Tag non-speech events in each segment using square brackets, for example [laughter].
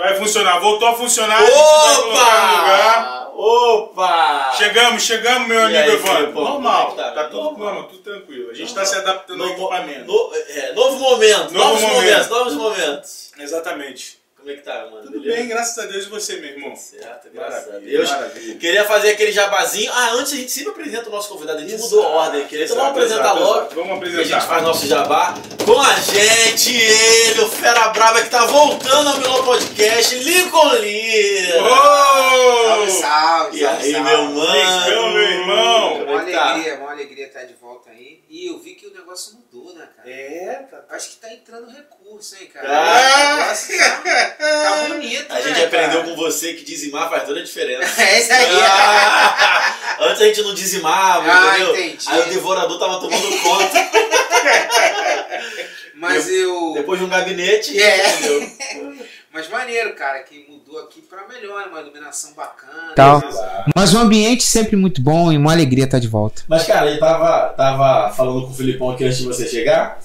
Vai funcionar. Voltou a funcionar. A no lugar. Opa! Opa! Chegamos, chegamos, meu E amigo aí, Evandro. Normal. é que Tá, tá? tudo Normal. normal, tudo tranquilo. A gente tá se adaptando ao Novo, equipamento. no- é, novo momento, Novo novos momento. momentos, novos momentos. Exatamente. Como é que tá, mano? Tudo Beleza? bem, graças a Deus e você, meu irmão. Certo, graças a Maravilha, Deus. maravilha. Queria fazer aquele jabazinho. Ah, antes a gente sempre apresenta o nosso convidado, a gente Exato, mudou a ordem aqui. Então exato, vamos apresentar exato, logo. exato. Vamos que A apresentar. gente faz nosso jabá com a gente, ele, o Fera Brava que tá voltando ao Melhor Podcast, Lincoln Lira. Oh! Salve, salve, E aí, salve, meu salve. mano? Legal, meu irmão. Uma é que tá? alegria, uma alegria estar de volta aí. E eu vi que o negócio mudou, né, cara? É, tá. Acho que tá entrando recurso, hein, cara? Ah! O negócio tá, tá [laughs] bonito, A né, gente aprendeu cara? com você que dizimar faz toda a diferença. [laughs] É isso aí. Ah, antes a gente não dizimava, Ah, entendeu? entendi. Aí o devorador tava tomando conta. [laughs] Mas eu... Depois de um gabinete, É. entendeu? Mas maneiro, cara, que mudou aqui pra melhor, uma iluminação bacana. Tal. Exato. Mas o ambiente sempre muito bom e uma alegria estar de volta. Mas, cara, ele tava, tava falando com o Filipão aqui antes de você chegar.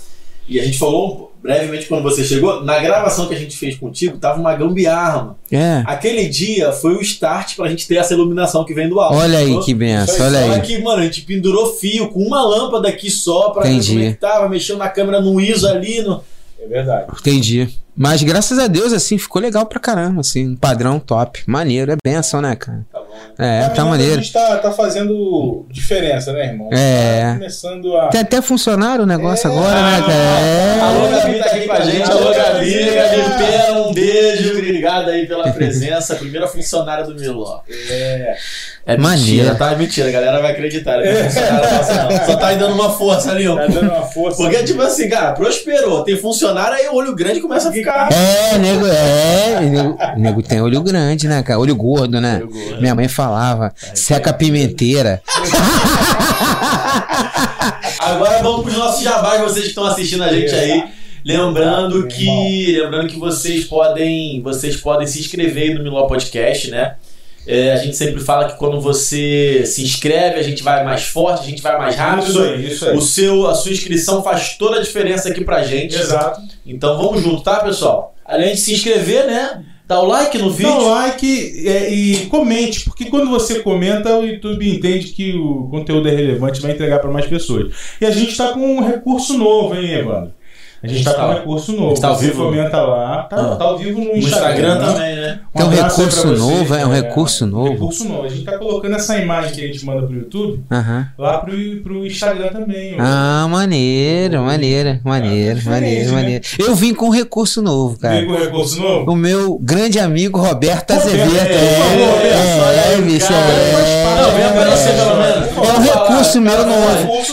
E a gente falou brevemente quando você chegou. Na gravação que a gente fez contigo, tava uma gambiarra, mano. É. Aquele dia foi o start pra gente ter essa iluminação que vem do alto. Olha aí que benção, olha aí. que, mano, a gente pendurou fio com uma lâmpada aqui só pra ver Entendi. como é que tava, mexendo na câmera no ISO ali. No... É verdade. Entendi. Mas graças a Deus, assim, ficou legal pra caramba, assim, padrão top. Maneiro, é benção, né, cara? É, Mas, tá maneiro. A gente tá, tá fazendo diferença, né, irmão? É. Tá começando a. Tem até funcionário o negócio É. agora, né, cara? Alô, É. Gabi tá aqui com a gente. Alô, Gabi. Gabi Pera, um beijo. Obrigado aí pela [laughs] presença. Primeira funcionária do Miló. É. É Maneiro. mentira, tá? É mentira. A galera vai acreditar. Não é nossa, não. Só tá aí dando uma força ali, ó. Tá dando uma força. Porque, tipo assim, cara, prosperou. Tem funcionário, aí o olho grande começa a ficar. É, nego, é, nego, nego tem olho grande, né, cara? Olho gordo, né? Olho gordo. Minha mãe falava, seca a pimenteira. [laughs] Agora vamos pros nossos jabás, vocês que estão assistindo a gente aí. Lembrando que, lembrando que vocês podem, vocês podem se inscrever aí no Miló Podcast, né? É, a gente sempre fala que quando você se inscreve, a gente vai mais forte, a gente vai mais Isso rápido. aí, isso aí. O seu, a sua inscrição faz toda a diferença aqui pra gente. Exato. Então vamos junto, tá, pessoal? Além de se inscrever, né? Dá o like no Dá vídeo. um like é, e comente, porque quando você comenta, o YouTube entende que o conteúdo é relevante e vai entregar para mais pessoas. E a gente está com um recurso novo, hein, Evandro? A gente está com um recurso novo. Tá ao vivo? comenta lá. Tá, Ah. tá ao vivo no No Instagram, Instagram né? também, né? Um aí recurso novo, é um recurso novo. Recurso novo. A gente tá colocando essa imagem que a gente manda pro YouTube Aham. lá pro, pro Instagram também. Ah, maneiro, maneiro, maneiro, diferente, maneiro, né? maneiro. Eu vim com um recurso novo, cara. Veio com recurso novo? O meu grande amigo Roberto Azevedo. por favor, Roberto, olha É, aí, é, bicho, cara, é. Não, vem aparecer pelo menos. É um recurso meu novo. É um recurso Pode, né, de novo. fazer É um de recurso.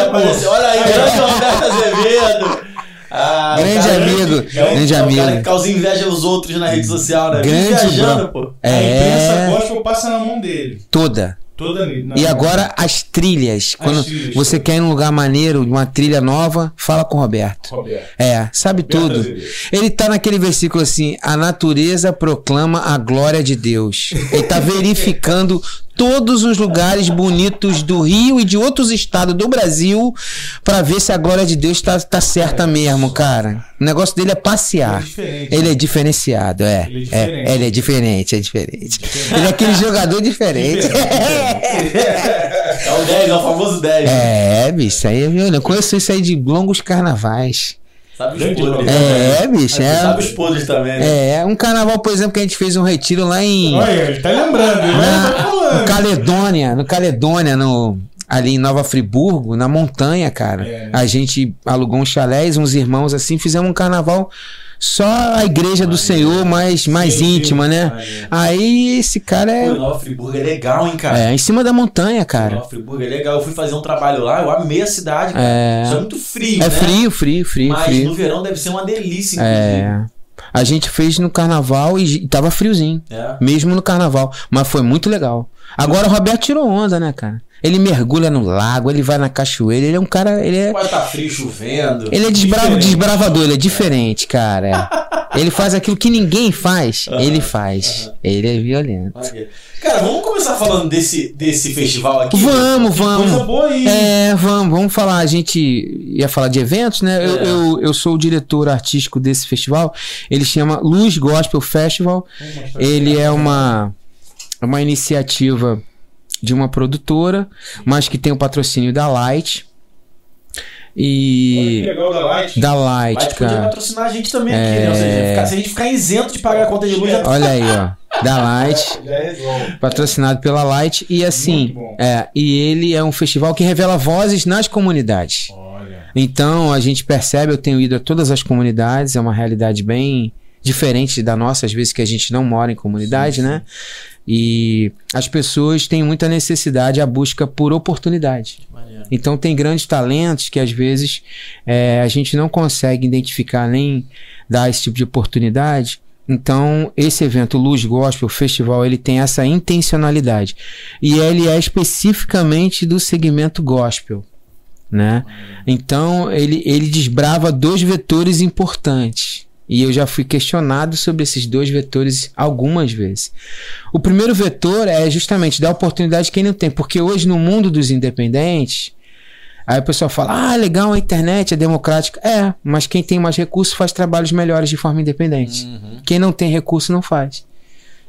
aparecer. Olha aí, grande Roberto Azevedo. Ah, Grande cara- amigo, é um- grande é cara amigo. que causa inveja aos outros na rede social, né? Grande viajando, pô. A imprensa É, gospel passa na mão dele. toda. Toda ali. E mão. agora as trilhas. Quando trilhas, você quer ir num lugar maneiro, uma trilha nova, fala com o Roberto. Roberto. É, sabe Roberto tudo. Azevedo. Ele tá naquele versículo assim: a natureza proclama a glória de Deus. Ele tá [laughs] verificando todos os lugares bonitos do Rio e de outros estados do Brasil pra ver se a glória de Deus tá, tá certa mesmo, cara. O negócio dele é passear. Ele é diferente. Ele é diferenciado, é. Ele é É, diferente. ele é diferente, é diferente. Ele é aquele jogador diferente. É o 10, é o famoso 10. É, bicho, isso aí, viu? Eu conheço isso aí de longos carnavais. Sabe os Grande podres. Né? É, bicho, você Sabe é. os podres também, né? É, um carnaval, por exemplo, que a gente fez um retiro lá em. Olha, ele tá lembrando, ele na- tá no falando. Caledônia, no Caledônia, no, ali em Nova Friburgo, na montanha, cara. É, né? A gente alugou uns chalés, uns irmãos assim, fizemos um carnaval só a igreja do Senhor, mais, mais íntima, né? Aí esse cara Pô, é, Nova Friburgo é legal, hein, cara? é em cima da montanha, cara. Nova Friburgo é legal. Eu fui fazer um trabalho lá, eu amei a cidade, cara. É. Isso é muito frio, É né? frio, frio, frio, Mas frio. no verão deve ser uma delícia, inclusive. É. A gente fez no carnaval e tava friozinho. É. Mesmo no carnaval. Mas foi muito legal. Agora o Roberto tirou onda, né, cara? Ele mergulha no lago, ele vai na cachoeira, ele é um cara. Ele é, Pode estar frio, chovendo. ele é desbravo, desbravador, ele é diferente, cara. Ele faz aquilo que ninguém faz. [laughs] Ele faz. Ele é violento. Cara, vamos começar falando desse, desse festival aqui? Vamos, vamos. Coisa boa aí. É, vamos, vamos falar. A gente ia falar de eventos, né? Eu, É. eu, eu sou o diretor artístico desse festival. Ele chama Luz Gospel Festival. Ele é uma, uma iniciativa de uma produtora, mas que tem o patrocínio da Light. Olha que E. legal da Light. Da Light, poder cara. patrocinar a gente também aqui, né? Ou seja, ficar- se a gente ficar isento de pagar a conta de luz, já Olha aí, ó. Da Light. [laughs] Já resolve. patrocinado pela Light e assim, é, e ele é um festival que revela vozes nas comunidades. Olha. Então a gente percebe, eu tenho ido a todas as comunidades, é uma realidade bem diferente da nossa, às vezes que a gente não mora em comunidade, né? E as pessoas têm muita necessidade, a busca por oportunidade. Então tem grandes talentos que às vezes é, a gente não consegue identificar nem dar esse tipo de oportunidade. Então esse evento Luz Gospel Festival ele tem essa intencionalidade e ele é especificamente do segmento gospel, né? Então ele ele desbrava dois vetores importantes. E eu já fui questionado sobre esses dois vetores algumas vezes. O primeiro vetor é justamente dar oportunidade a quem não tem, porque hoje no mundo dos independentes, aí o pessoal fala: ah, legal, a internet é democrática. É, mas quem tem mais recursos faz trabalhos melhores de forma independente. Quem não tem recurso não faz.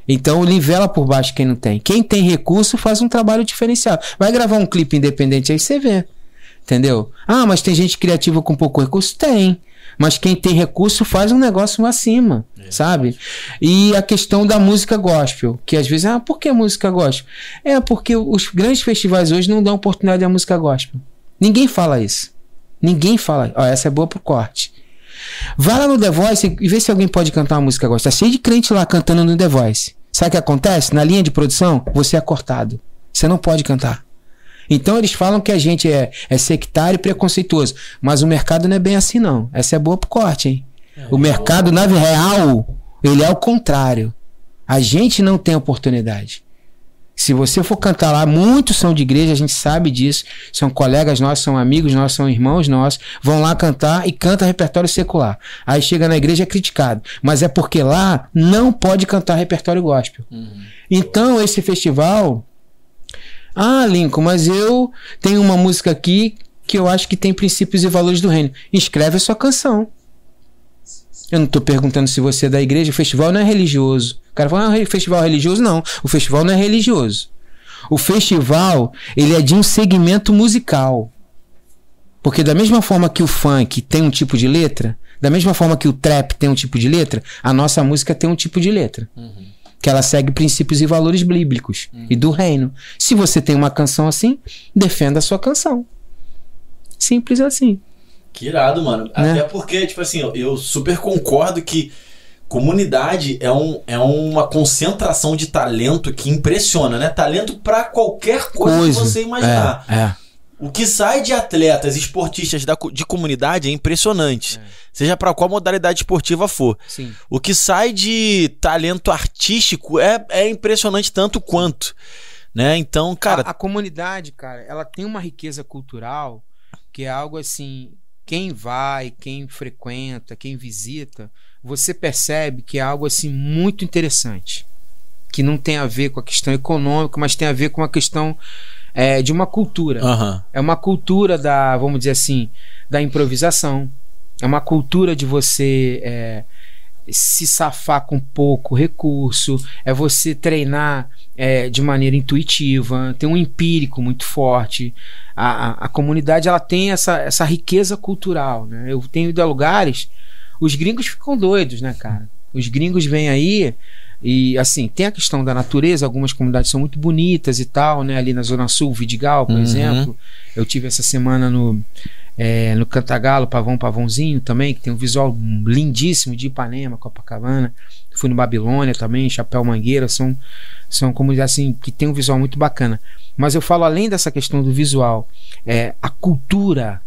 Então nivela por baixo quem não tem. Quem tem recurso faz um trabalho diferenciado. Vai gravar um clipe independente aí você vê. Entendeu? Ah, mas tem gente criativa com pouco recurso? Tem. Mas quem tem recurso faz um negócio acima, sabe? E a questão da música gospel, que às vezes, ah, por que música gospel? É porque os grandes festivais hoje não dão oportunidade à música gospel. Ninguém fala isso. Ninguém fala. Ó, essa é boa pro corte. Vai lá no The Voice e vê se alguém pode cantar uma música gospel. Tá cheio de crente lá cantando no The Voice. Sabe o que acontece? Na linha de produção, você é cortado. Você não pode cantar. Então eles falam que a gente é, é sectário e preconceituoso. Mas o mercado não é bem assim, não. Essa é boa pro corte, hein? o mercado, na real, ele é o contrário. A gente não tem oportunidade. Se você for cantar lá, muitos são de igreja, a gente sabe disso. São colegas nossos, são amigos nossos, são irmãos nossos. Vão lá cantar e canta repertório secular. Aí chega na igreja é criticado. Mas é porque lá não pode cantar repertório gospel. Então, esse festival. Ah, Lincoln, mas eu tenho uma música aqui que eu acho que tem princípios e valores do reino. Escreve a sua canção. Eu não estou perguntando se você é da igreja. O festival não é religioso. O cara fala, ah, festival religioso? Não. O festival não é religioso. O festival, ele é de um segmento musical. Porque da mesma forma que o funk tem um tipo de letra, da mesma forma que o trap tem um tipo de letra, a nossa música tem um tipo de letra. Que ela segue princípios e valores bíblicos e do reino. Se você tem uma canção assim, defenda a sua canção. Simples assim. Que irado, mano. Né? Até porque, tipo assim, eu, eu super concordo que comunidade é, um, é uma concentração de talento que impressiona, né? Talento pra qualquer coisa, que você imaginar. É, é. O que sai de atletas, esportistas da, de comunidade é impressionante. Seja pra qual modalidade esportiva for. Sim. O que sai de talento artístico é, é impressionante tanto quanto. Né? Então, cara, a, a comunidade, cara, ela tem uma riqueza cultural que é algo assim. Quem vai, quem frequenta, quem visita, você percebe que é algo assim muito interessante. Que não tem a ver com a questão econômica, mas tem a ver com a questão é, de uma cultura. aham. É uma cultura da, vamos dizer assim, da improvisação. É uma cultura de você é, se safar com pouco recurso. É você treinar é, de maneira intuitiva. Tem um empírico muito forte. A, a, a comunidade ela tem essa, essa riqueza cultural. Né? Eu tenho ido a lugares. Os gringos ficam doidos, né, cara? Os gringos vêm aí e assim, tem a questão da natureza, algumas comunidades são muito bonitas e tal, né? Ali na Zona Sul, Vidigal, por Uhum. exemplo. Eu tive essa semana no, é, no Cantagalo, Pavão Pavãozinho também, que tem um visual lindíssimo de Ipanema, Copacabana. Fui no Babilônia também, Chapéu Mangueira, são, são comunidades assim, que tem um visual muito bacana. Mas eu falo além dessa questão do visual, é, a cultura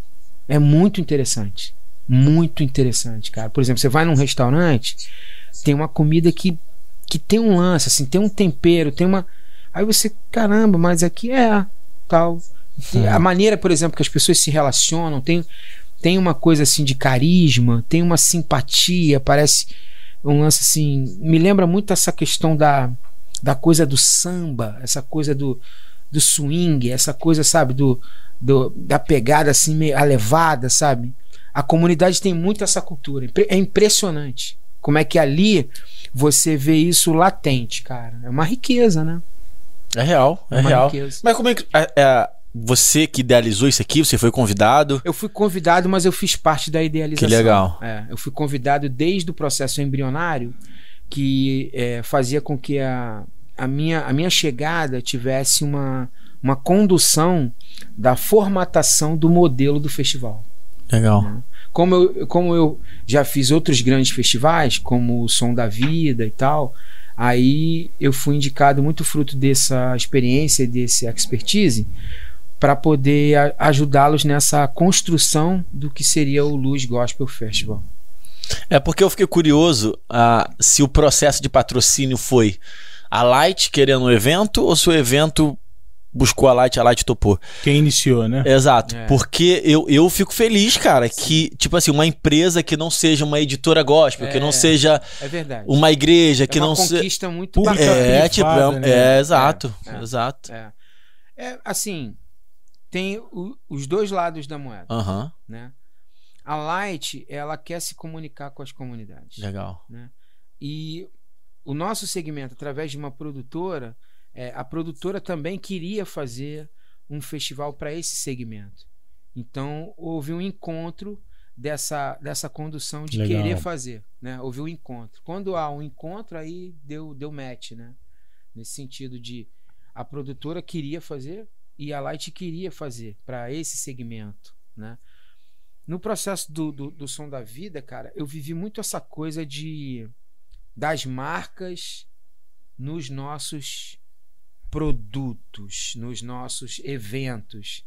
é muito interessante. Muito interessante, cara. Por exemplo, você vai num restaurante, tem uma comida que, que tem um lance, assim, tem um tempero, tem uma. Aí você, caramba, mas aqui é tal. A maneira, por exemplo, que as pessoas se relacionam, tem, tem uma coisa assim de carisma, tem uma simpatia, parece. um lance assim, me lembra muito essa questão da, da coisa do samba, essa coisa do, do swing, essa coisa, sabe, do, do da pegada assim meio elevada, sabe? A comunidade tem muito essa cultura. É impressionante como é que ali você vê isso latente, cara. É uma riqueza, né? É real, é, é real. Riqueza. Mas como é que é, é, você que idealizou isso aqui? Você foi convidado? Eu fui convidado, mas eu fiz parte da idealização. Que legal. É, eu fui convidado desde o processo embrionário que é, fazia com que a, a, minha, a minha chegada tivesse uma, uma condução da formatação do modelo do festival. Legal. Né? Como eu, como eu já fiz outros grandes festivais, como o Som da Vida e tal, aí eu fui indicado muito fruto dessa experiência, desse expertise, para poder ajudá-los nessa construção do que seria o Luz Gospel Festival. É porque eu fiquei curioso uh, se o processo de patrocínio foi a Light querendo o evento ou se o evento buscou a Light, a Light topou. Quem iniciou, né? Exato. É. Porque eu, eu fico feliz, cara, que, tipo assim, uma empresa que não seja uma editora gospel, é, que não seja é uma igreja, é que não seja. conquista muito bacana. É, tipo, é, né? é, exato. É, exato. É. assim, tem o, os dois lados da moeda. Uhum. Né? A Light, ela quer se comunicar com as comunidades. Legal. Né? E o nosso segmento, através de uma produtora, é, a produtora também queria fazer um festival para esse segmento. Então houve um encontro dessa, dessa condução de Legal. querer fazer, né? Houve um encontro. Quando há um encontro aí deu deu match, né? Nesse sentido de a produtora queria fazer e a Light queria fazer para esse segmento, né? No processo do, do, do som da vida, cara, eu vivi muito essa coisa de das marcas nos nossos produtos, nos nossos eventos.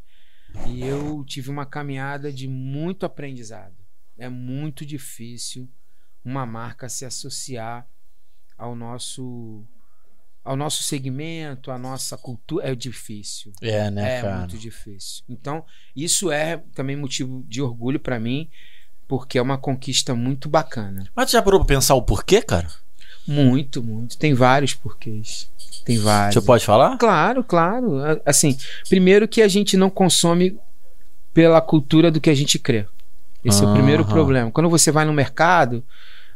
E eu tive uma caminhada de muito aprendizado. É muito difícil uma marca se associar ao nosso ao nosso segmento, à nossa cultura é difícil. É, né, é cara? muito difícil. Então, isso é também motivo de orgulho para mim, porque é uma conquista muito bacana. Mas você já parou pra pensar o porquê, cara? Muito, muito. Tem vários porquês. Tem vários. Você pode falar? Claro, claro. Assim, primeiro que a gente não consome pela cultura do que a gente crê. Esse é o primeiro problema. Quando você vai no mercado,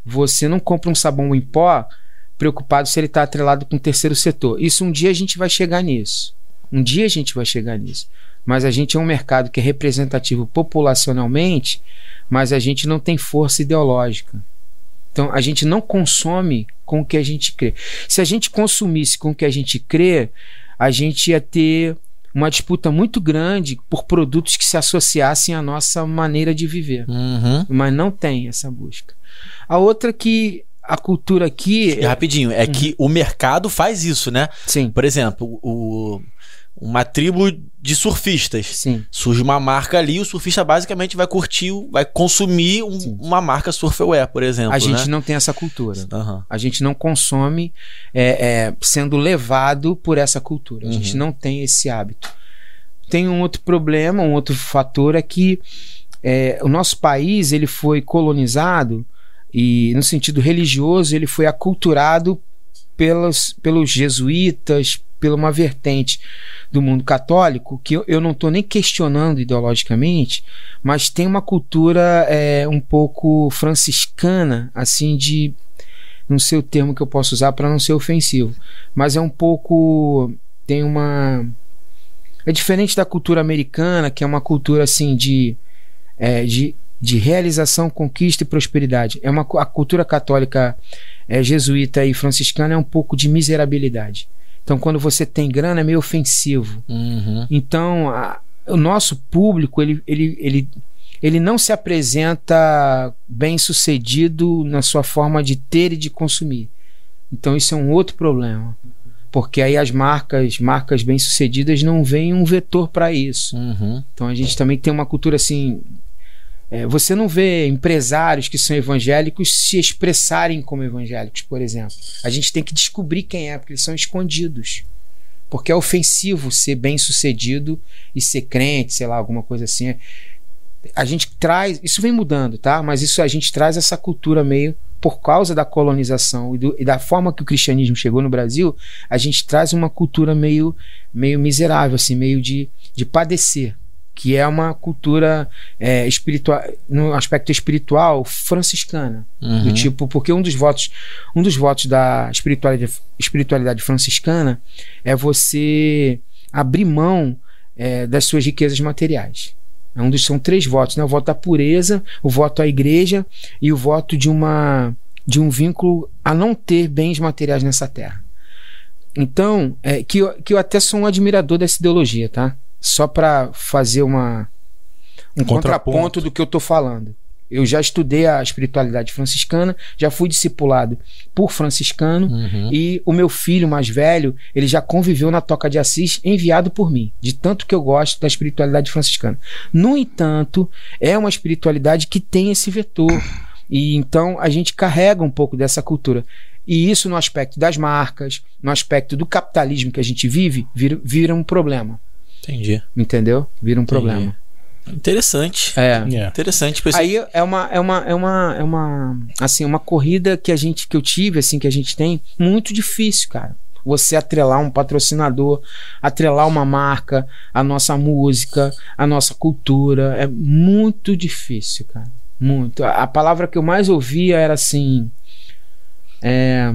você não compra um sabão em pó preocupado se ele está atrelado com o terceiro setor. Isso um dia a gente vai chegar nisso. Um dia a gente vai chegar nisso. Mas a gente é um mercado que é representativo populacionalmente, mas a gente não tem força ideológica. Então a gente não consome com o que a gente crê. Se a gente consumisse com o que a gente crê, a gente ia ter uma disputa muito grande por produtos que se associassem à nossa maneira de viver. Uhum. Mas não tem essa busca. A outra que a cultura aqui. Rapidinho, é uhum. que o mercado faz isso, né? Sim. Por exemplo, o, uma tribo de surfistas. Sim. Surge uma marca ali, o surfista basicamente vai curtir, vai consumir um, uma marca surfwear, por exemplo. A gente né? não tem essa cultura. Uhum. A gente não consome é, é, sendo levado por essa cultura. A uhum. gente não tem esse hábito. Tem um outro problema, um outro fator é que é, o nosso país ele foi colonizado e no sentido religioso ele foi aculturado pelos, pelos jesuítas, pela uma vertente do mundo católico que eu, eu não estou nem questionando ideologicamente, mas tem uma cultura é, um pouco franciscana, assim, de. Não sei o termo que eu posso usar para não ser ofensivo, mas é um pouco. Tem uma. É diferente da cultura americana, que é uma cultura assim de. É, de de realização, conquista e prosperidade. É uma a cultura católica é, jesuíta e franciscana é um pouco de miserabilidade. Então, quando você tem grana, é meio ofensivo. Uhum. Então, a, o nosso público, ele, ele, ele, ele não se apresenta bem sucedido na sua forma de ter e de consumir. Então, isso é um outro problema. Porque aí as marcas, marcas bem sucedidas, não veem um vetor para isso. Uhum. Então, a gente também tem uma cultura assim é, você não vê empresários que são evangélicos se expressarem como evangélicos, por exemplo. A gente tem que descobrir quem é, porque eles são escondidos. Porque é ofensivo ser bem sucedido e ser crente, sei lá, alguma coisa assim. A gente traz. Isso vem mudando, tá? Mas isso a gente traz essa cultura meio por causa da colonização e, do- e da forma que o cristianismo chegou no Brasil, a gente traz uma cultura meio, meio miserável, assim, meio de, de padecer. Que é uma cultura é, espiritual, no aspecto espiritual, franciscana. Uhum. Do tipo, porque um dos votos, um dos votos da espiritualidade, espiritualidade franciscana é você abrir mão é, das suas riquezas materiais. É um dos, são três votos, né? O voto da pureza, o voto à igreja e o voto de uma de um vínculo a não ter bens materiais nessa terra. Então, é, que, eu, que eu até sou um admirador dessa ideologia, tá? Só para fazer uma um Contraponto. contraponto do que eu tô falando. Eu já estudei a espiritualidade franciscana, já fui discipulado por franciscano Uhum. e o meu filho mais velho, ele já conviveu na Toca de Assis, enviado por mim, de tanto que eu gosto da espiritualidade franciscana. No entanto, é uma espiritualidade que tem esse vetor. E então a gente carrega um pouco dessa cultura. E isso no aspecto das marcas, no aspecto do capitalismo que a gente vive, vira, vira um problema. Entendi. Entendeu? Vira um problema. Interessante. É. É. Interessante. Aí é uma, é uma, é uma, é uma, assim, uma corrida que a gente, que eu tive, assim, que a gente tem, muito difícil, cara. Você atrelar um patrocinador, atrelar uma marca, a nossa música, a nossa cultura, é muito difícil, cara. Muito. A, a palavra que eu mais ouvia era assim, é,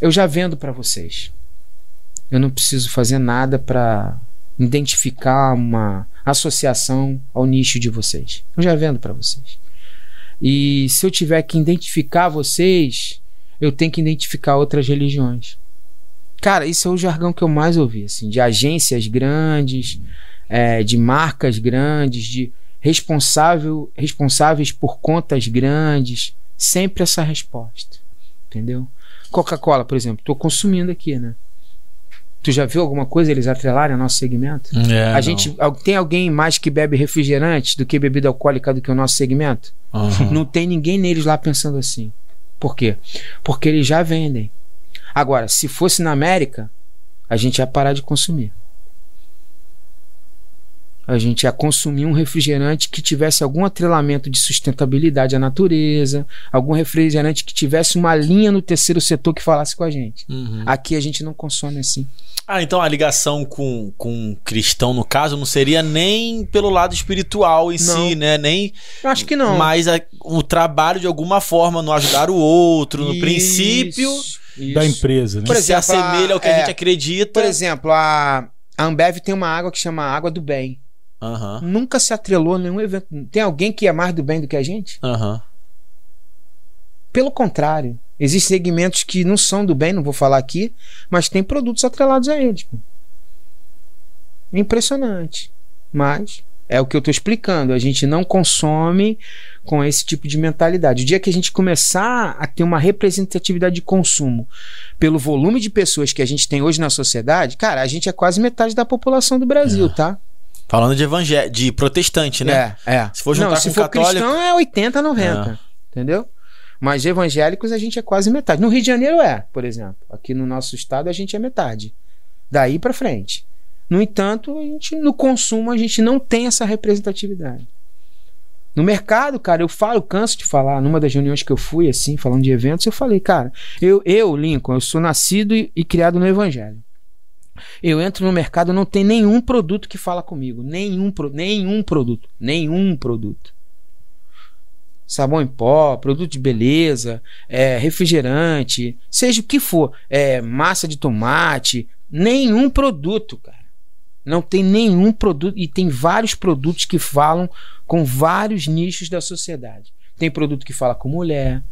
eu já vendo pra vocês. Eu não preciso fazer nada pra identificar uma associação ao nicho de vocês. Eu já vendo pra vocês. E se eu tiver que identificar vocês, eu tenho que identificar outras religiões. Cara, isso é o jargão que eu mais ouvi, assim, de agências grandes, é, de marcas grandes, de responsável, responsáveis por contas grandes. Sempre essa resposta. Entendeu? Coca-Cola, por exemplo, estou consumindo aqui, né? Tu já viu alguma coisa eles atrelarem ao nosso segmento? É, a não. gente tem alguém mais que bebe refrigerante do que bebida alcoólica do que o nosso segmento? Uhum. Não tem ninguém neles lá pensando assim. Por quê? Porque eles já vendem. Agora, se fosse na América, a gente ia parar de consumir. A gente ia consumir um refrigerante que tivesse algum atrelamento de sustentabilidade à natureza, algum refrigerante que tivesse uma linha no terceiro setor que falasse com a gente. Uhum. Aqui a gente não consome assim. Ah, então a ligação com, com cristão, no caso, não seria nem pelo lado espiritual em Não. si, né? Nem. Eu acho que não. Mas a- o trabalho de alguma forma no ajudar o outro, no Isso, princípio, isso. Da empresa, né? Por se exemplo, assemelha ao que a é, gente acredita. Por exemplo, a, a Ambev tem uma água que chama Água do Bem. Aham, Nunca se atrelou a nenhum evento. Tem alguém que é mais do bem do que a gente? aham. Pelo contrário. Existem segmentos que não são do bem, não vou falar aqui, mas tem produtos atrelados a eles. pô. Impressionante. Mas é o que eu estou explicando. A gente não consome com esse tipo de mentalidade. O dia que a gente começar a ter uma representatividade de consumo pelo volume de pessoas que a gente tem hoje na sociedade, cara, a gente é quase metade da população do Brasil, tá? Falando de evangé de protestante, né? É, é. Se for juntar não, se for católico- cristão é 80, 90. Entendeu? Mas evangélicos a gente é quase metade. No Rio de Janeiro é, por exemplo. Aqui no nosso estado a gente é metade. Daí pra frente. No entanto, a gente, no consumo a gente não tem essa representatividade. No mercado, cara, eu falo, canso de falar. Numa das reuniões que eu fui, assim, falando de eventos, eu falei, cara, eu, eu Lincoln, eu sou nascido e, e criado no Evangelho. Eu entro no mercado, não tem nenhum produto que fala comigo. Nenhum, nenhum produto. Nenhum produto. Sabão em pó, produto de beleza, é, refrigerante, seja o que for, é, massa de tomate, nenhum produto, cara. Não tem nenhum produto. E tem vários produtos que falam com vários nichos da sociedade. Tem produto que fala com mulher,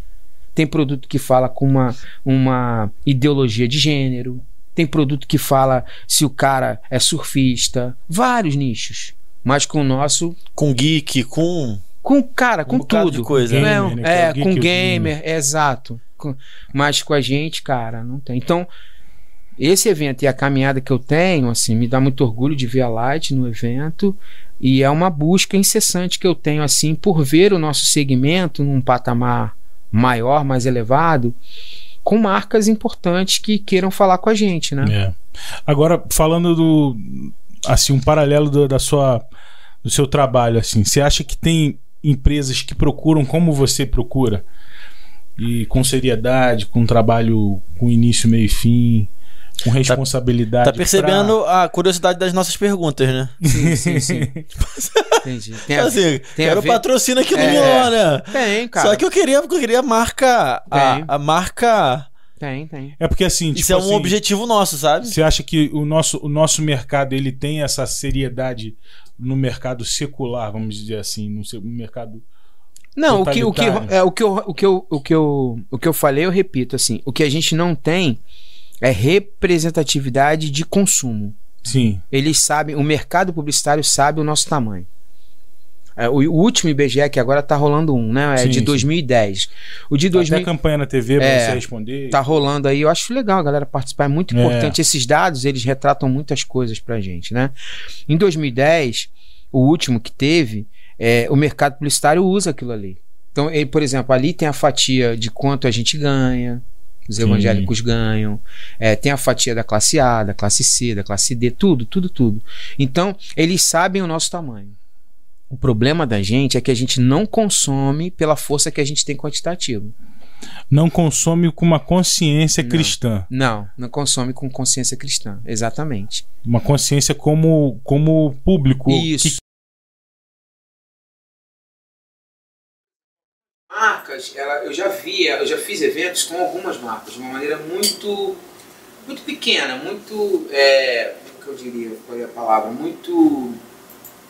tem produto que fala com uma, uma ideologia de gênero, tem produto que fala se o cara é surfista, vários nichos. Mas com o nosso, Com geek, com. com cara, com Um tudo. de coisa, né? Gamer, né? É é, o geek com gamer, exato. Com- mas com a gente, cara, não tem. Então, esse evento e a caminhada que eu tenho, assim, me dá muito orgulho de ver a Light no evento. E é uma busca incessante que eu tenho, assim, por ver o nosso segmento num patamar maior, mais elevado, com marcas importantes que queiram falar com a gente, né? É. Agora, falando do. Assim, um paralelo do, da sua, do seu trabalho, assim, você acha que tem empresas que procuram como você procura? e com seriedade, com trabalho com início, meio e fim, com responsabilidade. Tá percebendo a curiosidade das nossas perguntas, né? Sim, sim, sim. [laughs] Entendi. [laughs] Tem a, assim, tem a quero ver- patrocínio aqui no É. Milão, né? Tem, cara. Só que eu queria, eu queria a marca. Tem. A, a marca. Tem, tem. É porque assim, Isso tipo é um assim, objetivo nosso, sabe? Você acha que o nosso, o nosso mercado ele tem essa seriedade no mercado secular, vamos dizer assim, no mercado Não, o que, o, que, é, o, que eu, o, que eu, o, que eu, o que eu falei, eu repito, assim, o que a gente não tem é representatividade de consumo. Sim. Eles sabem, o mercado publicitário sabe o nosso tamanho. É, o, o último IBGE, que agora tá rolando um, né? É Sim, de sim. 2010. O de Até 2000 campanha na TV pra É, você responder. tá rolando aí. Eu acho legal a galera participar, é muito É. importante. Esses dados, eles retratam muitas coisas pra gente, né? Em 2010, o último que teve, é, o mercado publicitário usa aquilo ali. Então, ele, por exemplo, ali tem a fatia de quanto a gente ganha, os Sim. evangélicos ganham, é, tem a fatia da classe A, da classe C, da classe D, tudo, tudo, tudo. Então, eles sabem o nosso tamanho. O problema da gente é que a gente não consome pela força que a gente tem quantitativa. Não consome com uma consciência Não. cristã. Não, não consome com consciência cristã. Exatamente. Uma consciência como, como público. Isso. que- marcas, ela, eu já via, eu já fiz eventos com algumas marcas de uma maneira muito, muito pequena, muito, é, como que eu diria, qual é a palavra, muito,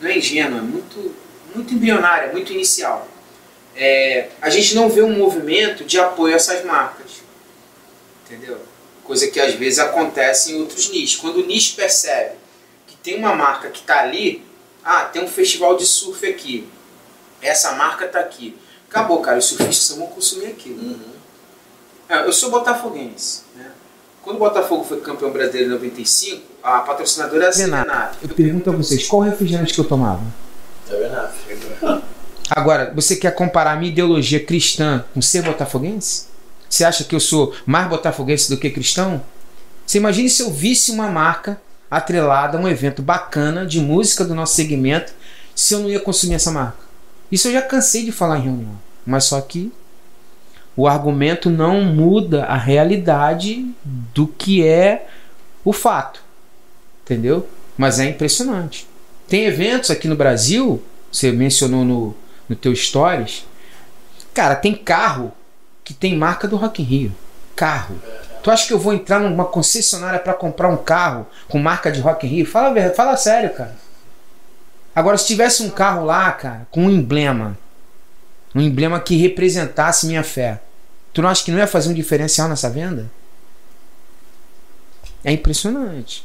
não é ingênua, muito, muito embrionária, muito inicial. É, a gente não vê um movimento de apoio a essas marcas, entendeu? Coisa que às vezes acontece em outros nichos. Quando o nicho percebe que tem uma marca que está ali, ah, tem um festival de surf aqui, essa marca está aqui. Acabou, cara, os surfistas vão consumir aquilo. É, eu sou botafoguense, né? Quando o Botafogo foi campeão brasileiro em 95, a patrocinadora era a Renato. Serenata. Eu pergunto a vocês, qual refrigerante que eu tomava? Tá vendo? Agora, você quer comparar a minha ideologia cristã com ser botafoguense? Você acha que eu sou mais botafoguense do que cristão? Você imagine se eu visse uma marca atrelada a um evento bacana de música do nosso segmento, se eu não ia consumir essa marca. Isso eu já cansei de falar em reunião. Mas só que o argumento não muda a realidade do que é o fato. Entendeu? Mas é impressionante. Tem eventos aqui no Brasil, você mencionou no, no teu stories. Cara, tem carro que tem marca do Rock in Rio. Carro. Tu acha que eu vou entrar numa concessionária para comprar um carro com marca de Rock in Rio? Fala, fala sério, cara. Agora, se tivesse um carro lá, cara, com um emblema, um emblema que representasse minha fé, tu não acha que não ia fazer um diferencial nessa venda? É impressionante.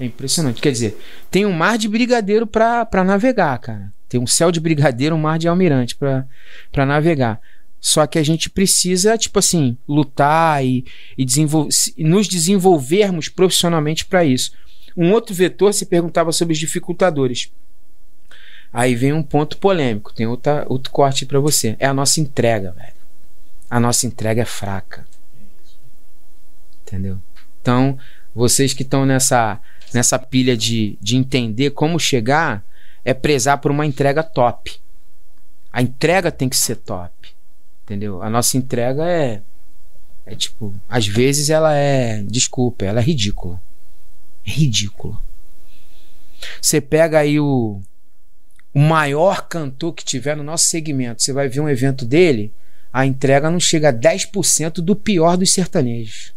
É impressionante. Quer dizer, tem um mar de brigadeiro pra navegar, cara. Tem um céu de brigadeiro, um mar de almirante pra navegar. Só que a gente precisa, tipo assim, lutar e, e desenvol- se- nos desenvolvermos profissionalmente para isso. Um outro vetor se perguntava sobre os dificultadores. Aí vem um ponto polêmico, tem outra, outro corte para você. É a nossa entrega, velho. A nossa entrega é fraca. Entendeu? Então, vocês que estão nessa, nessa pilha de, de entender como chegar, é prezar por uma entrega top. A entrega tem que ser top. Entendeu? A nossa entrega é. É tipo. Às vezes ela é. Desculpa, ela é ridícula. É ridícula. Você pega aí o. O maior cantor que tiver no nosso segmento. Você vai ver um evento dele. A entrega não chega a 10% do pior dos sertanejos.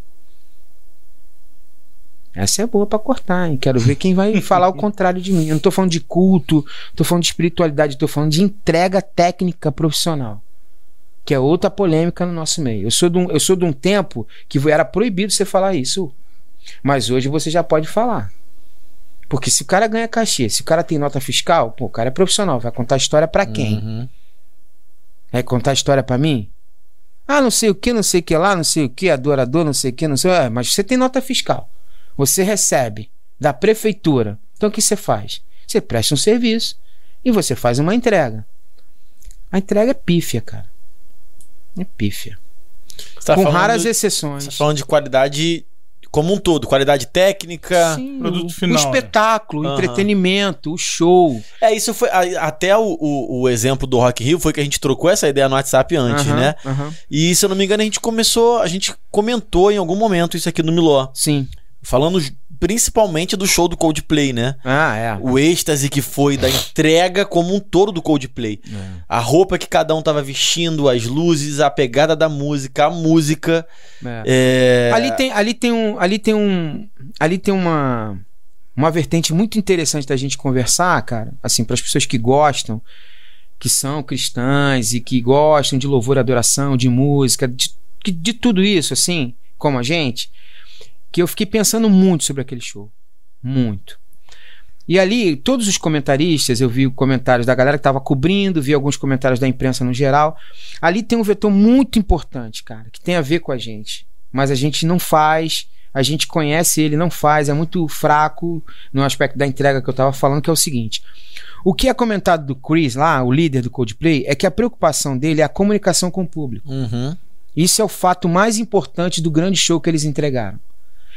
Essa é boa pra cortar, hein? Quero ver quem vai [laughs] falar o contrário de mim. Eu não tô falando de culto, tô falando de espiritualidade, tô falando de entrega técnica profissional. Que é outra polêmica no nosso meio. Eu sou de um, eu sou de um tempo que era proibido você falar isso. Mas hoje você já pode falar. Porque se o cara ganha cachê, se o cara tem nota fiscal, pô, o cara é profissional, vai contar história pra quem? Uhum. Vai contar história pra mim? Ah, não sei o que, não sei o que lá, não sei o que, adorador, não sei o que, não sei. Ah, mas você tem nota fiscal. Você recebe da prefeitura. Então o que você faz? Você presta um serviço e você faz uma entrega. A entrega é pífia, cara. É pífia. Você tá Com raras Você exceções. tá falando de qualidade Como um todo, qualidade técnica. Sim, produto o, final, o espetáculo, o Aham. entretenimento, o show. É, isso foi. a- Até o, o, o exemplo do Rock Rio foi que a gente trocou essa ideia no WhatsApp antes, Aham, né? aham. E se eu não me engano, a gente começou. A gente comentou em algum momento isso aqui no Miló. Sim. Falando principalmente do show do Coldplay, né? Ah, é. O êxtase que foi da entrega como um todo do Coldplay. A roupa que cada um tava vestindo, as luzes, a pegada da música, a música. É. É... Ali tem, ali tem um, ali tem um, ali tem uma uma vertente muito interessante da gente conversar, cara. Assim, para as pessoas que gostam, que são cristãs e que gostam de louvor, e adoração, de música, de, de, de tudo isso, assim, como a gente, que eu fiquei pensando muito sobre aquele show, muito. E ali, todos os comentaristas, eu vi comentários da galera que estava cobrindo, vi alguns comentários da imprensa no geral. Ali tem um vetor muito importante, cara, que tem a ver com a gente. Mas a gente não faz, a gente conhece ele, não faz, é muito fraco no aspecto da entrega que eu estava falando, que é o seguinte. O que é comentado do Chris lá, o líder do Coldplay, é que a preocupação dele é a comunicação com o público. Uhum. Isso é o fato mais importante do grande show que eles entregaram.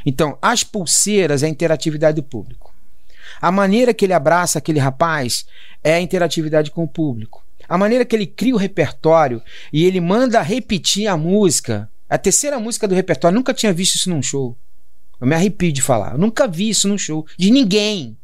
Então, as pulseiras é a interatividade do público. A maneira que ele abraça aquele rapaz é a interatividade com o público. A maneira que ele cria o repertório e ele manda repetir a música, a terceira música do repertório, nunca tinha visto isso num show. Eu me arrepio de falar. Eu nunca vi isso num show. De ninguém.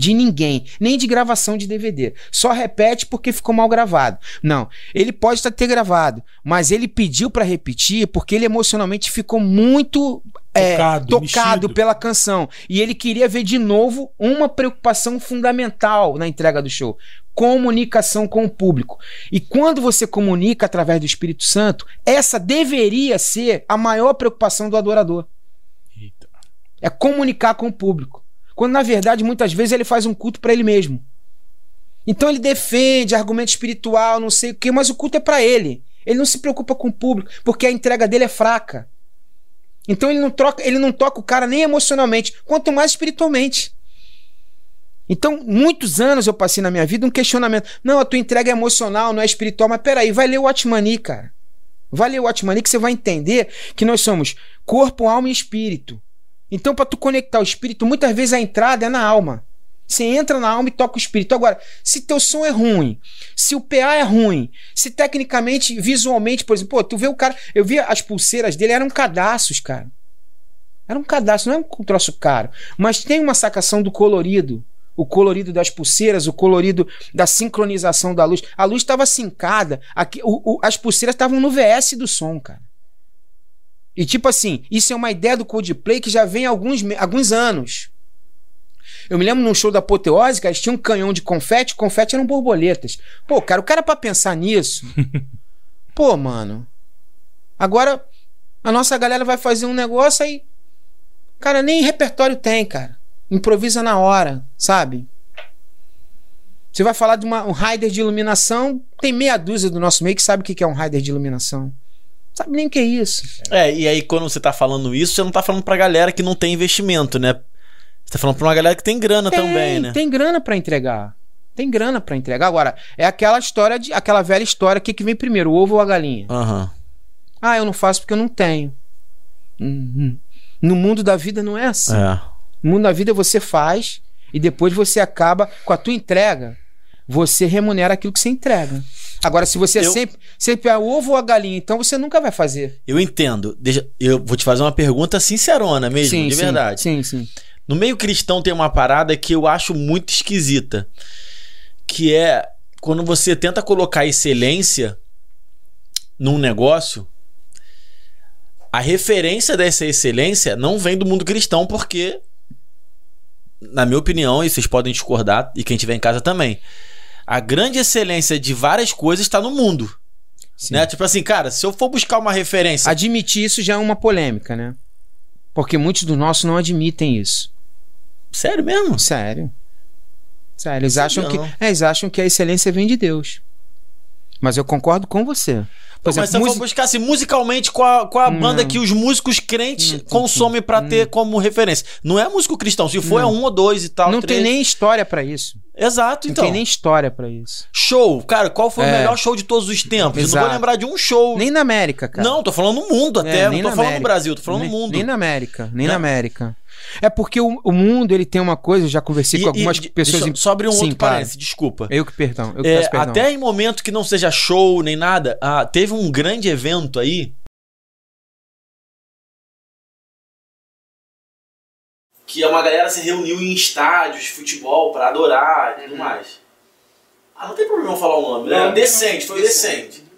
De ninguém. Nem de gravação de DVD. Só repete porque ficou mal gravado. Não. Ele pode estar ter gravado, mas ele pediu para repetir porque ele emocionalmente ficou muito é, Tocado, tocado pela canção. E ele queria ver de novo uma preocupação fundamental na entrega do show: comunicação com o público. E quando você comunica através do Espírito Santo, essa deveria ser a maior preocupação do adorador. Eita. É comunicar com o público. Quando na verdade muitas vezes ele faz um culto para ele mesmo. Então ele defende argumento espiritual, não sei o quê, mas o culto é para ele. Ele não se preocupa com o público, porque a entrega dele é fraca. Então ele não troca, ele não toca o cara nem emocionalmente, quanto mais espiritualmente. Então, muitos anos eu passei na minha vida um questionamento. Não, a tua entrega é emocional, não é espiritual, mas peraí, vai ler o Atmani, cara. Vai ler o Atmani que você vai entender que nós somos corpo, alma e espírito. Então, para tu conectar o espírito, muitas vezes a entrada é na alma. Você entra na alma e toca o espírito. Agora, se teu som é ruim, se o PA é ruim, se tecnicamente, visualmente, por exemplo, pô, tu vê o cara. Eu vi as pulseiras dele, eram cadastros, cara. Era um cadastro, não é um troço caro. Mas tem uma sacação do colorido. O colorido das pulseiras, o colorido da sincronização da luz. A luz estava sincada. Aqui, o- o- as pulseiras estavam no VS do som, cara. E tipo assim, isso é uma ideia do Coldplay que já vem há alguns, alguns anos. Eu me lembro num show da Apoteose, cara, eles tinham um canhão de confete, confete eram borboletas. Pô, cara, o cara pra pensar nisso. [laughs] pô, mano. Agora a nossa galera vai fazer um negócio aí. Cara, nem repertório tem, cara. Improvisa na hora, sabe? Você vai falar de uma, um rider de iluminação, tem meia dúzia do nosso meio que sabe o que que é um rider de iluminação. Sabe nem o que é isso. É, e aí quando você tá falando isso, você não tá falando pra galera que não tem investimento, né? Você tá falando pra uma galera que tem grana também, né? Tem grana pra entregar. Tem grana pra entregar. Agora, é aquela história de aquela velha história, o que, que vem primeiro, o ovo ou a galinha? Aham. Ah, eu não faço porque eu não tenho. Uhum. No mundo da vida não é assim. É. No mundo da vida você faz e depois você acaba com a tua entrega, você remunera aquilo que você entrega. Agora, se você é Eu- sempre, sempre é o ovo ou a galinha, então você nunca vai fazer. Eu entendo. Deixa, eu vou te fazer uma pergunta sincerona mesmo, de sim, verdade. Sim, sim. No meio cristão tem uma parada que eu acho muito esquisita. Que é quando você tenta colocar excelência num negócio, a referência dessa excelência não vem do mundo cristão, porque, na minha opinião, e vocês podem discordar, e quem estiver em casa também, a grande excelência de várias coisas está no mundo. sim. Né? Tipo assim, cara, se eu for buscar uma referência. Admitir isso já é uma polêmica, né? Porque muitos dos nossos não admitem isso. Sério mesmo? Sério. Sério, eles Sabia acham que, é, eles acham que a excelência vem de Deus. Mas eu concordo com você. Por Mas se exemplo, eu for buscar assim, musicalmente, qual a, qual a banda que os músicos crentes consomem pra ter como referência? Não é músico cristão. Se for, é um ou dois e tal. não três. tem nem história pra isso. Exato, Não então. tem nem história pra isso. Show. Cara, qual foi o É. melhor show de todos os tempos? Eu não Exato. vou lembrar de um show. Nem na América, cara. Não, tô falando no mundo até. É, não tô falando América. no Brasil, tô falando nem, no mundo. Nem na América, nem Né? na América. É porque o, o mundo, ele tem uma coisa, eu já conversei E- com algumas e- pessoas... deixa abrir um Sim, outro claro. parênteses, desculpa. Eu que perdão, eu que É, peço perdão. até em momento que não seja show nem nada, ah, teve um grande evento aí. Que uma galera se reuniu em estádios de futebol pra adorar e tudo Uhum. mais. Ah, não tem problema eu falar o nome, né? Não, decente, foi decente. decente.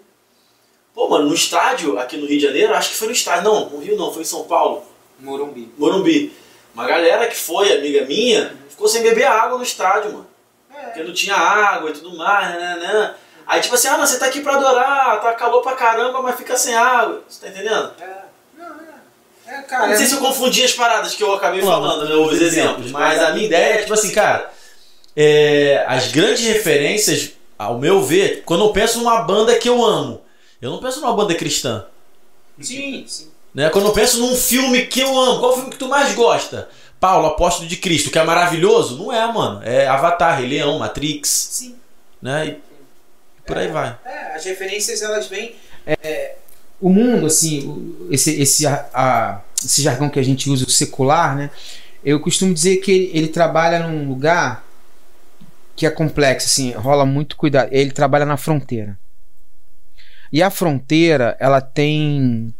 Pô, mano, no estádio aqui no Rio de Janeiro, acho que foi no estádio. Não, no Rio não, foi em São Paulo. Morumbi. Morumbi. Uma galera que foi, amiga minha, ficou sem beber água no estádio, mano. Porque não tinha água e tudo mais, né, né, né. Aí tipo assim, ah, não, você tá aqui pra adorar, tá calor pra caramba, mas fica sem água. Você tá entendendo? É, não, é. É, cara. não sei se eu confundi as paradas que eu acabei falando, né, os exemplos, mas a minha ideia é tipo assim, cara, é, as grandes referências, ao meu ver, quando eu penso numa banda que eu amo, eu não penso numa banda cristã. Sim, sim. Né? Quando eu penso num filme que eu amo, qual o filme que tu mais gosta? Paulo, Apóstolo de Cristo, que é maravilhoso? Não é, mano. É Avatar, Rei Leão, Matrix, Sim. né? E por aí vai. É, as referências elas vêm. o mundo, assim, esse, esse, a- a- esse jargão que a gente usa, o secular, né? Eu costumo dizer que ele, ele trabalha num lugar que é complexo, assim, rola muito cuidado. Ele trabalha na fronteira. E a fronteira, ela tem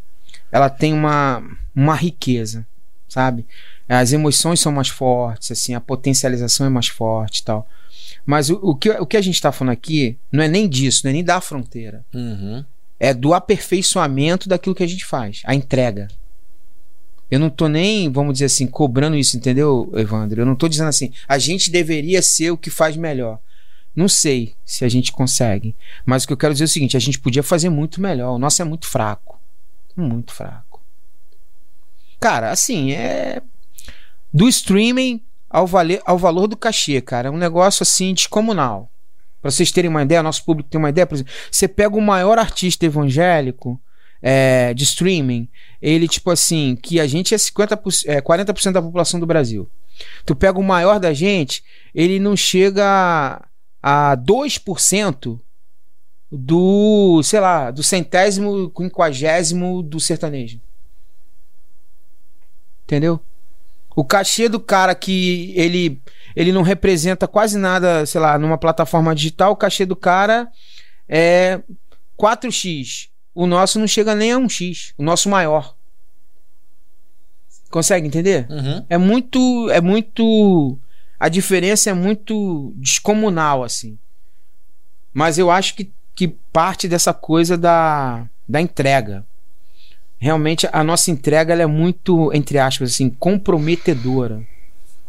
ela tem uma, uma riqueza, sabe? As emoções são mais fortes, assim, a potencialização é mais forte e tal. Mas o, o, que, o que a gente está falando aqui não é nem disso, não é nem da fronteira Uhum. é do aperfeiçoamento daquilo que a gente faz, a entrega. Eu não tô nem, vamos dizer assim, cobrando isso, entendeu, Evandro? Eu não tô dizendo assim, a gente deveria ser o que faz melhor. Não sei se a gente consegue. Mas o que eu quero dizer é o seguinte: a gente podia fazer muito melhor. O nosso é muito fraco. Muito fraco. Cara, assim, é. Do streaming ao, vale... ao valor do cachê, cara. É um negócio assim descomunal. Pra vocês terem uma ideia, nosso público tem uma ideia, por exemplo, você pega o maior artista evangélico é, de streaming, ele, tipo assim, que a gente é, 50%, é 40% da população do Brasil. Tu pega o maior da gente, ele não chega a, a 2% do, sei lá, do centésimo, quinquagésimo do sertanejo. Entendeu? O cachê do cara que ele ele não representa quase nada, sei lá, numa plataforma digital, o cachê do cara é 4x. O nosso não chega nem a 1x, o nosso maior. Consegue entender? Uhum. É muito é muito a diferença é muito descomunal assim. Mas eu acho que, que parte dessa coisa da, da entrega. Realmente a nossa entrega é muito, entre aspas, assim, comprometedora.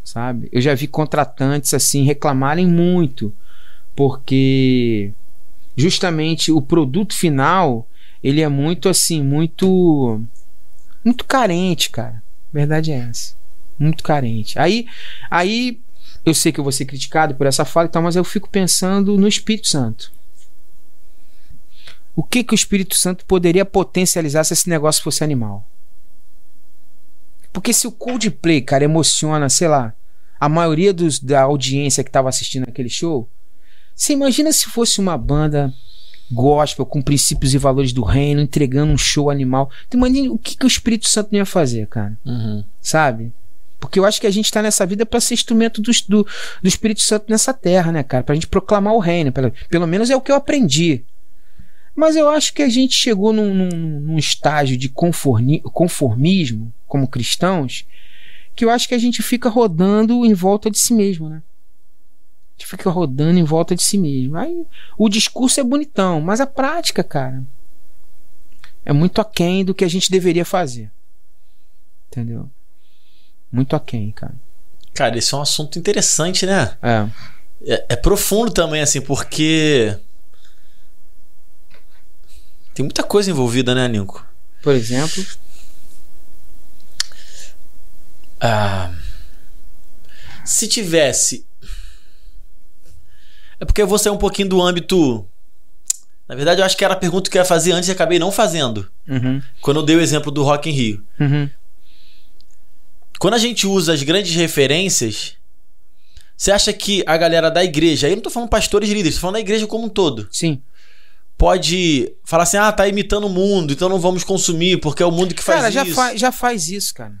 Sabe? Eu já vi contratantes assim reclamarem muito, porque justamente o produto final ele é muito assim, muito muito carente, cara. Verdade é essa. Muito carente. Aí aí eu sei que eu vou ser criticado por essa fala e tal, mas eu fico pensando no Espírito Santo. O que que o Espírito Santo poderia potencializar se esse negócio fosse animal? Porque se o Coldplay, cara, emociona, sei lá, a maioria dos, da audiência que estava assistindo aquele show, você imagina se fosse uma banda gospel com princípios e valores do reino, entregando um show animal. Imagina o que, que o Espírito Santo não ia fazer, cara? Uhum. Sabe? Porque eu acho que a gente tá nessa vida para ser instrumento do, do, do Espírito Santo nessa terra, né, cara? Pra gente proclamar o reino. Pelo, pelo menos é o que eu aprendi. Mas eu acho que a gente chegou num, num, num estágio de conformi, conformismo, como cristãos, que eu acho que a gente fica rodando em volta de si mesmo, né? A gente fica rodando em volta de si mesmo. Aí o discurso é bonitão, mas a prática, cara, é muito aquém do que a gente deveria fazer. Entendeu? Muito aquém, cara. Cara, esse é um assunto interessante, né? É. É, é profundo também, assim, porque. Tem muita coisa envolvida, né, Nico? Por exemplo. Ah, se tivesse. É porque eu vou sair um pouquinho do âmbito Na verdade, eu acho que era a pergunta que eu ia fazer antes e acabei não fazendo. Uhum, Quando eu dei o exemplo do Rock in Rio. uhum. Quando a gente usa as grandes referências, você acha que a galera da igreja, aí eu não tô falando pastores e líderes, tô falando da igreja como um todo, Sim. Pode falar assim: ah, tá imitando o mundo, então não vamos consumir, porque é o mundo que faz Cara, já, isso. fa já faz isso, cara.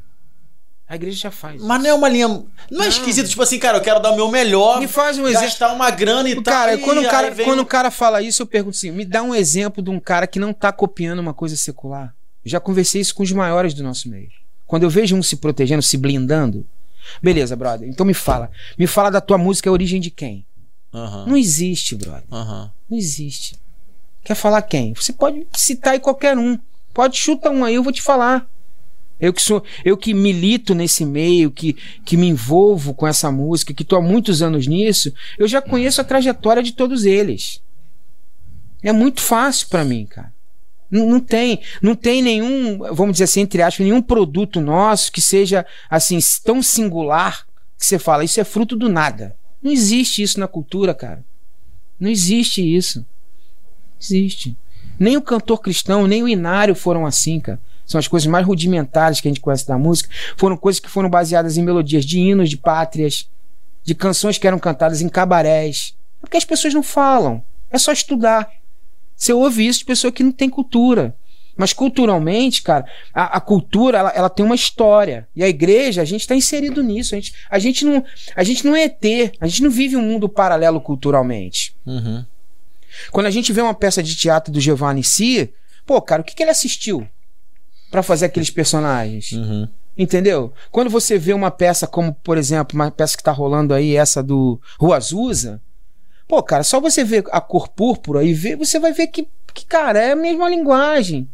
A igreja já faz. Mas não é uma linha. Não é esquisito, tipo assim, cara, eu quero dar o meu melhor, Me faz um exemplo. gastar uma grana e tal. Cara, e quando o aí cara, vem quando o cara fala isso, eu pergunto assim: me dá um exemplo de um cara que não tá copiando uma coisa secular. Eu já conversei isso com os maiores do nosso meio. Quando eu vejo um se protegendo, se blindando. Beleza, brother. Então me fala. Me fala da tua música, a origem de quem? Aham, Não existe, brother. aham. Não existe. Quer falar quem? Você pode citar aí qualquer um. Pode chutar um aí, eu vou te falar. Eu que sou, eu que milito nesse meio, que, que me envolvo com essa música, que estou há muitos anos nisso, eu já conheço a trajetória de todos eles. É muito fácil para mim, cara. Não, não tem, não tem nenhum, vamos dizer assim, entre aspas, nenhum produto nosso que seja assim tão singular que você fala, isso é fruto do nada. Não existe isso na cultura, cara. Não existe isso. Existe. Nem o cantor cristão, nem o inário foram assim, cara. São as coisas mais rudimentares que a gente conhece da música. Foram coisas que foram baseadas em melodias de hinos de pátrias, de canções que eram cantadas em cabarés. É porque as pessoas não falam. É só estudar. Você ouve isso de pessoa que não tem cultura. Mas culturalmente, cara, a, a cultura ela, ela tem uma história. E a igreja, a gente está inserido nisso. A gente, a, gente não, a gente não é ET. A gente não vive um mundo paralelo culturalmente. Uhum. Quando a gente vê uma peça de teatro do Giovanni Si, pô, cara, o que, que ele assistiu pra fazer aqueles personagens? Uhum. Entendeu? Quando você vê uma peça como, por exemplo, uma peça que tá rolando aí, essa do Rua Azusa, pô, cara, só você ver a cor púrpura e ver, você vai ver que, que cara, é a mesma linguagem.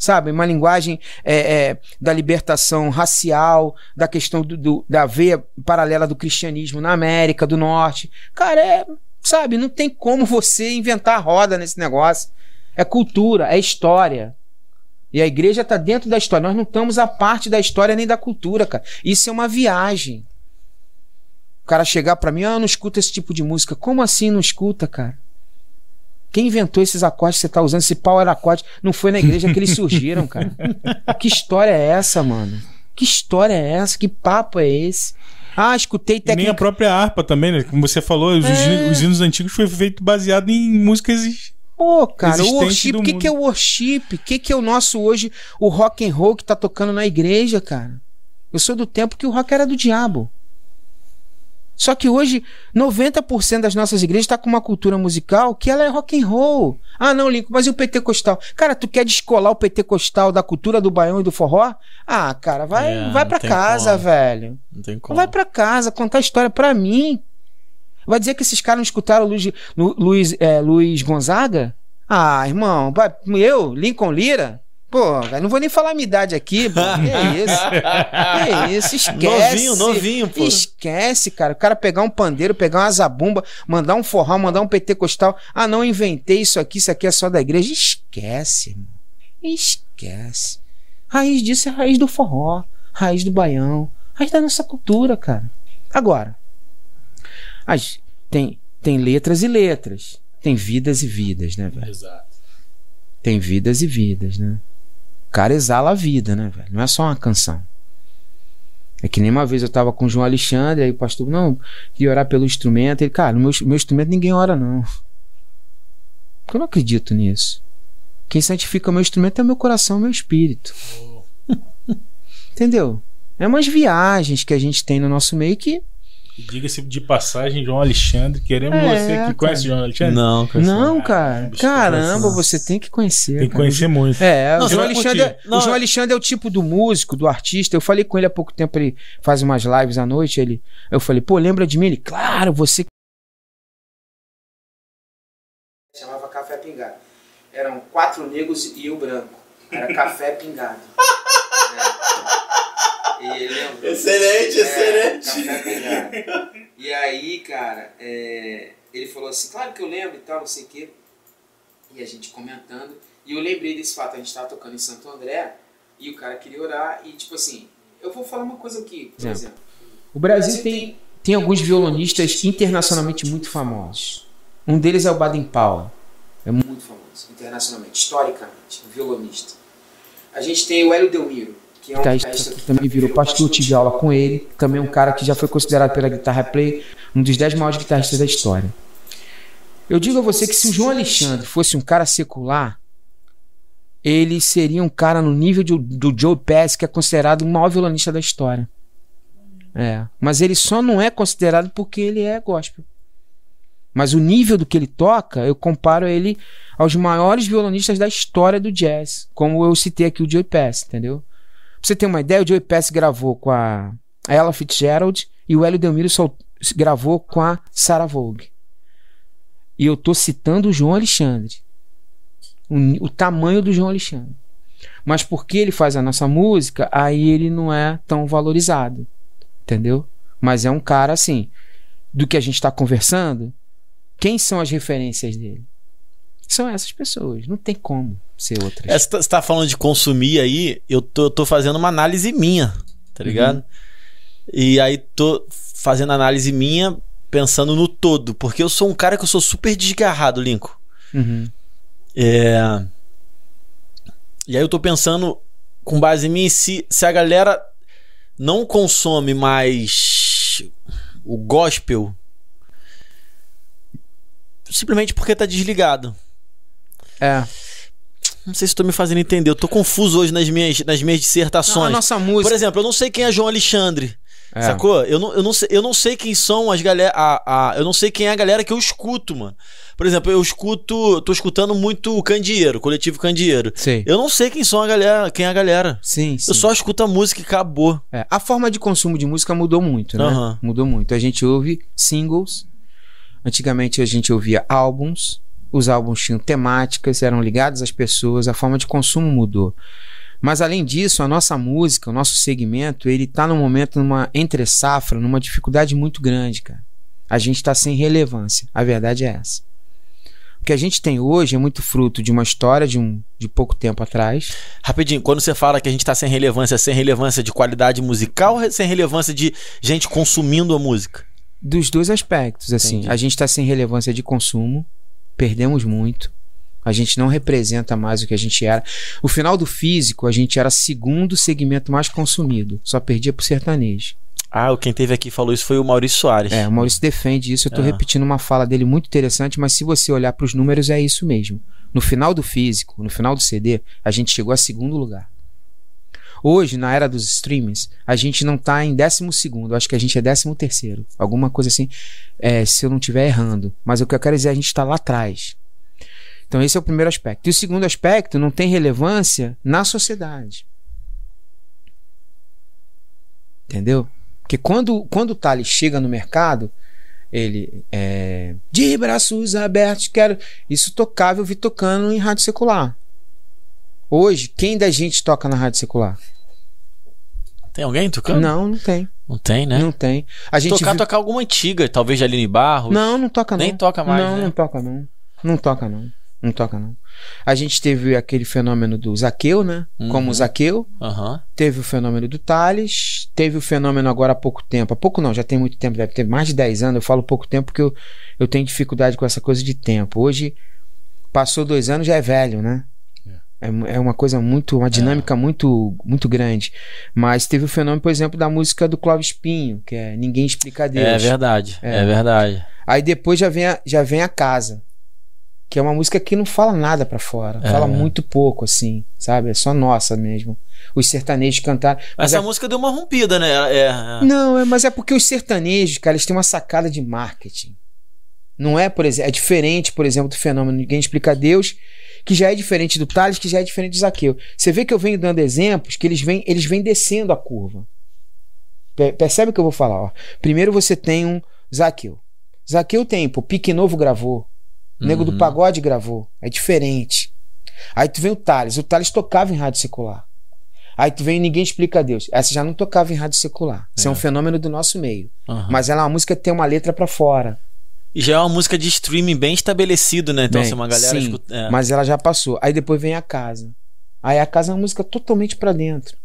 Sabe? Uma linguagem é, é, da libertação racial, da questão do, do- da veia paralela do cristianismo na América do Norte. Cara, é. Sabe? Não tem como você inventar a roda nesse negócio. É cultura, é história. E a igreja está dentro da história. Nós não estamos a parte da história nem da cultura, cara. Isso é uma viagem. O cara chegar para mim, ah, eu não escuta esse tipo de música. Como assim não escuta, cara? Quem inventou esses acordes que você tá usando? Esse power acorde não foi na igreja que eles surgiram, cara. [laughs] Que história é essa, mano? Que história é essa? Que papo é esse? Ah, escutei E nem a técnica. própria harpa também, né? Como você falou, os, É. os hinos antigos foi feito baseado em músicas. Pô, cara, o worship, o que, mundo. que é o worship? O que, que é o nosso hoje, o rock and roll que tá tocando na igreja, cara? Eu sou do tempo que o rock era do diabo. Só que hoje, 90% das nossas igrejas tá com uma cultura musical que ela é rock and roll. Ah, não, Lincoln, mas e o pentecostal? Cara, tu quer descolar o pentecostal da cultura do baião e do forró? Ah, cara, vai, É, vai tem casa, como. velho. Não tem como. Vai pra casa contar a história pra mim. Vai dizer que esses caras não escutaram Luiz, Lu- Luiz, é, Luiz Gonzaga? Ah, irmão, eu, Lincoln Lira? Pô, velho, não vou nem falar a minha idade aqui, pô. [laughs] Que isso? Que isso? Esquece. Novinho, novinho, pô. Esquece, cara. O cara pegar um pandeiro, pegar uma zabumba, mandar um forró, mandar um pentecostal. Ah, não inventei isso aqui, isso aqui é só da igreja. Esquece, irmão. Esquece. Raiz disso é raiz do forró, raiz do baião, raiz da nossa cultura, cara. Agora, as- tem, tem letras e letras. Tem vidas e vidas, né, velho? Exato. Tem vidas e vidas, né? O cara exala a vida, né, velho? Não é só uma canção. É que nem uma vez eu tava com o João Alexandre, aí o pastor, não, queria orar pelo instrumento. Ele, cara, no meu, meu instrumento ninguém ora, não. Porque eu não acredito nisso. Quem santifica o meu instrumento é o meu coração, o meu espírito. [laughs] Entendeu? É umas viagens que a gente tem no nosso meio que. Diga-se de passagem, João Alexandre. Queremos É, você que cara. conhece João Alexandre. Não, cara. Não, Ah, cara. bicho, Caramba, você tem que conhecer. Tem que cara. conhecer muito. É, Não, o João, Alexandre. Não, o João é- Alexandre é o tipo do músico, do artista. Eu falei com ele há pouco tempo, ele faz umas lives à noite. Ele, eu falei, pô, lembra de mim? Ele, claro, você. Chamava Café Pingado. Eram quatro negros e eu branco. Era Café Pingado. [laughs] É. E ele lembrou. [laughs] Excelente, É, Café Pingado. E aí, cara, é, ele falou assim, claro que eu lembro e tal, não sei o quê. E a gente comentando. E eu lembrei desse fato, a gente tava tocando em Santo André e o cara queria orar. E tipo assim, eu vou falar uma coisa aqui, por É. exemplo. O Brasil tem, tem alguns violonistas internacionalmente muito famosos. Um deles é o Baden Powell. Muito famoso. internacionalmente, historicamente, um violonista. A gente tem o Hélio Delmiro, que é um guitarrista que também virou pastor, tive aula com ele, também um cara que já foi considerado pela Guitarra Play um dos dez maiores guitarristas da história. Eu digo a você que se o João Alexandre fosse um cara secular, ele seria um cara no nível de, do Joe Pass, que é considerado o maior violonista da história. É, mas ele só não é considerado porque ele é gospel. Mas o nível do que ele toca, eu comparo ele aos maiores violonistas da história do jazz, como eu citei aqui o Joey Pass, entendeu? Você ter uma ideia, o Joey Pass gravou com a Ella Fitzgerald e o Hélio Delmiro só gravou com a Sarah Vogue. E eu tô citando o João Alexandre. O, o tamanho do João Alexandre. Mas porque ele faz a nossa música, aí ele não é tão valorizado. Entendeu? Mas é um cara assim, do que a gente está conversando, quem são as referências dele? São essas pessoas. Não tem como ser outras. É, você está tá falando de consumir aí, eu tô, eu tô fazendo uma análise minha, tá ligado? Uhum. E aí tô fazendo análise minha pensando no todo, porque eu sou um cara que eu sou super desgarrado, Lincoln. Uhum. É... E aí eu tô pensando, com base em mim, se, se a galera não consome mais o gospel simplesmente porque tá desligado. É. Não sei se estou me fazendo entender. Eu tô confuso hoje nas minhas, nas minhas dissertações. Não, a nossa música. Por exemplo, eu não sei quem é João Alexandre. É. Sacou? Eu não, eu, não sei, eu não sei quem são as galera. A, a, eu não sei quem é a galera que eu escuto, mano. Por exemplo, eu escuto. tô escutando muito o Candeeiro, coletivo Candeeiro. Sim. Eu não sei quem são a galera, quem é a galera. Sim, sim. Eu só escuto a música e acabou. É, a forma de consumo de música mudou muito, né? Uhum. Mudou muito. A gente ouve singles. Antigamente a gente ouvia álbuns. Os álbuns tinham temáticas, eram ligados às pessoas, a forma de consumo mudou. Mas além disso, a nossa música, o nosso segmento, ele está no momento numa entre safra, numa dificuldade muito grande, cara. A gente está sem relevância. A verdade é essa. O que a gente tem hoje é muito fruto de uma história de, um, de pouco tempo atrás. Rapidinho, quando você fala que a gente está sem relevância, sem relevância de qualidade musical ou sem relevância de gente consumindo a música? Dos dois aspectos, assim. Entendi. A gente está sem relevância de consumo, perdemos muito. A gente não representa mais o que a gente era. O final do físico, a gente era segundo segmento mais consumido. Só perdia pro sertanejo. Ah, quem teve aqui falou isso foi o Maurício Soares. É, o Maurício defende isso. Eu tô é. repetindo uma fala dele muito interessante, mas se você olhar para os números, é isso mesmo. No final do físico, no final do CD, a gente chegou a segundo lugar. Hoje, na era dos streamings, a gente não tá em décimo segundo, acho que a gente é décimo terceiro. Alguma coisa assim, é, se eu não estiver errando. Mas o que eu quero dizer, a gente está lá atrás. Então, esse é o primeiro aspecto. E o segundo aspecto não tem relevância na sociedade. Entendeu? Porque quando, quando o Thales chega no mercado, ele é. De braços abertos, quero. Isso tocava, eu vi tocando em rádio secular. Hoje, quem da gente toca na rádio secular? Tem alguém tocando? Não, não tem. Não tem, né? Não tem. A gente tocar, viu... tocar alguma antiga, talvez de Aline Barros. Não, não toca não. Nem toca mais, Não, né? não toca não. Não toca não. Não toca, não. A gente teve aquele fenômeno do Zaqueu, né? Uhum. Como Zaqueu. Uhum. Teve o fenômeno do Thales. Teve o fenômeno agora há pouco tempo. Há pouco não, já tem muito tempo, deve ter mais de 10 anos. Eu falo pouco tempo porque eu, eu tenho dificuldade com essa coisa de tempo. Hoje, passou dois anos, já é velho, né? É, é uma coisa muito, uma dinâmica é. muito, muito grande. Mas teve o fenômeno, por exemplo, da música do Clóvis Pinho, que é Ninguém Explica a Deus. É verdade, é, é verdade. Aí depois já vem a, já vem a casa que é uma música que não fala nada para fora, é. fala muito pouco assim, sabe? É só nossa mesmo. Os sertanejos cantaram. Mas Essa é... música deu uma rompida, né? É, é... Não, é, mas é porque os sertanejos, cara, eles têm uma sacada de marketing. Não é, por exemplo, é diferente, por exemplo, do fenômeno Ninguém Explica Deus, que já é diferente do Thales, que já é diferente do Zaqueu. Você vê que eu venho dando exemplos que eles vêm, eles vêm descendo a curva. Percebe o que eu vou falar? Ó. Primeiro você tem um Zaqueu. Zaqueu tem, pô, Pique Novo gravou. O Nego uhum. do Pagode gravou. É diferente. Aí tu vem o Thales. O Thales tocava em rádio secular. Aí tu vem Ninguém Explica a Deus. Essa já não tocava em rádio secular. Isso é, é um fenômeno do nosso meio. Uhum. Mas ela é uma música que tem uma letra para fora. E já é uma música de streaming bem estabelecido, né? Então, bem, se uma galera sim, escuta, é. Mas ela já passou. Aí depois vem a casa. Aí a casa é uma música totalmente para dentro.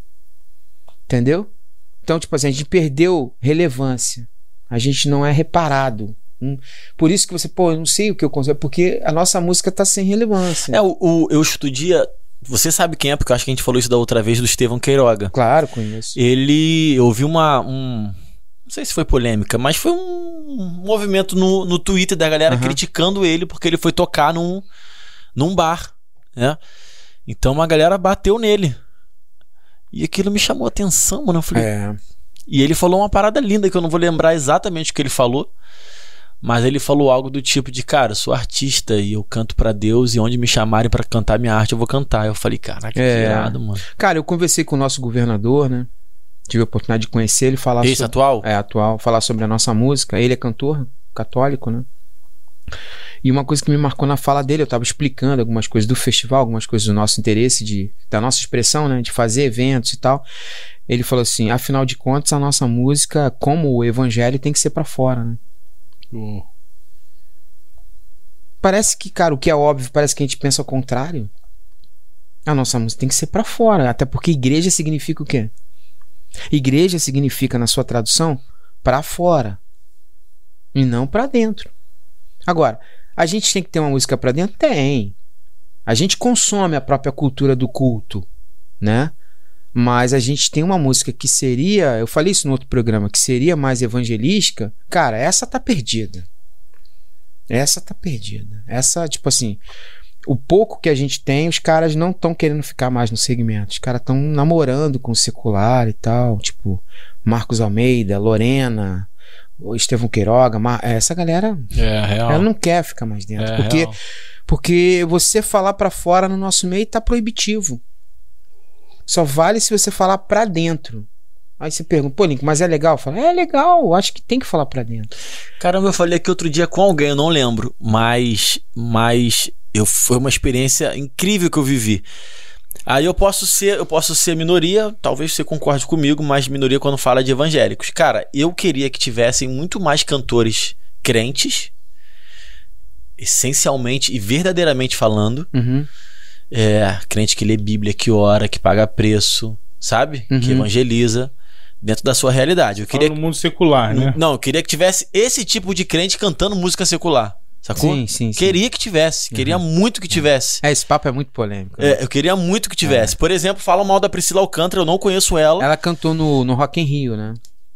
Entendeu? Então, tipo assim, a gente perdeu relevância. A gente não é reparado Hum, Por isso que você, pô, eu não sei o que eu consigo. Porque a nossa música tá sem relevância. É, o, o- eu estudia. Você sabe quem é, porque eu acho que a gente falou isso da outra vez do Estevão Queiroga. Claro, conheço. Ele. Eu vi uma. Um, não sei se foi polêmica, mas foi um movimento no, no Twitter da galera Aham. criticando ele porque ele foi tocar num, num bar, né? Então uma galera bateu nele. E aquilo me chamou a atenção, mano. Eu falei, É. E ele falou uma parada linda que eu não vou lembrar exatamente o que ele falou. Mas ele falou algo do tipo de, cara, eu sou artista e eu canto pra Deus e onde me chamarem pra cantar minha arte eu vou cantar. Eu falei, caraca, É. que irado, mano. Cara, eu conversei com o nosso governador, né? Tive a oportunidade de conhecer ele, falar Esse sobre... atual? É, atual. Falar sobre a nossa música. Ele é cantor católico, né? E uma coisa que me marcou na fala dele, eu tava explicando algumas coisas do festival, algumas coisas do nosso interesse, de, da nossa expressão, né? De fazer eventos e tal. Ele falou assim: afinal de contas, a nossa música, como o evangelho, tem que ser pra fora, né? Parece que, cara, o que é óbvio, parece que a gente pensa ao contrário. A nossa música tem que ser pra fora, até porque igreja significa o quê? Igreja significa, na sua tradução, pra fora e não pra dentro. Agora, a gente tem que ter uma música pra dentro? Tem. A gente consome a própria cultura do culto, né? Mas a gente tem uma música que seria, eu falei isso no outro programa, que seria mais evangelística. Cara, essa tá perdida. Essa tá perdida. Essa, tipo assim, o pouco que a gente tem, os caras não estão querendo ficar mais no segmento. Os caras estão namorando com o secular e tal. Tipo, Marcos Almeida, Lorena, Estevão Queiroga. Mar- Essa galera, É, real. ela não quer ficar mais dentro. É, porque, real. porque você falar pra fora no nosso meio tá proibitivo. Só vale se você falar pra dentro. Aí você pergunta, pô, Link, mas é legal? Fala, é legal, acho que tem que falar pra dentro. Caramba, eu falei aqui outro dia com alguém, eu não lembro, mas mas eu foi uma experiência incrível que eu vivi. Aí eu posso ser, eu posso ser minoria, talvez você concorde comigo, mas minoria quando fala de evangélicos. Cara, eu queria que tivessem muito mais cantores crentes, essencialmente e verdadeiramente falando, Uhum. é, crente que lê Bíblia, que ora, que paga preço, sabe? Uhum. Que evangeliza dentro da sua realidade. Eu Queria no mundo secular, né? não, eu queria que tivesse esse tipo de crente cantando música secular. Sacou? Sim, sim, sim. Queria que tivesse. Queria muito que tivesse. É, esse papo é muito polêmico. né? É, eu queria muito que tivesse. Por exemplo, falam mal da Priscila Alcântara, eu não conheço ela. Ela cantou no, no Rock in Rio, né?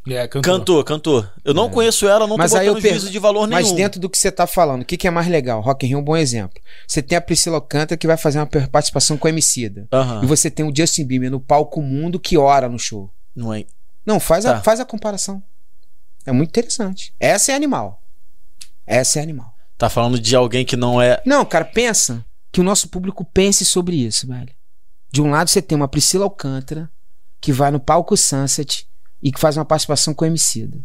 É, cantou. Cantou, cantou. Eu não conheço ela, não Mas tô aí botando eu per- juízo de valor nenhum. Mas dentro do que você tá falando, o que, que é mais legal? Rock in Rio é um bom exemplo. Você tem a Priscila Alcântara que vai fazer uma participação com a Emicida. Aham. E você tem o Justin Bieber no palco mundo que ora no show. Não é. Não, faz, a, Tá. faz a comparação. É muito interessante. Essa é animal. Essa é animal. Tá falando de alguém que não é. Não, cara, pensa que o nosso público pense sobre isso, velho. De um lado você tem uma Priscila Alcântara que vai no palco Sunset e que faz uma participação com o Emicida.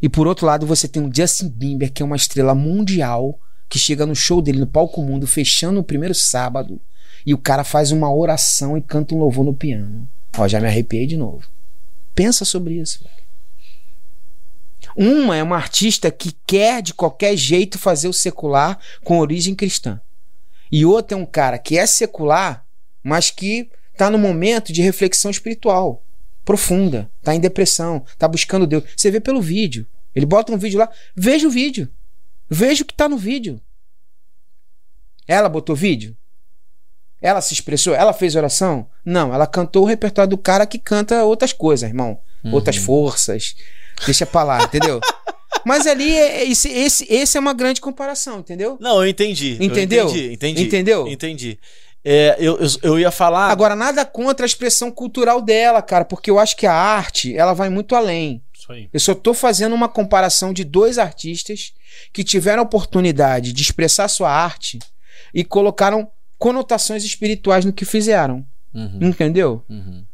E por outro lado você tem o Justin Bieber, que é uma estrela mundial, que chega no show dele no palco mundo, fechando o primeiro sábado, e o cara faz uma oração e canta um louvor no piano. Ó, já me arrepiei de novo. Pensa sobre isso. Uma é uma artista que quer de qualquer jeito fazer o secular com origem cristã. E outra é um cara que é secular, mas que está no momento de reflexão espiritual profunda, tá em depressão, tá buscando Deus. Você vê pelo vídeo. Ele bota um vídeo lá, veja o vídeo. Veja o que tá no vídeo. Ela botou vídeo? Ela se expressou? Ela fez oração? Não, ela cantou o repertório do cara que canta outras coisas, irmão. Outras forças. Deixa pra lá, entendeu? [laughs] Mas ali, é- é- esse, esse, esse é uma grande comparação, entendeu? Não, eu entendi. Eu Entendeu? entendi, entendi. Entendeu? Entendi. É, eu, eu, eu ia falar. Agora, nada contra a expressão cultural dela, cara, porque eu acho que a arte, ela vai muito além. Isso aí. Eu só tô fazendo uma comparação de dois artistas que tiveram a oportunidade de expressar sua arte e colocaram conotações espirituais no que fizeram. Uhum, Entendeu? uhum,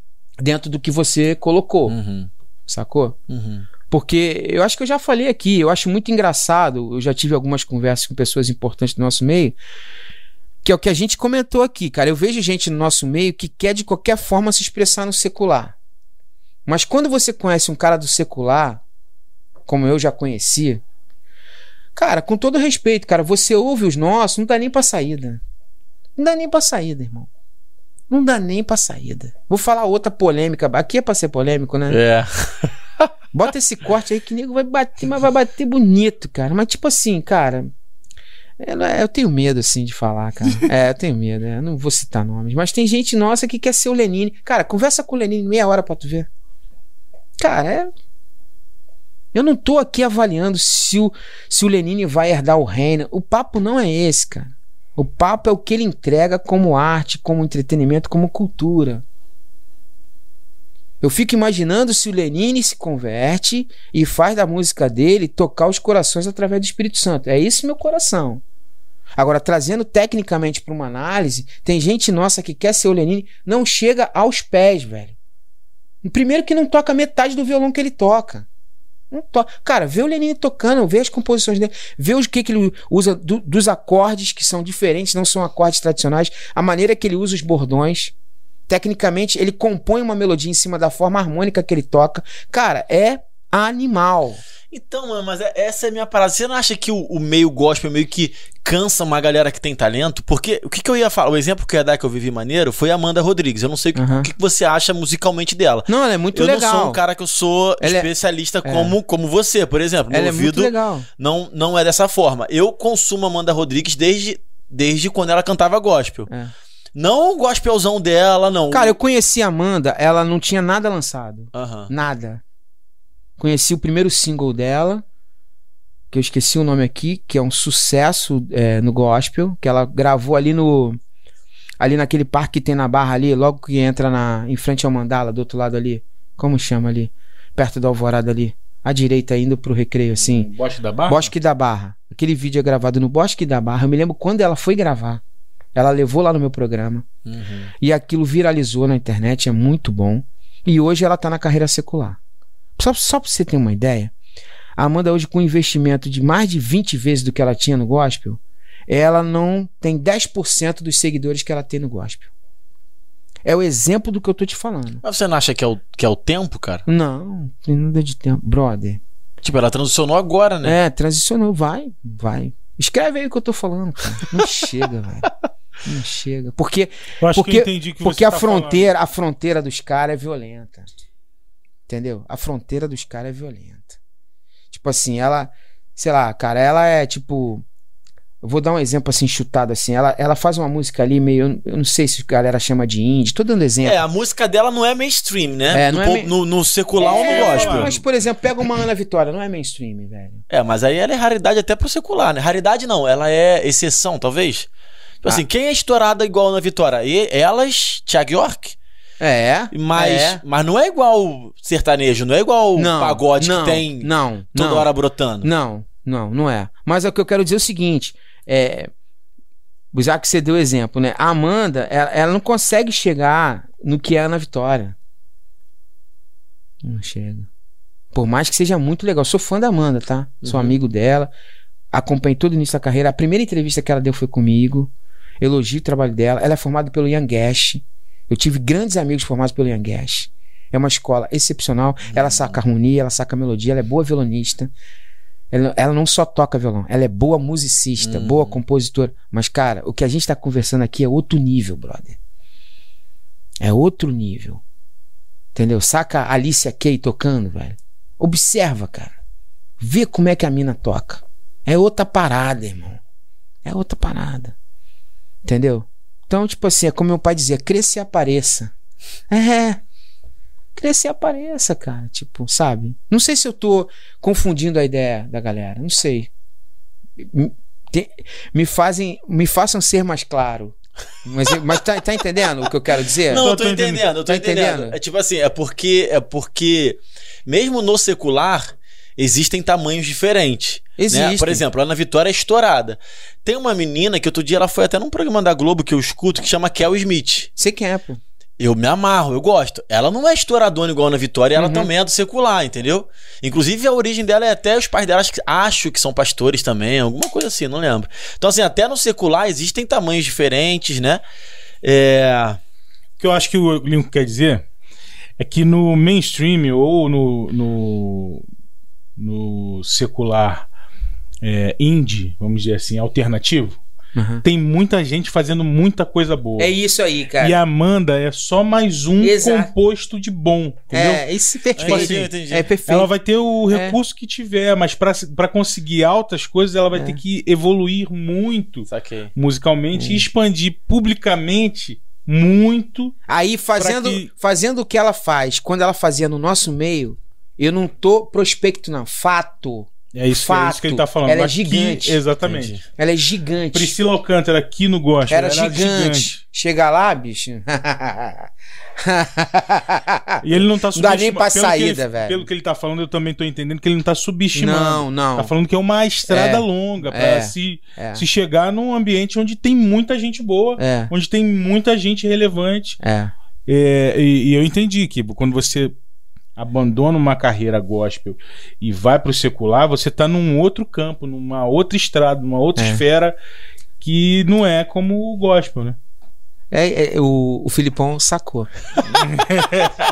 Dentro do que você colocou, uhum, sacou? uhum. Porque eu acho que eu já falei aqui, eu acho muito engraçado, eu já tive algumas conversas com pessoas importantes do nosso meio, que é o que a gente comentou aqui, cara. Eu vejo gente no nosso meio que quer de qualquer forma se expressar no secular. Mas quando você conhece um cara do secular, como eu já conheci, cara, com todo respeito, cara, você ouve os nossos, não dá nem pra saída. Não dá nem pra saída, irmão. Não dá nem pra saída. Vou falar outra polêmica. Aqui é pra ser polêmico, né? É. [laughs] Bota esse corte aí que nego vai bater, mas vai bater bonito, cara. Mas tipo assim, cara. Eu, eu tenho medo, assim, de falar, cara. É, eu tenho medo, é, eu não vou citar nomes. Mas tem gente nossa que quer ser o Lenine. Cara, conversa com o Lenine meia hora pra tu ver. Cara, é. Eu não tô aqui avaliando se o, se o Lenine vai herdar o reino. O papo não é esse, cara. O papo é o que ele entrega como arte, como entretenimento, como cultura. Eu fico imaginando se o Lenine se converte e faz da música dele tocar os corações através do Espírito Santo. É isso meu coração. Agora, trazendo tecnicamente para uma análise, tem gente nossa que quer ser o Lenine, não chega aos pés, velho. Primeiro que não toca metade do violão que ele toca. To... Cara, vê o Lenine tocando, vê as composições dele, vê o que, que ele usa do, dos acordes que são diferentes, não são acordes tradicionais, a maneira que ele usa os bordões. Tecnicamente, ele compõe uma melodia em cima da forma harmônica que ele toca. Cara, é animal. Então, mano, mas é, essa é a minha parada. Você não acha que o, o, meio gospel meio que cansa uma galera que tem talento? Porque o que, que eu ia falar? O exemplo que eu ia dar que eu vivi maneiro foi a Amanda Rodrigues. Eu não sei uhum. o que, que você acha musicalmente dela. Não, ela é muito eu legal. Eu não sou um cara que eu sou ela é especialista é... como, como você, por exemplo. Meu ela ouvido é muito legal. Não, não é dessa forma. Eu consumo Amanda Rodrigues desde, desde quando ela cantava gospel. É. Não o gospelzão dela, não. Cara, eu conheci a Amanda, ela não tinha nada lançado. Uhum. Nada. Conheci o primeiro single dela, que eu esqueci o nome aqui, que é um sucesso é, no gospel, que ela gravou ali no. Ali naquele parque que tem na barra ali, logo que entra na, em frente ao Mandala, do outro lado ali. Como chama ali? Perto da Alvorada ali. À direita, indo pro recreio, assim. Bosque da Barra? Bosque da Barra. Aquele vídeo é gravado no Bosque da Barra. Eu me lembro quando ela foi gravar. Ela levou lá no meu programa. Uhum. E aquilo viralizou na internet, é muito bom. E hoje ela tá na carreira secular. Só, só pra você ter uma ideia, a Amanda hoje com um investimento de mais de 20 vezes do que ela tinha no gospel, ela não tem 10% dos seguidores que ela tem no gospel. É o exemplo do que eu tô te falando. Mas você não acha que é o, que é o tempo, cara? Não, tem nada de tempo. Brother. Tipo, ela transicionou agora, né? É, transicionou. Vai, vai. Escreve aí o que eu tô falando, cara. Não [laughs] chega, velho. Não chega. Porque, porque, porque a tá fronteira, falando. a fronteira dos caras é violenta. Entendeu? A fronteira dos caras é violenta. Tipo assim, ela, sei lá, cara, ela é tipo eu vou dar um exemplo assim, chutado assim. Ela, ela faz uma música ali meio. Eu não sei se a galera chama de indie. Tô dando exemplo. É, a música dela não é mainstream, né? É, não no, é no, no secular é, ou no gospel. Mas, por exemplo, pega uma Ana Vitória, não é mainstream, velho. É, mas aí ela é raridade até pro secular, né? Raridade não, ela é exceção, talvez. Tipo assim, ah. assim, quem é estourada igual a Ana Vitória? E, elas, Thiago York. É. Mas, é. mas não é igual sertanejo, não é igual não, pagode não, que tem não, toda não, hora brotando. Não, não, não é. Mas é o que eu quero dizer é o seguinte: é, já que você deu exemplo, né? A Amanda, ela, ela, não consegue chegar no que é a Ana Vitória. Não chega. Por mais que seja muito legal. Sou fã da Amanda, tá? Sou uhum. amigo dela. Acompanhei todo o início da carreira. A primeira entrevista que ela deu foi comigo. Elogio o trabalho dela. Ela é formada pelo Young Gash. Eu tive grandes amigos formados pelo Gash. É uma escola excepcional. Uhum. Ela saca harmonia, ela saca melodia, ela é boa violonista. Ela, ela, não só toca violão, ela é boa musicista, uhum. boa compositora. Mas, cara, o que a gente tá conversando aqui é outro nível, brother. É outro nível. Entendeu? Saca a Alicia Kay tocando, velho. Observa, cara. Vê como é que a mina toca. É outra parada, irmão. É outra parada. Entendeu? Então, tipo assim, é como meu pai dizia: cresça e apareça. É. Cresça e apareça, cara. Tipo, sabe? Não sei se eu tô confundindo a ideia da galera. Não sei. Me, fazem, me façam ser mais claro. Mas, mas tá, tá, entendendo o que eu quero dizer? Não, eu tô, entendendo, eu tô tá entendendo. entendendo. É tipo assim, é porque é porque mesmo no secular existem tamanhos diferentes. Existem. Né? Por exemplo, a Ana Vitória é estourada. Tem uma menina que outro dia ela foi até num programa da Globo que eu escuto que chama Kel Smith. Você quer, é, pô. Eu me amarro, eu gosto. Ela não é estouradona igual a Ana Vitória, ela uhum. também é do secular, entendeu? Inclusive a origem dela é até os pais dela, acho que são pastores também, alguma coisa assim, não lembro. Então, assim, até no secular existem tamanhos diferentes, né? É... O que eu acho que o Lincoln quer dizer é que no mainstream ou no, no, no secular é, indie, vamos dizer assim, alternativo, Uhum. tem muita gente fazendo muita coisa boa. É isso aí, cara. E a Amanda é só mais um Exato. composto de bom, entendeu? É, isso é perfeito. Entendi. É perfeito. Ela vai ter o É. recurso que tiver, mas pra conseguir altas coisas, ela vai É. ter que evoluir muito Saquei. musicalmente É. e expandir publicamente muito. Aí, fazendo, que- fazendo o que ela faz, quando ela fazia no nosso meio, eu não tô prospecto, não. Fato. É isso, é isso que ele tá falando. Ela é Aqui- gigante. exatamente. Entendi. Ela é gigante. Priscila Alcântara aqui no Gospel. Era ela gigante. Chega lá, bicho. [laughs] E ele não tá Não dá nem subestimando. pra saída, ele- velho. Pelo que ele tá falando, eu também tô entendendo que ele não tá subestimando. não, não. Tá falando que é uma estrada É. longa pra É. se, É. se chegar num ambiente onde tem muita gente boa, É, onde tem muita gente relevante. é. É, e, e eu entendi que quando você abandona uma carreira gospel e vai pro secular, você tá num outro campo, numa outra estrada, numa outra É. esfera que não é como o gospel, né? É, é, o, o Filipão sacou.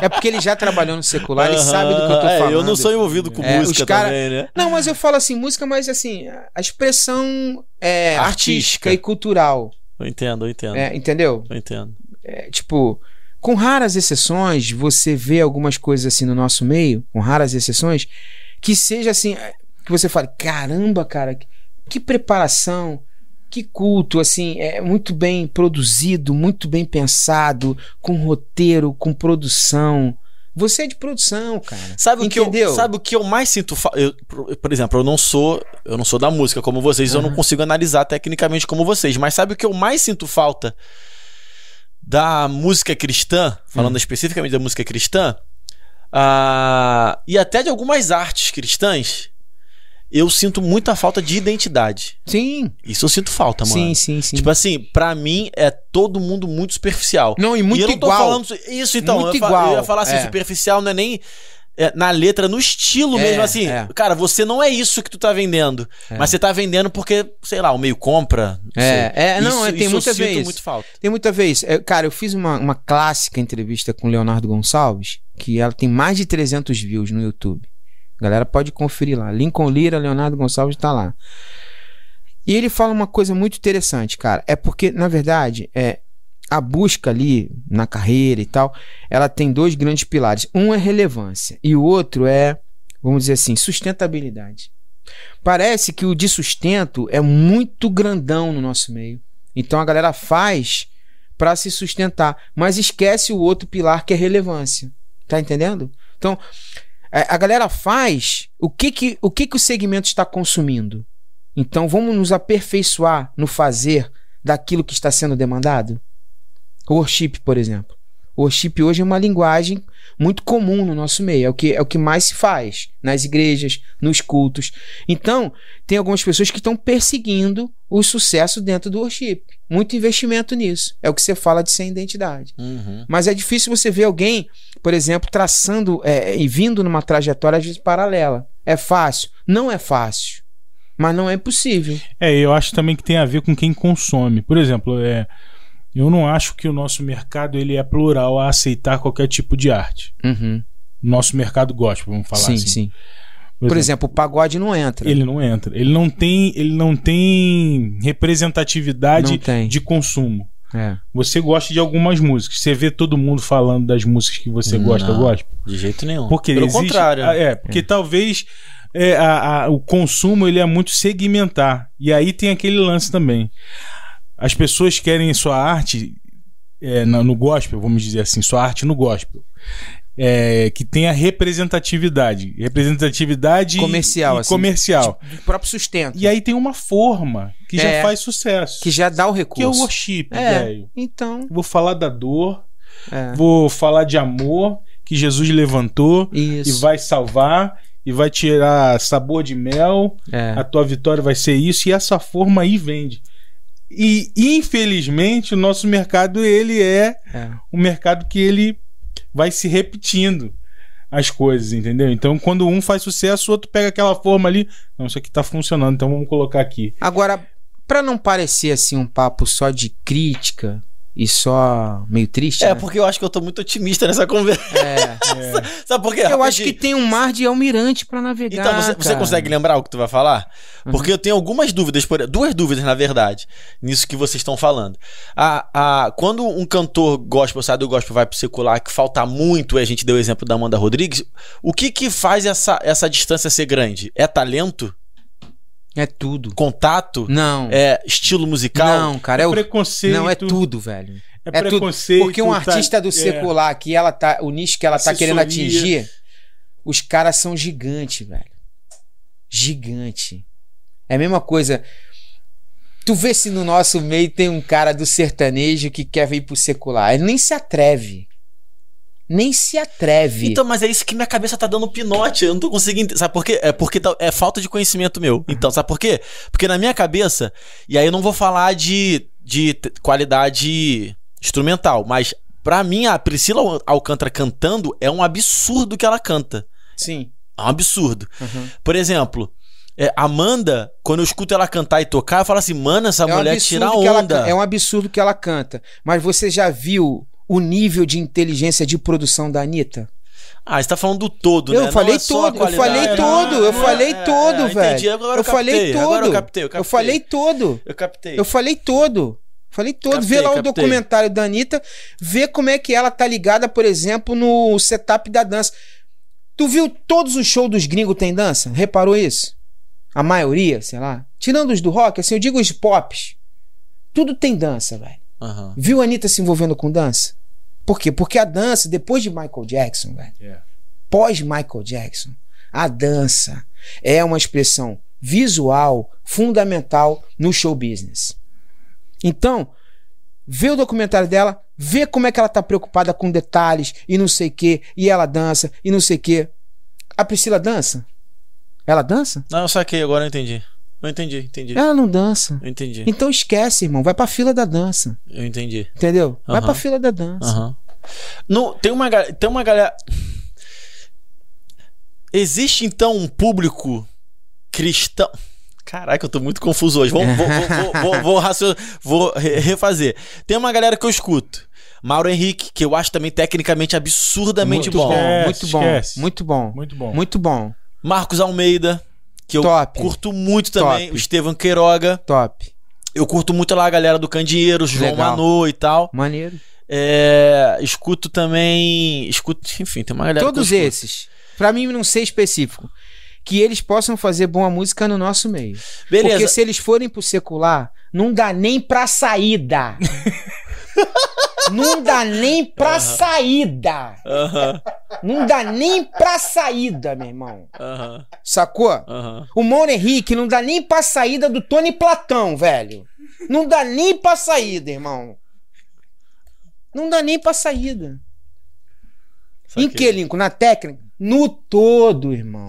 é porque ele já trabalhou no secular, ele sabe do que eu tô É, falando. eu não sou envolvido com É, música cara- também, né? Não, mas eu falo assim, música, mas assim, a expressão é, Artística. artística e cultural. Eu entendo, eu entendo. é, entendeu? Eu entendo. É, tipo, com raras exceções, você vê algumas coisas assim no nosso meio, com raras exceções, que seja assim, é, que você fale, caramba, cara, que, que preparação, que culto, assim, é muito bem produzido, muito bem pensado, com roteiro, com produção. Você é de produção, cara. Sabe o que eu, Entendeu? sabe o que eu mais sinto fa- eu, por exemplo, eu não sou, eu não sou da música como vocês, eu não consigo analisar tecnicamente como vocês, mas sabe o que eu mais sinto falta da música cristã, falando especificamente da música cristã, ah, e até de algumas artes cristãs, eu sinto muita falta de identidade. Sim, Isso eu sinto falta, mano. sim, sim, sim. Tipo assim, pra mim é todo mundo muito superficial. não, e muito e eu não tô igual. falando isso, então. Muito eu, igual, eu ia falar assim, é. superficial não é nem na letra, no estilo É, mesmo, assim. é. Cara, você não é isso que tu tá vendendo. É. Mas você tá vendendo porque, sei lá, o meio compra. não É, é, não, Isso- é, tem isso muita vez. muito falta. Tem muita vez. É, cara, eu fiz uma, uma clássica entrevista com o Leonardo Gonçalves, que ela tem mais de 300 views no YouTube. A galera pode conferir lá. Lincoln Lira, Leonardo Gonçalves tá lá. E ele fala uma coisa muito interessante, cara. É porque, na verdade, é a busca ali na carreira e tal, ela tem dois grandes pilares. Um é relevância e o outro é, vamos dizer assim, sustentabilidade. Parece que o de sustento é muito grandão no nosso meio. Então a galera faz para se sustentar, mas esquece o outro pilar que é relevância. Tá entendendo? Então, a galera faz o que que o que que o segmento está consumindo. Então, vamos nos aperfeiçoar no fazer daquilo que está sendo demandado. Worship, por exemplo. Worship hoje é uma linguagem muito comum no nosso meio, é o que é o que mais se faz nas igrejas, nos cultos. Então, tem algumas pessoas que estão perseguindo o sucesso dentro do worship. Muito investimento nisso. É o que você fala de sem identidade. Uhum. Mas é difícil você ver alguém, por exemplo, traçando é, e vindo numa trajetória às vezes paralela. É fácil? Não é fácil. Mas não é impossível. É, eu acho também que tem a ver com quem consome. Por exemplo, é, eu não acho que o nosso mercado ele é plural a aceitar qualquer tipo de arte. Uhum. Nosso mercado gospel, vamos falar Sim, assim. sim. Por exemplo, o pagode não entra. ele não entra. Ele não tem, ele não tem representatividade Não tem. de consumo. É. Você gosta de algumas músicas. Você vê todo mundo falando das músicas que você Não. gosta gospel. De jeito nenhum. Porque Pelo existe- contrário. Ah, É, porque talvez é, a- a- o consumo ele é muito segmentar. E aí tem aquele lance também. As pessoas querem sua arte é, no gospel, vamos dizer assim, sua arte no gospel. É, que tenha representatividade. Representatividade Comercial, e assim. comercial. Do próprio sustento. E aí tem uma forma que já É. faz sucesso. Que já dá o Que é o recurso. worship, É. velho. Então, Vou falar da dor, é. vou falar de amor que Jesus levantou Isso. e vai salvar e vai tirar sabor de mel. É. A tua vitória vai ser isso e essa forma aí vende. E infelizmente o nosso mercado ele é É. um mercado que ele vai se repetindo as coisas, entendeu? Então quando um faz sucesso, o outro pega aquela forma ali, não, isso aqui tá funcionando, então vamos colocar aqui. Agora, pra não parecer assim um papo só de crítica, e só meio triste. É, né? porque eu acho que eu tô muito otimista nessa conversa. É. [laughs] Sabe por quê? Eu acho que tem um mar de almirante pra navegar. Então, você, você consegue lembrar o que tu vai falar? Uhum. Porque eu tenho algumas dúvidas, por- duas dúvidas, na verdade, nisso que vocês estão falando. A, a, quando um cantor gospel sai do gospel vai pro secular, que falta muito, e a gente deu o exemplo da Amanda Rodrigues, o que que faz essa, essa distância ser grande? É talento? É tudo. Contato? Não. É estilo musical? Não, cara, é, o. preconceito. Não, é tudo, velho. É, É tudo. preconceito. Porque um tá- artista do é. secular que ela tá. O nicho que ela tá querendo Assessoria. atingir, os caras são gigantes, velho. Gigante. É a mesma coisa. Tu vê se no nosso meio tem um cara do sertanejo que quer vir pro secular. Ele nem se atreve. Nem se atreve. Então, mas é isso que minha cabeça tá dando pinote. Eu não tô conseguindo. Sabe por quê? É porque tá- é falta de conhecimento meu. Então, sabe por quê? Porque na minha cabeça, e aí eu não vou falar de, de qualidade instrumental, mas pra mim a Priscila Alcântara cantando é um absurdo que ela canta. Sim. É um absurdo. Uhum. Por exemplo, é, Amanda, quando eu escuto ela cantar e tocar, eu falo assim, mano, essa É um mulher absurdo tira que ela onda. can- é um absurdo que ela canta. Mas você já viu o nível de inteligência de produção da Anitta? Ah, você tá falando do todo, Eu né? falei não é só a todo, eu falei qualidade. todo, eu é- falei é, todo, é, velho. Eu, eu falei todo. Eu captei, eu captei. Eu falei todo. Eu captei. Eu falei todo. Falei todo. Captei, vê lá o captei. documentário da Anitta, vê como é que ela tá ligada, por exemplo, no setup da dança. Tu viu todos os shows dos gringos tem dança? Reparou isso? A maioria, sei lá. Tirando os do rock, assim, eu digo os pops. Tudo tem dança, velho. Aham. Viu a Anitta se envolvendo com dança? Por quê? Porque a dança, depois de Michael Jackson, velho, É. pós Michael Jackson, a dança é uma expressão visual fundamental no show business. Então, vê o documentário dela, vê como é que ela tá preocupada com detalhes e não sei o que, e ela dança e não sei o que. A Priscila dança? Ela dança? Não, eu saquei, agora eu entendi. Eu entendi, entendi. Ela não dança. Eu entendi. Então esquece, irmão. Vai pra fila da dança. Eu entendi. Entendeu? Vai pra fila da dança. Aham. No, tem uma tem uma galera Existe então um público cristão Caraca, eu tô muito confuso hoje. Vou, vou, vou, vou, vou, vou refazer. Tem uma galera que eu escuto. Mauro Henrique, que eu acho também tecnicamente absurdamente muito bom. bom, Esquece, muito bom, esquece. muito bom, Muito bom. muito bom, Marcos Almeida, que eu Top. curto muito também. Top. O Estevam Queiroga. top, Eu curto muito lá a galera do Candeeiro, João Legal. Manu e tal. maneiro. É, escuto também. Escuto, enfim, tem uma galera. Todos esses, pra mim não ser específico, que eles possam fazer boa música no nosso meio. Beleza. Porque se eles forem pro secular, não dá nem pra saída. [laughs] não dá nem pra saída. Aham, Não dá nem pra saída, meu irmão. aham, Sacou? aham. O Mauro Henrique não dá nem pra saída do Tony Platão, velho. Não dá nem pra saída, irmão. Não dá nem pra saída. Em que, Lincoln? Na técnica? No todo, irmão.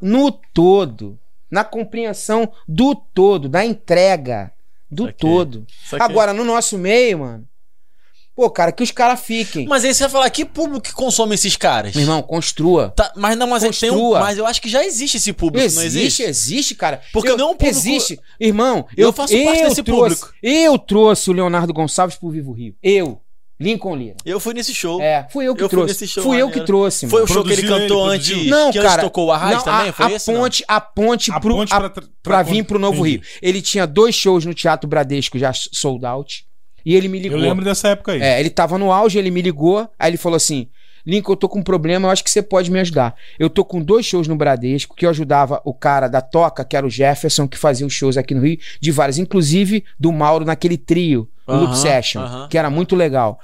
No todo. Na compreensão do todo, da entrega. Do Saquei. todo. Saquei. Agora, no nosso meio, mano. Pô, cara, que os caras fiquem. Mas aí você vai falar, que público que consome esses caras? Meu irmão, construa. Tá, mas não, mas, tem um, Construa. mas eu acho que já existe esse público, Existe, não existe? existe, cara. Porque eu, não é um público- Existe. Irmão, Eu eu, faço parte desse trouxe, público. Eu trouxe o Leonardo Gonçalves pro Vivo Rio. Eu. Lincoln Lira. Eu fui nesse show. É, fui eu que Eu fui trouxe. nesse show fui eu que trouxe, Foi o show que ele Produziu cantou ele, antes, produziu. Não, que antes cara. tocou o Arraiz não, também? a, Foi a esse? não? ponte, a ponte, A pro, ponte a- pra pra pra vir pro Novo entendi. Rio. Ele tinha dois shows no Teatro Bradesco já sold out. E ele me Eu ligou. lembro dessa época aí. É, ele tava no auge, ele me ligou, aí ele falou assim: Lincoln, eu tô com um problema, eu acho que você pode me ajudar. Eu tô com dois shows no Bradesco, que eu ajudava o cara da Toca, que era o Jefferson, que fazia os shows aqui no Rio, de vários, inclusive do Mauro naquele trio, o Loop Aham, Session, aham. que era muito legal.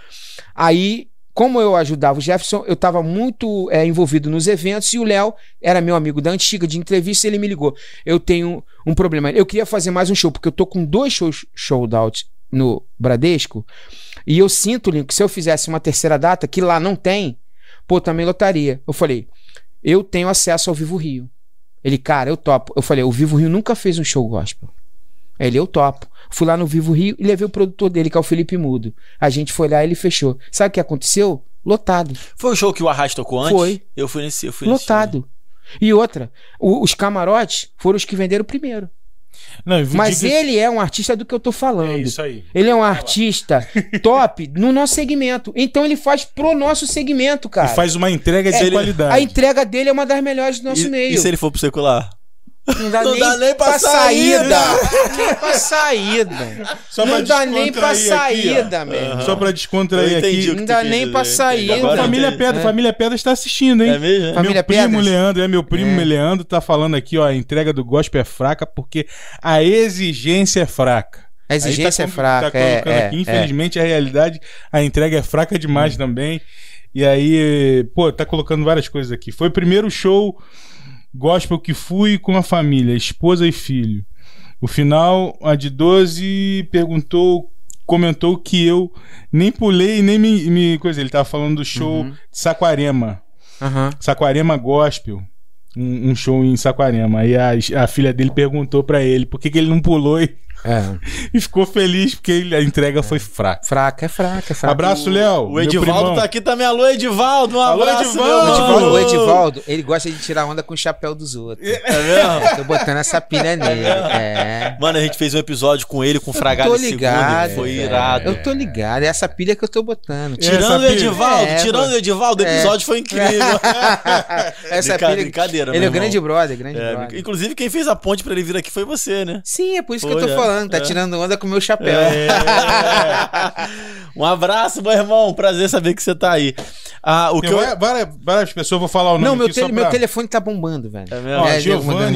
Aí, como eu ajudava o Jefferson, eu tava muito é, envolvido nos eventos e o Léo era meu amigo da antiga de entrevista e ele me ligou. Eu tenho um problema. Eu queria fazer mais um show, porque eu tô com dois shows sold out no Bradesco. E eu sinto, Link, que se eu fizesse uma terceira data, que lá não tem, pô, também lotaria. Eu falei, eu tenho acesso ao Vivo Rio. Ele, cara, eu topo. Eu falei, o Vivo Rio nunca fez um show gospel. Ele, eu topo. Fui lá no Vivo Rio e levei o produtor dele, que é o Felipe Mudo. A gente foi lá e ele fechou. Sabe o que aconteceu? Lotado. Foi o show que o Arraiz tocou antes? Foi. Eu fui nesse. Eu fui nesse Lotado. E outra, o- os camarotes foram os que venderam primeiro. Não, eu Mas ele é um artista do que eu tô falando. É isso aí. Ele é um artista [laughs] top no nosso segmento. Então ele faz pro nosso segmento, cara. E faz uma entrega de É, qualidade. A entrega dele é uma das melhores do nosso E, meio. e se ele for pro secular? Não dá, Não nem, dá nem pra pra saída. saída. nem pra saída. Só não dá nem pra descontrair aqui, saída, meu irmão. Só pra descontrair aqui. Não dá nem pra sair. Agora Família entendi. Pedra, É. Família Pedra está assistindo, hein? É mesmo? Família meu primo Pedras? Leandro, é meu primo É. Leandro, tá falando aqui, ó, a entrega do gospel é fraca porque a exigência é fraca. A exigência Aí é tá, fraca. Tá é, é, aqui, é. infelizmente, a realidade, a entrega é fraca demais Hum. também. E aí, pô, tá colocando várias coisas aqui. Foi o primeiro show gospel que fui com a família, esposa e filho. O final, a de 12 perguntou, comentou que eu nem pulei, nem me, me coisa. Ele tava falando do show Uhum. de Saquarema. Aham. Saquarema Gospel. Um, um show em Saquarema. Aí a, a filha dele perguntou pra ele por que, que ele não pulou e, É. [laughs] e ficou feliz porque a entrega foi fraca. Fraca, é fraca, é fraca. Abraço, Léo. O Edivaldo tá aqui também. Alô, Edivaldo. Um Alô, abraço, Edivaldo. Edivaldo, o Edivaldo, ele gosta de tirar onda com o chapéu dos outros. É mesmo? Tô botando essa pilha nele. É. Mano, a gente fez um episódio com ele, com o Fragado tô segundo. ligado. Foi irado. Eu tô ligado, é essa pilha que eu tô botando. Tirando o Edivaldo, É, tirando o Edivaldo, o É. episódio foi incrível. [laughs] essa Brinca- pilha. Brincadeira, Ele é o grande brother, grande É, brother. inclusive, quem fez a ponte pra ele vir aqui foi você, né? Sim, é por isso que Foi, eu tô é. Falando. Tá É. tirando onda com o meu chapéu. um abraço, meu irmão. Prazer saber que você tá aí. Ah, o que eu. várias, várias, pessoas, vou falar o nome Não, meu, aqui só tele- meu pra- telefone tá bombando, velho. É mesmo? Ó, É.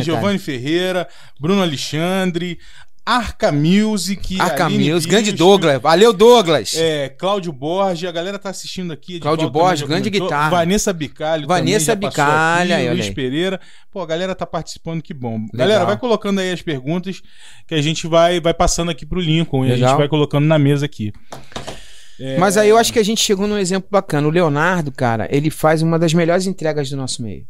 Giovanni Ferreira, Bruno Alexandre, Arca Music, Arca Aline Mills, grande Douglas. Valeu, Douglas. É, Cláudio Borges, a galera tá assistindo aqui. Cláudio Borges, grande comentou. guitarra. Vanessa Bicalho Vanessa também Bicalha, aqui, olha Luiz aí. Pereira. Pô, a galera tá participando, que bom. Legal. Galera, vai colocando aí as perguntas que a gente vai, vai passando aqui pro Lincoln e a Legal. gente vai colocando na mesa aqui. É, Mas aí eu acho que a gente chegou num exemplo bacana. O Leonardo, cara, ele faz uma das melhores entregas do nosso meio.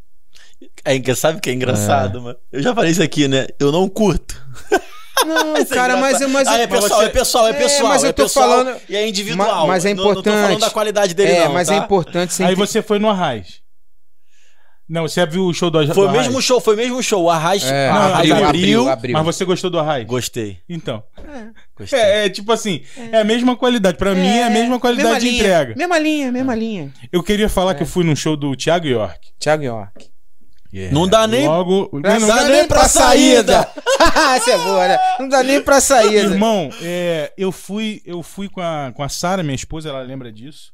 É, sabe o que é engraçado, mano? Eu já falei isso aqui, né? Eu não curto. [laughs] Não, [laughs] Isso é cara, mas, mas, Ah, é pessoal, você- é pessoal, é É, pessoal. mas eu é tô pessoal falando- E é individual. Ma- mas é Não- Não tô falando importante. da qualidade dele, é, não. mas tá? é importante você Aí você foi no Arraiz. Não, você viu o show do, do Foi o Arraiz? mesmo show, foi o mesmo show. O Arraiz, É, Arraiz abriu, abriu. abriu. Mas você gostou do Arraiz? Gostei. Então. Gostei. É, é tipo assim, é. a mesma qualidade. Pra mim é a mesma qualidade mesma de linha, entrega. Mesma linha, mesma linha. Eu queria falar É. que eu fui num show do Thiago York. Thiago York. Não dá nem. Logo. Não, não dá nem pra saída. Essa [laughs] é boa, né? Não dá nem pra saída. Irmão, é, eu fui, eu fui com a, com a Sara, minha esposa, ela lembra disso.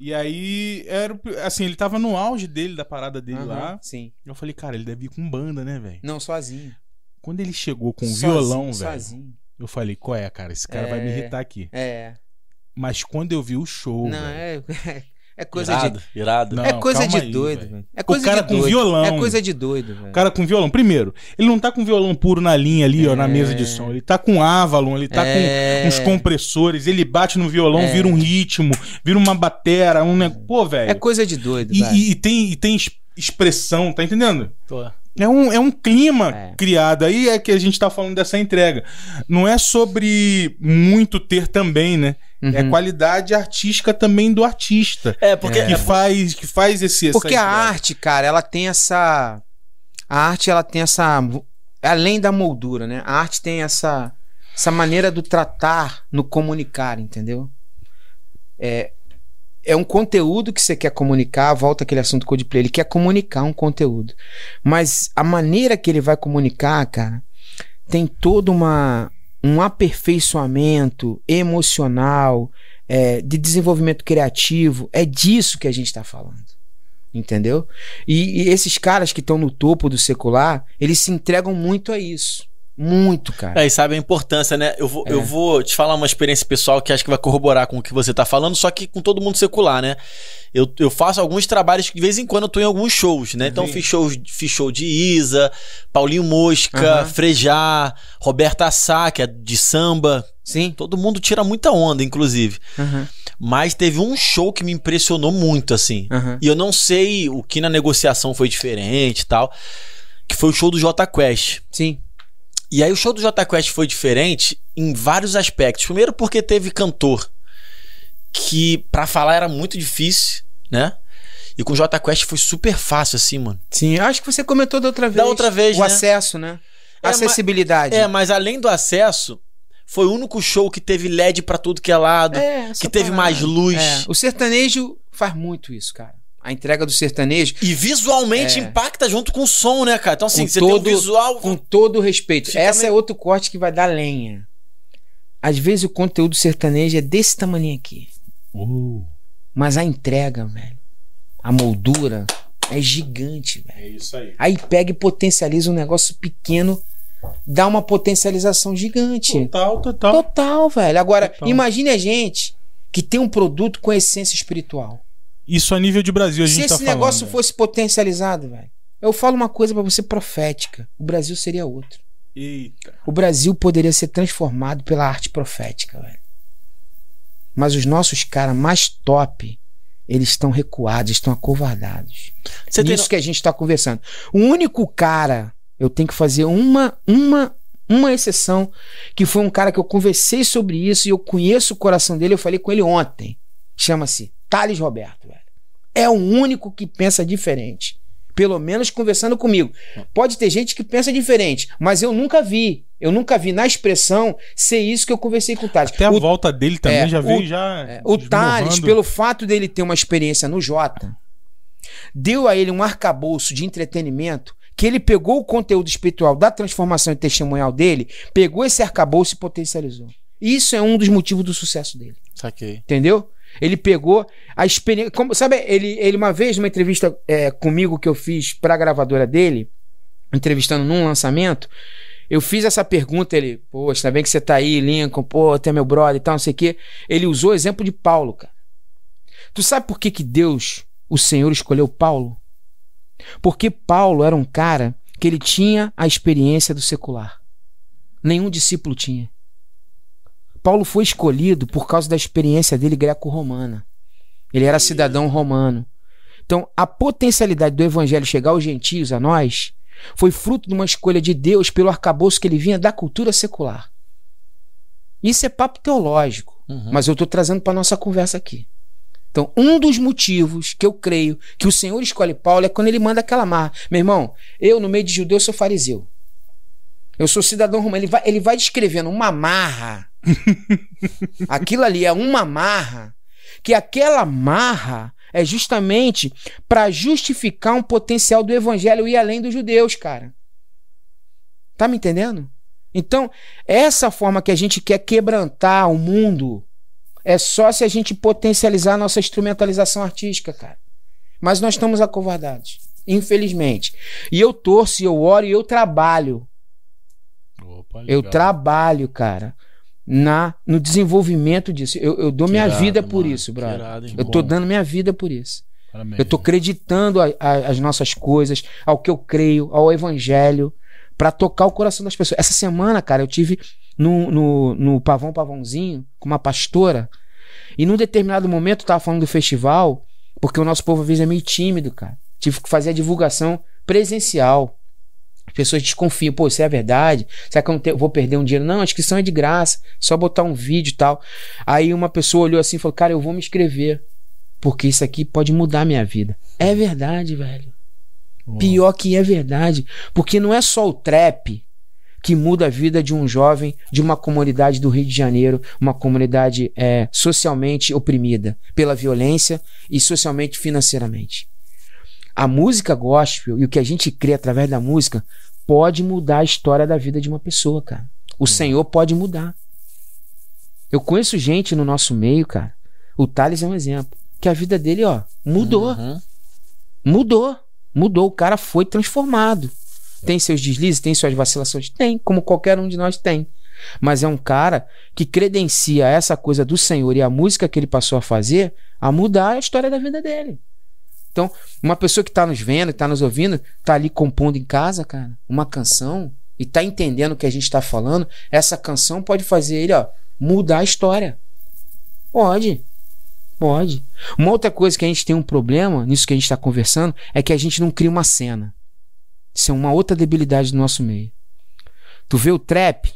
E aí, era, assim, ele tava no auge dele, da parada dele Aham, lá. Sim. Eu falei, cara, ele deve ir com banda, né, velho? Não, sozinho. Quando ele chegou com o Sozinho, violão, velho, Sozinho. eu falei, qual é, cara? Esse cara vai me É. irritar aqui. É. Mas quando eu vi o show, Não, velho, é, [laughs] é coisa irado, de. irado. Não, é coisa de aí, doido, velho. É coisa cara de com doido. violão. É coisa de doido, velho. O cara com violão. Primeiro, ele não tá com violão puro na linha ali, ó, na É. mesa de som. Ele tá com Avalon, ele tá É. com uns compressores, ele bate no violão, É. vira um ritmo, vira uma batera, um negócio. Pô, velho. É coisa de doido, E, velho. e- e tem, e tem es- expressão, tá entendendo? Tô. É um, é um clima É. criado. Aí é que a gente tá falando dessa entrega. Não é sobre muito ter também, né? É Uhum. qualidade artística também do artista. É, porque. Que é- faz, que faz esse. essa Porque a arte, cara, ela tem essa. A arte, ela tem essa. Além da moldura, né? A arte tem essa. Essa maneira do tratar no comunicar, entendeu? É, é um conteúdo que você quer comunicar, volta aquele assunto Codeplay, ele quer comunicar um conteúdo. Mas a maneira que ele vai comunicar, cara, tem todo uma, um aperfeiçoamento emocional, é, de desenvolvimento criativo. É disso que a gente está falando. Entendeu? E, e esses caras que estão no topo do secular, eles se entregam muito a isso. Muito, cara. É, e sabe a importância, né? Eu vou, É. eu vou te falar uma experiência pessoal que acho que vai corroborar com o que você tá falando, só que com todo mundo secular, né? Eu, eu faço alguns trabalhos que de vez em quando eu tô em alguns shows, né? Então Sim. fiz show, fiz show de Isa, Paulinho Mosca, Aham. Frejá, Roberta Sá, que é de samba. Sim. Todo mundo tira muita onda, inclusive. Aham, Mas teve um show que me impressionou muito, assim. E eu não sei o que na negociação foi diferente e tal. Que foi o show do J Quest. Sim. E aí o show do J Quest foi diferente em vários aspectos. Primeiro porque teve cantor que pra falar era muito difícil, né? E com o J Quest foi super fácil assim, mano. Sim, acho que você comentou da outra vez. Da outra vez, O né? acesso, né? acessibilidade. É, mas além do acesso, foi o único show que teve LED pra tudo que é lado, É, que teve parada. mais luz. É, O sertanejo faz muito isso, cara. A entrega do sertanejo, E visualmente É. impacta junto com o som, né, cara? Então, assim, Com você todo- tem um visual. com todo o respeito. Fica Essa meio- é outro corte que vai dar lenha. Às vezes o conteúdo sertanejo é desse tamanho aqui. Uh, Mas a entrega, velho, a moldura é gigante, velho. é isso aí. Aí pega e potencializa um negócio pequeno, dá uma potencialização gigante. Total, total. Total, velho. Agora, Total. imagine a gente que tem um produto com essência espiritual. Isso a nível de Brasil a Se gente esse tá falando. negócio né? fosse potencializado, velho. Eu falo uma coisa pra você profética. O Brasil seria outro. Eita. O Brasil poderia ser transformado pela arte profética, velho. Mas os nossos caras mais top, eles estão recuados, estão acovardados. Você tem Isso que a gente está conversando. O único cara, eu tenho que fazer uma, uma, uma exceção, que foi um cara que eu conversei sobre isso e eu conheço o coração dele, eu falei com ele ontem. Chama-se Thales Roberto. É o único que pensa diferente. Pelo menos conversando comigo. Pode ter gente que pensa diferente, mas eu nunca vi. Eu nunca vi na expressão ser isso que eu conversei com o Thales. Até a O volta dele também é, já o- veio já. é, O Thales, pelo fato dele ter uma experiência no Jota, deu a ele um arcabouço de entretenimento que ele pegou o conteúdo espiritual da transformação e testemunhal dele, pegou esse arcabouço e potencializou. Isso é um dos motivos do sucesso dele. Saquei. Entendeu? Ele pegou a experiência. Como, sabe, ele, ele uma vez, numa entrevista é, comigo que eu fiz pra gravadora dele, entrevistando num lançamento, eu fiz essa pergunta, ele, poxa, ainda bem que você tá aí, Lincoln, pô, até meu brother e tal, não sei o quê. Ele usou o exemplo de Paulo, cara. Tu sabe por que, que Deus, o Senhor, escolheu Paulo? Porque Paulo era um cara que ele tinha a experiência do secular. Nenhum discípulo tinha. Paulo foi escolhido por causa da experiência dele greco-romana. Ele era cidadão romano. Então, a potencialidade do evangelho chegar aos gentios, a nós, foi fruto de uma escolha de Deus pelo arcabouço que ele vinha da cultura secular. Isso é papo teológico, Uhum. mas eu estou trazendo para nossa conversa aqui. Então, um dos motivos que eu creio que o Senhor escolhe Paulo é quando ele manda aquela marra. Meu irmão, eu, no meio de judeu, sou fariseu. Eu sou cidadão romano. Ele vai, ele vai descrevendo uma marra. [laughs] Aquilo ali é uma marra. Que aquela marra é justamente para justificar um potencial do evangelho ir além dos judeus, cara. Tá me entendendo? Então, essa forma que a gente quer quebrantar o mundo é só se a gente potencializar a nossa instrumentalização artística, cara. Mas nós estamos acovardados, infelizmente. E eu torço, eu oro e eu trabalho. Opa, Eu trabalho, cara, na no desenvolvimento disso. Eu, eu dou Que minha irado, vida por mano. isso, brother. irado? Eu tô dando minha vida por isso. Parabéns. Eu tô acreditando as nossas coisas, ao que eu creio, ao evangelho, pra tocar o coração das pessoas. Essa semana, cara, eu tive no, no, no Pavão Pavãozinho com uma pastora, e num determinado momento eu tava falando do festival, porque o nosso povo às vezes é meio tímido, cara. Tive que fazer a divulgação presencial. As pessoas desconfiam, pô, isso é verdade? Será que eu não te- vou perder um dinheiro? Não, a inscrição é de graça, só botar um vídeo e tal. Aí uma pessoa olhou assim e falou, cara, eu vou me inscrever. Porque isso aqui pode mudar a minha vida. É verdade, velho. Pior que é verdade. Porque não é só o trap que muda a vida de um jovem de uma comunidade do Rio de Janeiro, uma comunidade é, socialmente oprimida pela violência e socialmente financeiramente. A música gospel e o que a gente crê através da música pode mudar a história da vida de uma pessoa, cara. O Senhor pode mudar. Eu conheço gente no nosso meio, cara. O Thales é um exemplo. Que a vida dele, ó, mudou. Uhum. Mudou. Mudou. O cara foi transformado. Tem seus deslizes, tem suas vacilações? Tem, como qualquer um de nós tem. Mas é um cara que credencia essa coisa do Senhor e a música que ele passou a fazer a mudar a história da vida dele. Então, uma pessoa que tá nos vendo, que tá nos ouvindo, tá ali compondo em casa, cara, uma canção e tá entendendo o que a gente tá falando, essa canção pode fazer ele, ó, mudar a história. Pode. Pode. Uma outra coisa que a gente tem um problema nisso que a gente está conversando é que a gente não cria uma cena. Isso é uma outra debilidade do nosso meio. Tu vê o trap,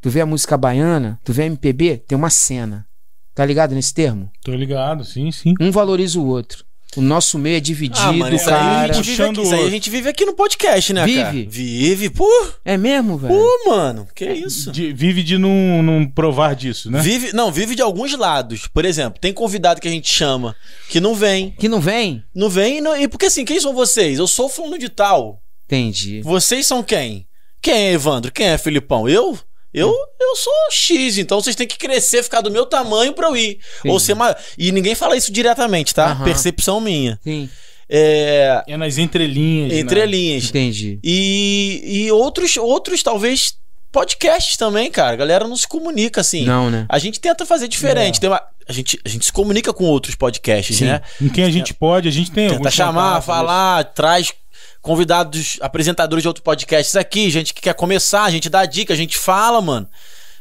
tu vê a música baiana, tu vê a MPB, tem uma cena. Tá ligado nesse termo? Tô ligado, sim, sim. Um valoriza o outro. O nosso meio é dividido, Ah, mano, aí, cara. gente vive aqui, isso aí a outro. gente vive aqui no podcast, né, cara? Vive. Vive. Pô, É mesmo, velho? pô, mano. Que isso? De- vive de não, não provar disso, né? Vive, não, vive de alguns lados. Por exemplo, tem convidado que a gente chama que não vem. Que não vem? Não vem e não- e porque assim, quem são vocês? Eu sou fulano de tal. Entendi. Vocês são quem? Quem é Evandro? Quem é Filipão? Eu? Eu, eu sou X, então vocês têm que crescer, ficar do meu tamanho pra eu ir. Ou ser maior. E ninguém fala isso diretamente, tá? Percepção minha. Sim. É. É nas entrelinhas. Entre né? linhas. Entendi. E, e outros, outros, talvez, podcasts também, cara. A galera não se comunica assim. Não, né? A gente tenta fazer diferente. É. Tem uma- a, gente, a gente se comunica com outros podcasts, Sim. né? Em quem a gente pode, a gente tem Tenta chamar, contatos, falar, traz convidados, apresentadores de outros podcasts aqui, gente que quer começar, a gente dá dica, a gente fala, mano.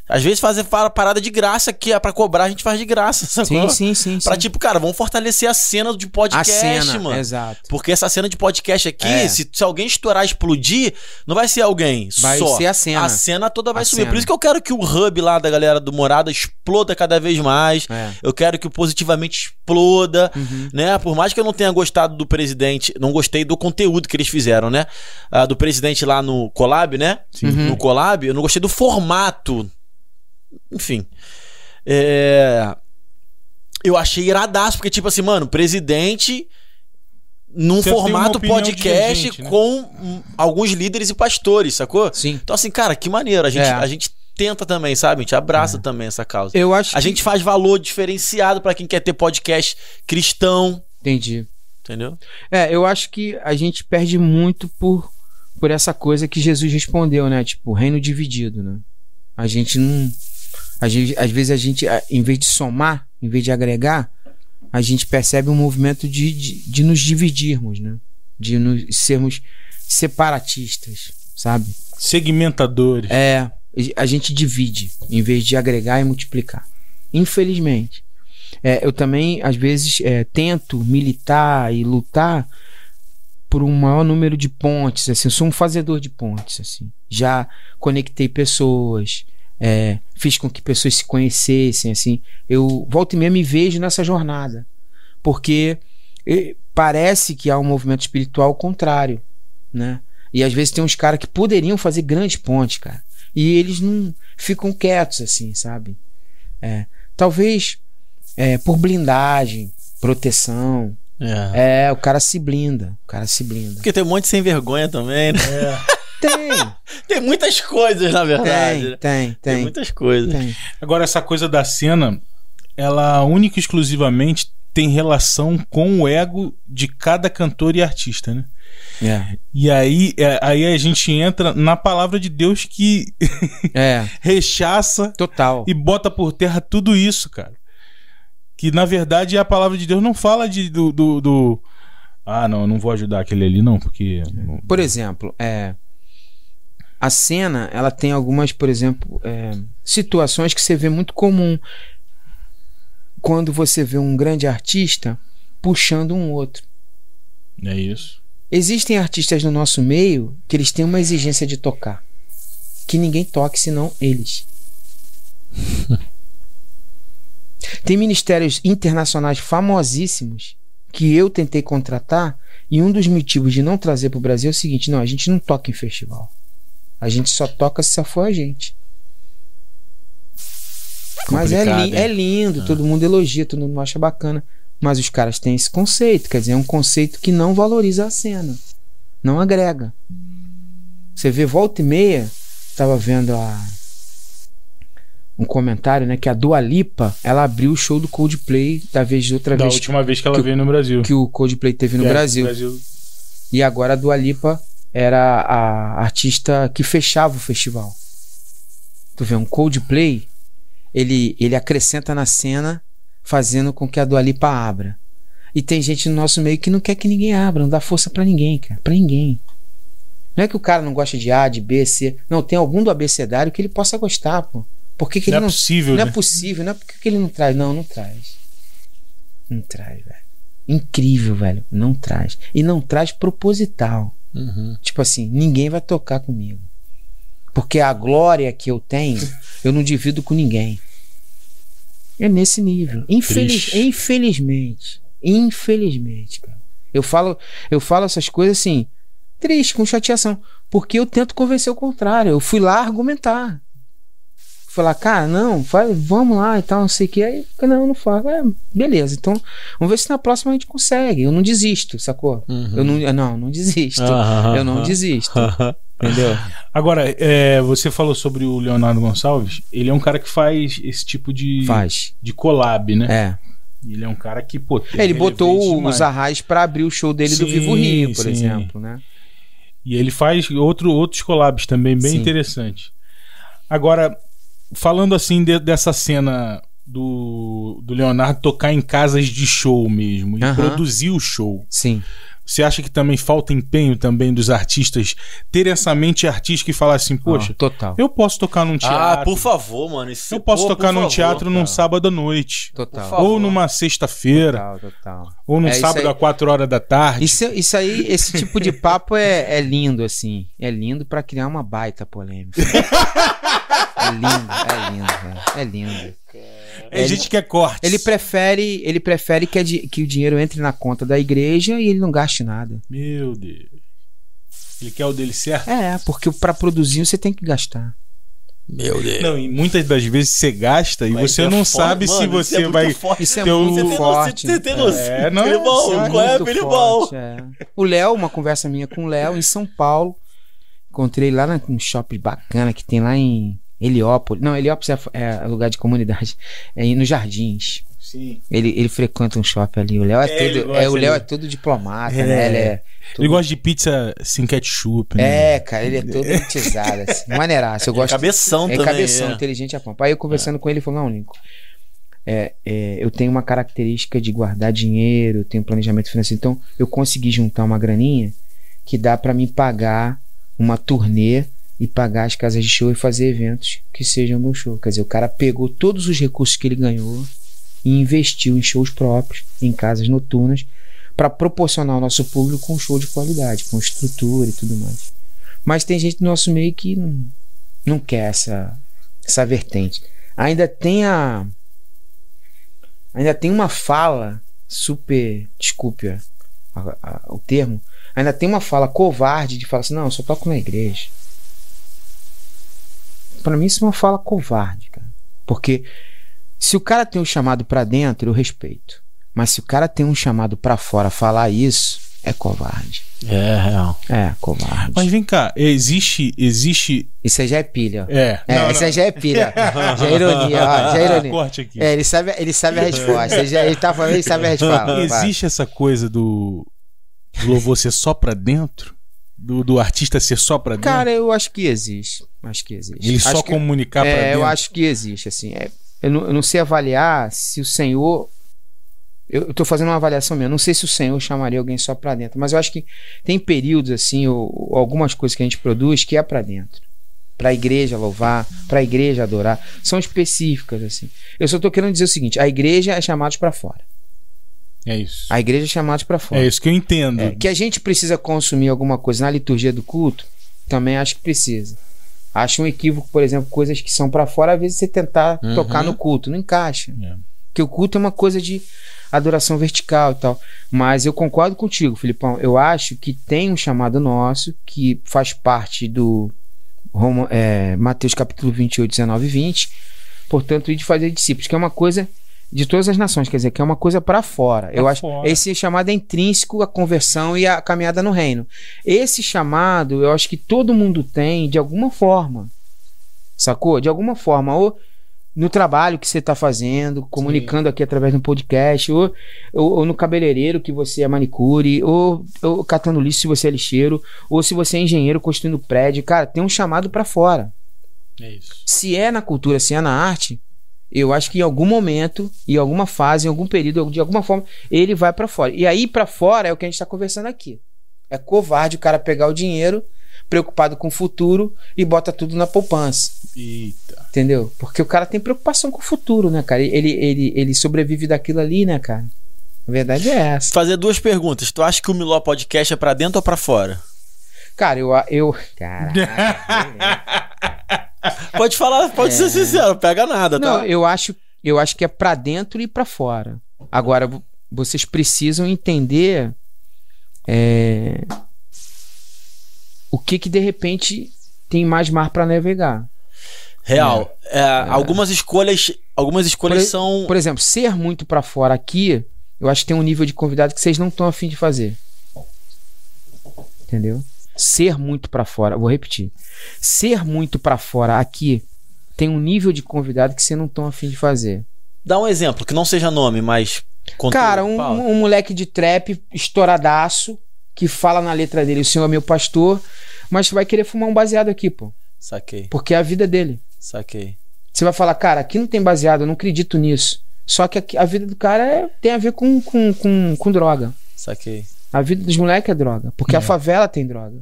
Às vezes fazer parada de graça que é pra cobrar, a gente faz de graça, [laughs] sacou? Sim, sim, sim. Pra sim. tipo, cara, vamos fortalecer a cena de podcast, a cena, mano. exato. Porque essa cena de podcast aqui, É. se, se alguém estourar explodir, não vai ser alguém Vai só. ser a cena. A cena toda vai A subir. cena. Por isso que eu quero que o hub lá da galera do Morada exploda cada vez mais. É. Eu quero que o positivamente exploda, Uhum. né? Por mais que eu não tenha gostado do presidente, não gostei do conteúdo que eles fizeram, né? Ah, do presidente lá no Collab, né? Uhum. No Collab, eu não gostei do formato. Enfim. É... Eu achei iradaço, porque, tipo assim, mano, presidente num Você formato podcast divergente, né? com alguns líderes e pastores, sacou? Sim. Então, assim, cara, que maneiro. A gente, É. a gente tenta também, sabe? A gente abraça também essa causa. Eu acho A que... gente faz valor diferenciado pra quem quer ter podcast cristão, Entendi. entendeu? É, eu acho que a gente perde muito por, por essa coisa que Jesus respondeu, né? Tipo, reino dividido, né? A gente não. Gente, às vezes a gente, em vez de somar, em vez de agregar, a gente percebe um movimento de, de, de nos dividirmos, né? De nos sermos separatistas, sabe? Segmentadores. É, a gente divide em vez de agregar e multiplicar. Infelizmente. É, eu também, às vezes, é, tento militar e lutar por um maior número de pontes. Assim, eu sou um fazedor de pontes. Assim. Já conectei pessoas, é, fiz com que pessoas se conhecessem. Assim. Eu volto e meia me vejo nessa jornada. Porque parece que há um movimento espiritual contrário. Né? E às vezes tem uns caras que poderiam fazer grandes pontes, cara. E eles não ficam quietos, assim, sabe? É, talvez é, por blindagem, proteção. É. É, o cara se blinda. O cara se blinda. Porque tem um monte de sem vergonha também, né? [laughs] Tem, Tem muitas coisas, na verdade. tem, né? tem, Tem tem. muitas coisas. tem. Agora, essa coisa da cena, ela única e exclusivamente tem relação com o ego de cada cantor e artista, né? É, E aí, é, aí a gente entra na palavra de Deus que é, [laughs] rechaça total. e bota por terra tudo isso, cara. Que na verdade a palavra de Deus não fala de, do, do, do- Ah, não, eu não vou ajudar aquele ali, não, porque. Por exemplo, é, a cena, ela tem algumas, por exemplo, é, situações que você vê muito comum quando você vê um grande artista puxando um outro. É isso. Existem artistas no nosso meio que eles têm uma exigência de tocar. Que ninguém toque senão eles. [laughs] Tem ministérios internacionais famosíssimos que eu tentei contratar e um dos motivos de não trazer para o Brasil é o seguinte: não, a gente não toca em festival. A gente só toca se só for a gente. Mas é, li- hein? é lindo, todo mundo elogia, todo mundo acha bacana. Mas os caras têm esse conceito, quer dizer, é um conceito que não valoriza a cena, não agrega. Você vê volta e meia, tava vendo a um comentário, né, que a Dua Lipa, ela abriu o show do Coldplay da vez de outra Da vez última vez que ela que veio no Brasil. que o Coldplay teve no É, Brasil. E agora a Dua Lipa era a artista que fechava o festival. Tu vê, um Coldplay, ele, ele acrescenta na cena, fazendo com que a Dua Lipa abra. E tem gente no nosso meio que não quer que ninguém abra, não dá força pra ninguém, cara, pra ninguém. Não é que o cara não gosta de A, de B, C. Não, tem algum do abecedário que ele possa gostar, pô. Por que, que Não ele é não possível, não né? é possível, não é porque que ele não traz. Não, não traz. Não traz, velho. Incrível, velho. Não traz. E não traz proposital. Uhum. Tipo assim, ninguém vai tocar comigo. Porque a glória que eu tenho, [laughs] eu não divido com ninguém. É nesse nível. Infeliz, Triste. infelizmente. Infelizmente, cara. Eu falo, eu falo essas coisas assim, triste, com chateação, porque eu tento convencer o contrário. Eu fui lá argumentar. Falar, cara, não, vai, vamos lá e tal, não sei o que. Aí, não, não falo. É, beleza, então vamos ver se na próxima a gente consegue. Eu não desisto, sacou? Uhum. Eu não, não, não desisto. Aham. Eu não desisto. [laughs] Entendeu? Agora, é, você falou sobre o Leonardo Gonçalves. Ele é um cara que faz esse tipo de, Faz. de collab, né? É. Ele é um cara que, pô, É, Ele botou os arrais pra abrir o show dele do Sim, Vivo Rio, por sim. exemplo, né? E ele faz outro, outros collabs também bem Sim. interessante. Agora, falando assim de- dessa cena do, do Leonardo tocar em casas de show mesmo e produzir o show. Sim. Você acha que também falta empenho também dos artistas ter essa mente artística e falar assim, poxa, total. eu posso tocar num Ah, teatro. por favor, mano. Isso, Eu posso pô, tocar num favor, teatro num cara. sábado à noite. Total. Por favor. Ou numa sexta-feira. Total, total. Ou num É, sábado aí- às 4 horas da tarde. Isso, isso aí, esse tipo de papo é, é lindo, assim. É lindo pra criar uma baita polêmica. [laughs] é lindo, é lindo, velho. É lindo. É gente que é corte. Ele prefere, ele prefere que, di- que o dinheiro entre na conta da igreja e ele não gaste nada. Meu Deus. Ele quer o dele certo? É, porque pra produzir você tem que gastar. Meu Deus. Não, e muitas das vezes você gasta e Mas você é não forte, sabe se mano, isso você é vai. forte. Isso é Teu- muito Você tem forte. você tem noção. É, não, é qual é, muito Filibão? forte, é. O Léo, uma conversa minha com o Léo em São Paulo. Encontrei lá num shopping bacana que tem lá em Heliópolis. Não, Heliópolis é, é lugar de comunidade. É nos Jardins. Sim. Ele, ele frequenta um shopping ali. O Léo é, É, ele tudo. gosta, É, o Léo ele- é tudo diplomata, É. né? Ele é. Ele tudo- gosta de pizza sem ketchup, né? É, cara, ele é todo [laughs] elitizado, assim. Maneiraço. Eu É gosto. cabeção É também. cabeção, é. inteligente a pampa. Aí eu conversando com ele, ele falou: Não, Lincoln, é, é, eu tenho uma característica de guardar dinheiro, eu tenho planejamento financeiro. Então, eu consegui juntar uma graninha que dá pra me pagar uma turnê e pagar as casas de show e fazer eventos que sejam meu show. Quer dizer, o cara pegou todos os recursos que ele ganhou e investiu em shows próprios, em casas noturnas, para proporcionar ao nosso público um show de qualidade, com estrutura e tudo mais. Mas tem gente no nosso meio que não, não quer essa, essa vertente. Ainda tem a. Ainda tem uma fala super. Desculpe a- a- o termo. Ainda tem uma fala covarde de falar assim: não, eu só toco na igreja. Pra mim, isso é uma fala covarde, cara. Porque se o cara tem um chamado pra dentro, eu respeito. Mas se o cara tem um chamado pra fora falar isso, é covarde. É, real. É, covarde. Mas vem cá, existe. Existe. Isso aí já é pilha. É. É, não, isso não. aí já é pilha. já é ironia, ó, já é ironia. Corte aqui. É, ele sabe, ele sabe a resposta. Ele, já, ele tá falando, ele sabe a resposta. Existe essa coisa do, do louvor ser só pra dentro? Do, do artista ser só pra dentro? Cara, eu acho que existe. Acho que existe. Ele acho só que, comunicar pra É, eu acho que existe, assim. é, eu, não, eu não sei avaliar se o Senhor. Eu, tô fazendo uma avaliação minha. eu Não sei se o Senhor chamaria alguém só pra dentro, mas eu acho que tem períodos, assim, ou, ou algumas coisas que a gente produz que é pra dentro. Pra igreja louvar, pra igreja adorar. São específicas, assim. Eu só tô querendo dizer o seguinte: a igreja é chamada pra fora. É isso. A igreja é chamada pra fora. É isso que eu entendo. É, que a gente precisa consumir alguma coisa na liturgia do culto, também acho que precisa. Acho um equívoco, por exemplo, coisas que são pra fora, às vezes você tentar Uhum. tocar no culto, não encaixa. É. Porque o culto é uma coisa de adoração vertical e tal. Mas eu concordo contigo, Filipão. Eu acho que tem um chamado nosso que faz parte do Roma, é, Mateus capítulo 28, 19 e 20. Portanto, de fazer discípulos, que é uma coisa de todas as nações, quer dizer, que é uma coisa para fora. eu acho fora. esse chamado é intrínseco à conversão e à caminhada no reino. Esse chamado, eu acho que todo mundo tem de alguma forma. Sacou? De alguma forma. Ou no trabalho que você está fazendo, comunicando aqui através de um podcast, ou, ou, ou no cabeleireiro que você é manicure, ou, ou catando lixo se você é lixeiro, ou se você é engenheiro construindo prédio. Cara, tem um chamado para fora. É isso. Se é na cultura, se é na arte, eu acho que em algum momento, em alguma fase, em algum período, de alguma forma, ele vai para fora. E aí para fora é o que a gente está conversando aqui. É covarde o cara pegar o dinheiro, preocupado com o futuro e bota tudo na poupança. Eita. Entendeu? Porque o cara tem preocupação com o futuro, né, cara? Ele, ele, ele sobrevive daquilo ali, né, cara? A verdade é essa. Fazer duas perguntas. Tu acha que o Miló Podcast é pra dentro ou pra fora? Cara, eu. eu [laughs] caraca. [laughs] Pode falar, pode ser sincero, pega nada, tá? Não, eu acho, eu acho que é pra dentro e pra fora. Agora, vocês precisam entender é, o que que de repente tem mais mar para navegar. Real. É, Algumas escolhas. Algumas escolhas Por- são. Por exemplo, ser muito pra fora aqui, eu acho que tem um nível de convidado que vocês não estão afim de fazer. Entendeu? Ser muito pra fora, vou repetir. Ser muito pra fora aqui tem um nível de convidado que vocês não estão afim de fazer. Dá um exemplo, que não seja nome, mas. Cara, um, um moleque de trap estouradaço que fala na letra dele, o senhor é meu pastor, mas vai querer fumar um baseado aqui, pô. Saquei, Porque é a vida dele. saquei. Você vai falar, cara, aqui não tem baseado, eu não acredito nisso. Só que aqui- a vida do cara é- tem a ver com, com, com, com droga. Saquei. A vida dos moleques é droga. Porque a favela tem droga.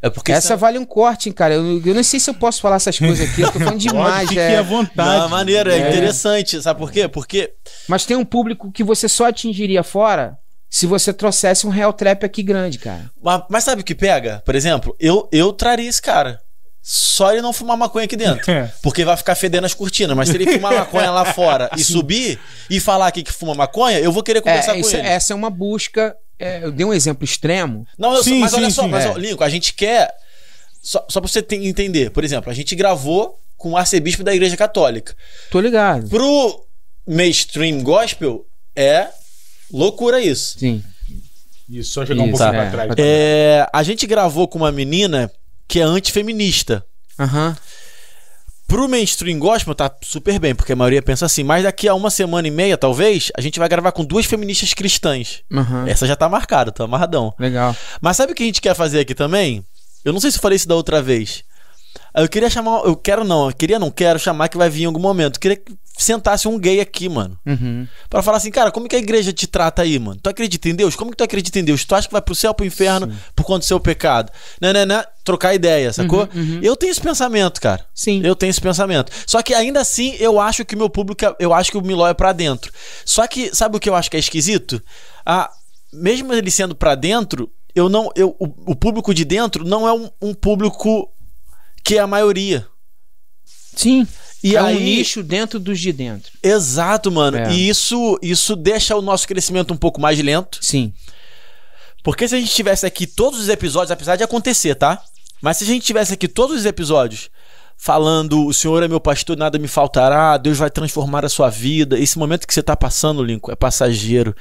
É porque. Essa vale um corte, hein, cara. Eu, eu não sei se eu posso falar essas coisas aqui. Eu tô falando [laughs] demais, Pode, fique é. à vontade. Não, maneiro, é, É. interessante. Sabe por quê? Porque. Mas tem um público que você só atingiria fora se você trouxesse um real trap aqui grande, cara. Mas, mas sabe o que pega? Por exemplo, eu, eu traria esse cara. Só ele não fumar maconha aqui dentro. [laughs] É. Porque vai ficar fedendo as cortinas. Mas se ele fumar [laughs] maconha lá fora e subir e falar aqui que fuma maconha, eu vou querer conversar É, com isso- ele. essa é uma busca. é, eu dei um exemplo extremo. Não, eu Sim, mas olha sim, só, sim, mas, é. ó, Lincoln, a gente quer. Só, só pra você ter- entender, por exemplo, a gente gravou com o arcebispo da Igreja Católica. Tô ligado. Pro mainstream gospel, é loucura isso. Sim. Isso, só jogar um pouquinho é. pra trás. É, a gente gravou com uma menina que é antifeminista. Aham. Pro mainstream gospel tá super bem, porque a maioria pensa assim, mas daqui a uma semana e meia, talvez, a gente vai gravar com duas feministas cristãs. Aham. Essa já tá marcada, tá amarradão. Legal. Mas sabe o que a gente quer fazer aqui também? Eu não sei se eu falei isso da outra vez. Eu queria chamar. Eu quero não, eu queria não quero chamar que vai vir em algum momento. Eu queria que sentasse um gay aqui, mano. Uhum. Pra falar assim, cara, como que a igreja te trata aí, mano? Tu acredita em Deus? Como que tu acredita em Deus? Tu acha que vai pro céu, pro inferno por conta do seu pecado? Né, né, né? Trocar ideia, sacou? Uhum, uhum. Eu tenho esse pensamento, cara. Sim. Eu tenho esse pensamento. Só que ainda assim, eu acho que o meu público, é- eu acho que o Miló é pra dentro. Só que, sabe o que eu acho que é esquisito? Ah, mesmo ele sendo pra dentro, eu não, eu, o, o público de dentro não é um, um público que é a maioria. Sim. E é aí, um nicho dentro dos de dentro. exato, mano. É. E isso, isso deixa o nosso crescimento um pouco mais lento. Sim. Porque se a gente tivesse aqui todos os episódios, apesar de acontecer, tá? Mas se a gente tivesse aqui todos os episódios falando, o Senhor é meu pastor, nada me faltará, Deus vai transformar a sua vida. Esse momento que você tá passando, Lincoln, é passageiro.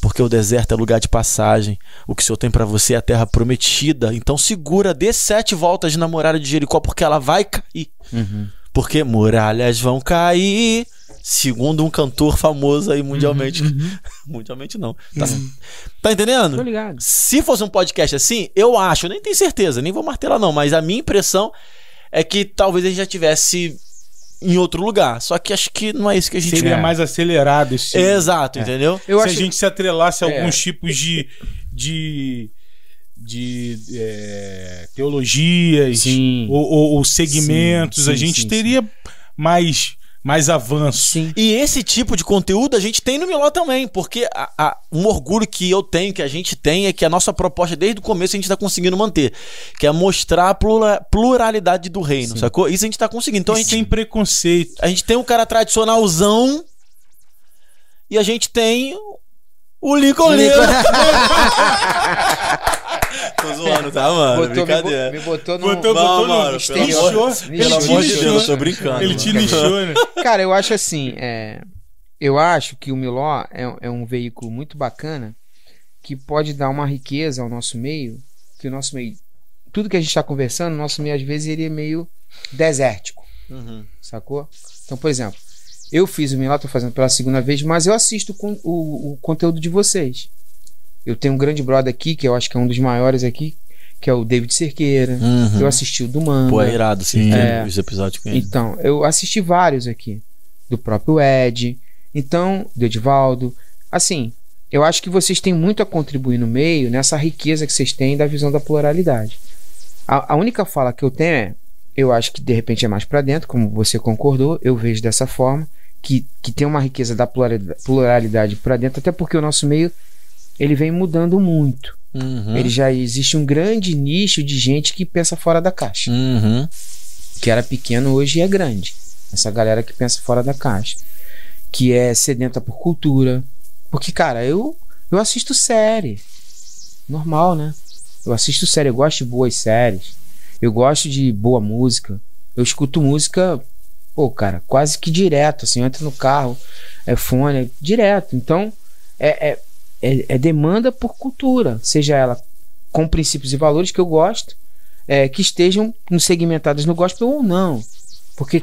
Porque o deserto é lugar de passagem. O que o Senhor tem pra você é a terra prometida. Então segura, dê sete voltas na muralha de Jericó, porque ela vai cair. Uhum. Porque muralhas vão cair. Segundo um cantor famoso aí mundialmente. [laughs] mundialmente não. Tá, tá entendendo? Tô ligado. Se fosse um podcast assim, eu acho, eu nem tenho certeza, nem vou martelar não, mas a minha impressão é que talvez ele já tivesse em outro lugar. Só que acho que não é isso que a gente Seria É. mais acelerado esse. Exato, É. entendeu? Eu se acho a gente se atrelasse a É. alguns tipos de. de de é, teologias Sim. ou, ou- ou segmentos, Sim, a sim, gente sim, teria mais, mais avanço. Sim. E esse tipo de conteúdo a gente tem no Miló também, porque a- a- um orgulho que eu tenho, que a gente tem, é que a nossa proposta desde o começo a gente tá conseguindo manter, que é mostrar a plura- pluralidade do reino, Sim. sacou? Isso a gente tá conseguindo. Então a e gente sem preconceito. A gente tem um cara tradicionalzão e a gente tem o Lincoln Lima. [laughs] Tô zoando, tá, mano? Botou, Brincadeira. me botou no. Botou, Não, botou mano, no. pelo Nichou. amor- Ele Pelo te amor de. Deus, eu tô brincando. Ele te nichou, né? [laughs] Cara, eu acho assim, é, eu acho que o Miló é, é um veículo muito bacana que pode dar uma riqueza ao nosso meio, que o nosso meio, tudo que a gente está conversando, o nosso meio às vezes ele é meio desértico, Uhum. sacou? Então, por exemplo, eu fiz o Miló, tô fazendo pela segunda vez, mas eu assisto com o, o conteúdo de vocês. Eu tenho um grande brother aqui, que eu acho que é um dos maiores aqui, que é o David Cerqueira. Uhum. Eu assisti o do Manga. Pô, é irado, sim, É. os episódios com ele. Então, eu assisti vários aqui. Do próprio Ed. Então, do Edivaldo. Assim, eu acho que vocês têm muito a contribuir no meio nessa riqueza que vocês têm da visão da pluralidade. A, a única fala que eu tenho é: eu acho que de repente é mais pra dentro, como você concordou, eu vejo dessa forma, que, que tem uma riqueza da pluralidade, pluralidade pra dentro, até porque o nosso meio ele vem mudando muito. Uhum. Ele já existe um grande nicho de gente que pensa fora da caixa Uhum. que era pequeno hoje é grande. Essa galera que pensa fora da caixa, que é sedenta por cultura. Porque, cara, eu, eu assisto série. Normal, né? Eu assisto série, eu gosto de boas séries. Eu gosto de boa música. Eu escuto música, pô, cara, quase que direto. Assim, eu entro no carro, é fone, é direto. Então, é, é, é, é demanda por cultura, seja ela com princípios e valores que eu gosto, é, que estejam segmentadas no gospel ou não. Porque,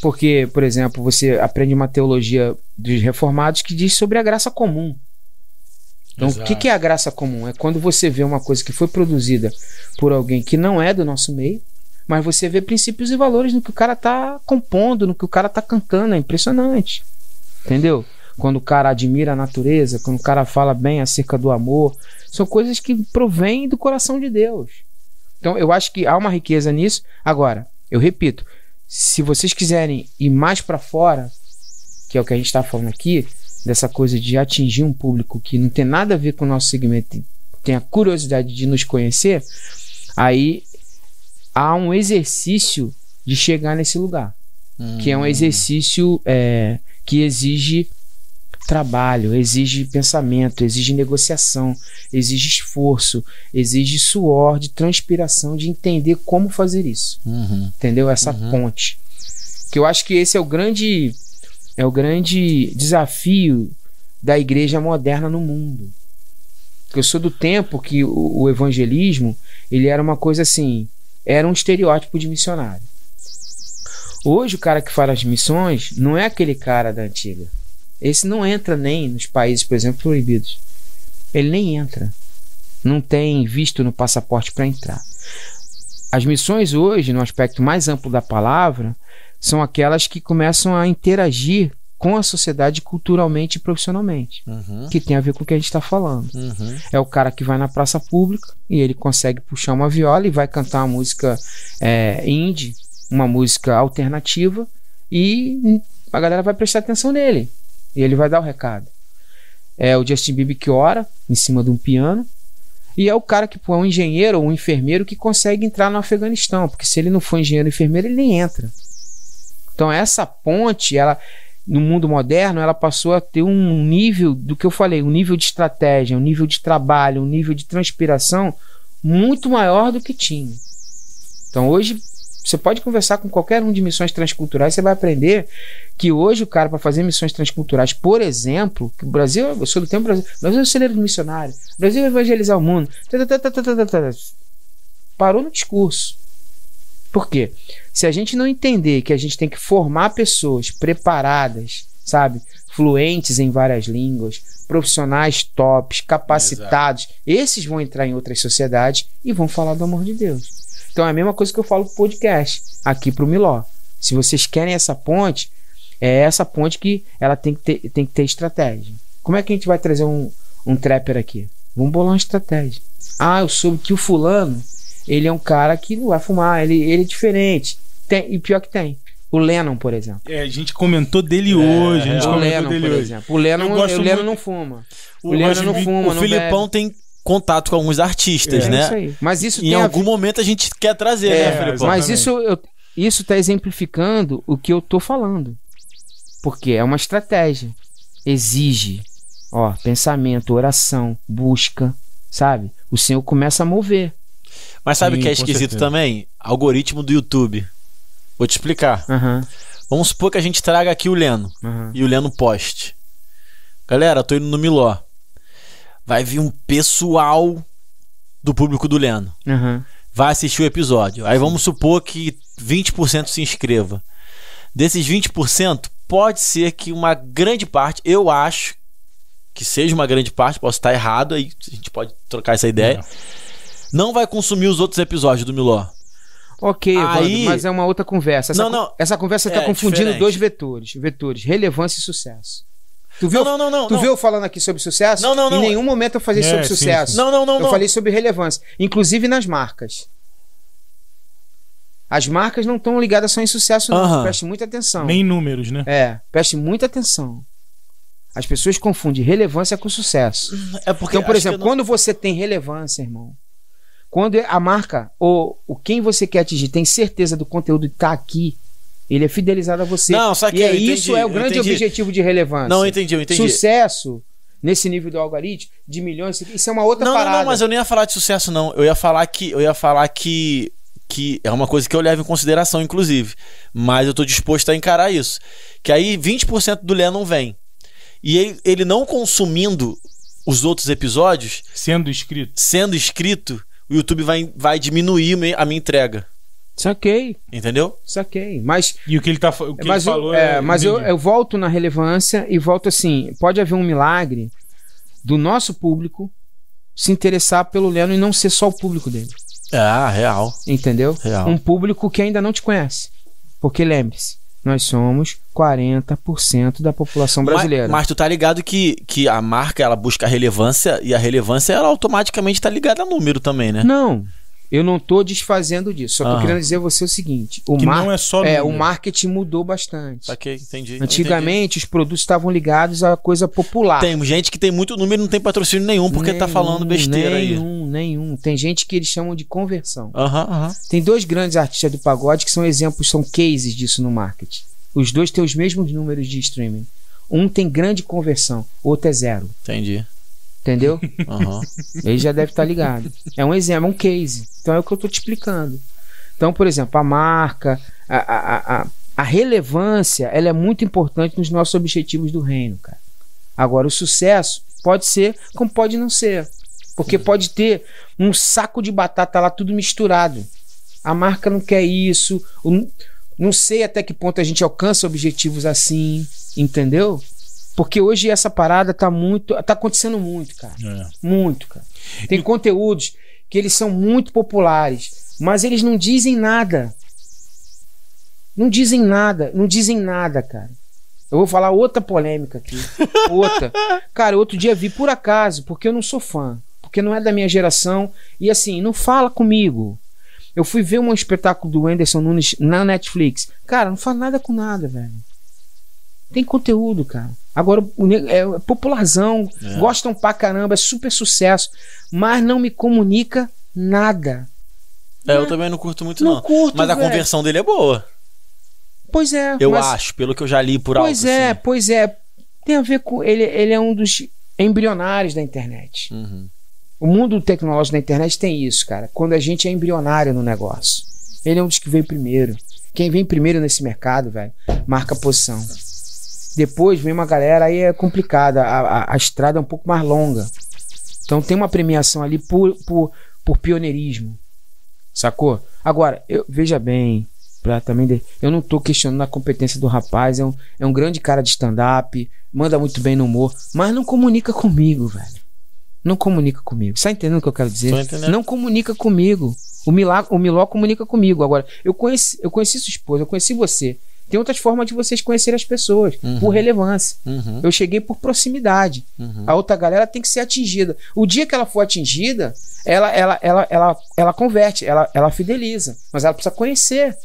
porque, por exemplo, você aprende uma teologia dos reformados que diz sobre a graça comum. Então, Exato. o que, é a graça comum? É quando você vê uma coisa que foi produzida por alguém que não é do nosso meio, mas você vê princípios e valores no que o cara tá compondo, no que o cara tá cantando. É impressionante. Entendeu? Quando o cara admira a natureza, quando o cara fala bem acerca do amor, são coisas que provêm do coração de Deus. Então, eu acho que há uma riqueza nisso. Agora, eu repito, se vocês quiserem ir mais para fora, que é o que a gente está falando aqui, dessa coisa de atingir um público que não tem nada a ver com o nosso segmento, tem a curiosidade de nos conhecer, aí há um exercício de chegar nesse lugar, hum. que é um hum. exercício é, que exige trabalho, exige pensamento, exige negociação, exige esforço, exige suor, de transpiração, de entender como fazer isso. Uhum. Entendeu? Essa uhum. ponte. Que eu acho que esse é o grande é o grande desafio da igreja moderna no mundo. Porque eu sou do tempo que o, o evangelismo, ele era uma coisa assim, era um estereótipo de missionário. Hoje o cara que fala as missões não é aquele cara da antiga. Esse não entra nem nos países, por exemplo, proibidos. Ele nem entra. Não tem visto no passaporte para entrar. As missões hoje, no aspecto mais amplo da palavra, são aquelas que começam a interagir com a sociedade culturalmente e profissionalmente, uhum. que tem a ver com o que a gente está falando. Uhum. É o cara que vai na praça pública e ele consegue puxar uma viola e vai cantar uma música é, indie, uma música alternativa e a galera vai prestar atenção nele e ele vai dar o recado. É o Justin Bieber que ora em cima de um piano e é o cara que é um engenheiro ou um enfermeiro que consegue entrar no Afeganistão, porque se ele não for engenheiro ou enfermeiro, ele nem entra. Então essa ponte, ela no mundo moderno, ela passou a ter um nível do que eu falei, um nível de estratégia, um nível de trabalho, um nível de transpiração muito maior do que tinha. Então hoje você pode conversar com qualquer um de missões transculturais, você vai aprender que hoje o cara, para fazer missões transculturais, por exemplo, que o Brasil, eu sou do tempo Brasil, o Brasil é o celeiro do missionário, o Brasil vai evangelizar o mundo, parou no discurso. Por quê? Se a gente não entender que a gente tem que formar pessoas preparadas, sabe, fluentes em várias línguas, profissionais tops, capacitados, Exato. esses vão entrar em outras sociedades e vão falar do amor de Deus. Então é a mesma coisa que eu falo pro podcast, aqui pro Miló. Se vocês querem essa ponte, é essa ponte que ela tem que ter, tem que ter estratégia. Como é que a gente vai trazer um, um trapper aqui? Vamos bolar uma estratégia. Ah, eu soube que o fulano ele é um cara que não vai fumar, ele, ele é diferente. Tem, e pior que tem. O Lennon, por exemplo. É, a gente comentou dele é, hoje. Gente o Lennon, por hoje. exemplo. O Lennon, o Lennon muito... não fuma. O, o Lennon não fuma. O Filipão tem contato com alguns artistas, é, né? Isso aí. Mas isso em algum a... momento a gente quer trazer, é, né, Filipão? Mas isso eu, isso está exemplificando o que eu tô falando. Porque é uma estratégia. Exige, ó, pensamento, oração, busca, sabe? O Senhor começa a mover. Mas sabe o que é esquisito certeza. também? Algoritmo do YouTube. Vou te explicar. Uhum. Vamos supor que a gente traga aqui o Leno uhum. e o Leno poste. Galera, tô indo no Miló. Vai vir um pessoal do público do Leno. Uhum. Vai assistir o episódio. Aí vamos supor que 20% se inscreva. Desses 20%, pode ser que uma grande parte, eu acho que seja uma grande parte, posso estar errado, aí a gente pode trocar essa ideia. Não não vai consumir os outros episódios do Miló. Ok, Aí... mas é uma outra conversa. Essa, não, não. essa conversa está é, confundindo diferente. dois vetores: vetores, relevância e sucesso. Tu viu, não, não, não, tu não. viu eu falando aqui sobre sucesso? Não, não, não. Em nenhum momento eu falei é, sobre sim, sucesso. Sim. Não, não, não. Eu não. falei sobre relevância, inclusive nas marcas. As marcas não estão ligadas só em sucesso, não. Preste muita atenção. Nem números, né? É, preste muita atenção. As pessoas confundem relevância com sucesso. É porque então, por exemplo, não... quando você tem relevância, irmão, quando a marca ou o quem você quer atingir tem certeza do conteúdo que está aqui, ele é fidelizado a você. Não, só que e é isso é o grande objetivo de relevância. Não, entendi, eu entendi. Sucesso nesse nível do algoritmo, de milhões, isso é uma outra Não, não, parada. não, mas eu nem ia falar de sucesso, não. Eu ia falar que. Eu ia falar que. Que é uma coisa que eu levo em consideração, inclusive. Mas eu tô disposto a encarar isso. Que aí 20% do Lé não vem. E ele, ele não consumindo os outros episódios, Sendo escrito. sendo inscrito, o YouTube vai, vai diminuir a minha entrega. Saquei, Entendeu? saquei. Mas, E o que ele, tá, o que mas, ele eu, falou é, é. mas eu, eu volto na relevância e volto assim: pode haver um milagre do nosso público se interessar pelo Leno e não ser só o público dele. Ah, real. Entendeu? Real. Um público que ainda não te conhece. Porque lembre-se, nós somos 40% da população brasileira. Mas, mas tu tá ligado que, que a marca ela busca relevância e a relevância ela automaticamente tá ligada a número também, né? Não, eu não tô desfazendo disso. Só tô Aham. querendo dizer a você o seguinte: o, Que mar... não é só é, o marketing mudou bastante. Saquei, entendi. Antigamente, os produtos estavam ligados à coisa popular. entendi. Tem gente que tem muito número e não tem patrocínio nenhum porque tá Nenhum, falando besteira aí. Nenhum, nenhum. Tem gente que eles chamam de conversão. Aham, aham. Tem dois grandes artistas do pagode que são exemplos, são cases disso no marketing. Os dois têm os mesmos números de streaming. Um tem grande conversão, o outro é zero. Entendi. Entendeu? Aham. Ele já deve estar ligado. É um exemplo, é um case. Então é o que eu estou te explicando. Então, por exemplo, a marca, a, a, a, a relevância, ela é muito importante nos nossos objetivos do reino, cara. Agora, o sucesso pode ser como pode não ser. Porque pode ter um saco de batata lá tudo misturado. A marca não quer isso. Não sei até que ponto a gente alcança objetivos assim, entendeu? Porque hoje essa parada tá muito. tá acontecendo muito, cara. É. Muito, cara. Tem conteúdos que eles são muito populares, mas eles não dizem nada. Não dizem nada, não dizem nada, cara. Eu vou falar outra polêmica aqui. [laughs] Outra. Cara, outro dia vi por acaso, porque eu não sou fã, porque não é da minha geração e assim, não fala comigo. Eu fui ver um espetáculo do Anderson Nunes na Netflix. Cara, não fala nada com nada, velho. Tem conteúdo, cara. Agora, o nego- é popularzão, É. gostam pra caramba, é super sucesso, mas não me comunica nada. É, eu também não curto muito, Não não. curto, Mas a velho. conversão dele é boa. Pois é. Eu mas- acho, pelo que eu já li por alto. Pois é, assim. pois é. Tem a ver com. Ele, ele é um dos embrionários da internet. Uhum. O mundo tecnológico da internet tem isso, cara. Quando a gente é embrionário no negócio. Ele é um dos que veio primeiro. Quem vem primeiro nesse mercado, velho, marca posição. Depois vem uma galera, aí é complicada. A, a- a estrada é um pouco mais longa. Então tem uma premiação ali por, por, por pioneirismo. Sacou? Agora, eu, veja bem, pra também de- eu não tô questionando a competência do rapaz. É um, é um grande cara de stand-up, manda muito bem no humor, mas não comunica comigo, velho. Não comunica comigo. Você tá entendendo o que eu quero dizer? Não comunica comigo. O Milá, o Miló comunica comigo. Agora, eu conheci, eu conheci sua esposa, eu conheci você. Tem outras formas de vocês conhecerem as pessoas, Uhum. por relevância. Uhum. Eu cheguei por proximidade. Uhum. A outra galera tem que ser atingida. O dia que ela for atingida, ela, ela, ela, ela, ela converte, ela, ela fideliza. Mas ela precisa conhecer.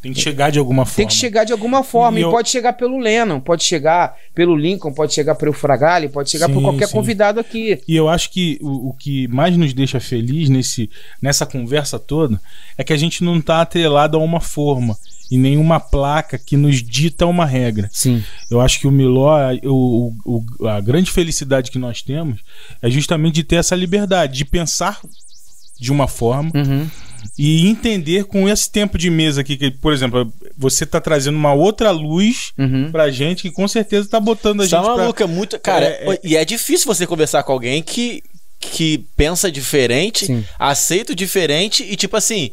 Tem que chegar de alguma forma. Tem que chegar de alguma forma. E E, eu- pode chegar pelo Lennon, pode chegar pelo Lincoln, pode chegar pelo Fragali, pode chegar Sim, por qualquer sim. convidado aqui. E eu acho que o, o que mais nos deixa feliz nesse, nessa conversa toda é que a gente não está atrelado a uma forma e nenhuma placa que nos dita uma regra. Sim. Eu acho que o Miló, o, o- a grande felicidade que nós temos é justamente de ter essa liberdade, de pensar de uma forma Uhum. e entender com esse tempo de mesa aqui, que, por exemplo, você tá trazendo uma outra luz Uhum. pra gente que com certeza tá botando a Tá gente pra... maluco, é muito. Cara, É, é- e é difícil você conversar com alguém que, que pensa diferente, Sim. aceita o diferente e, tipo assim,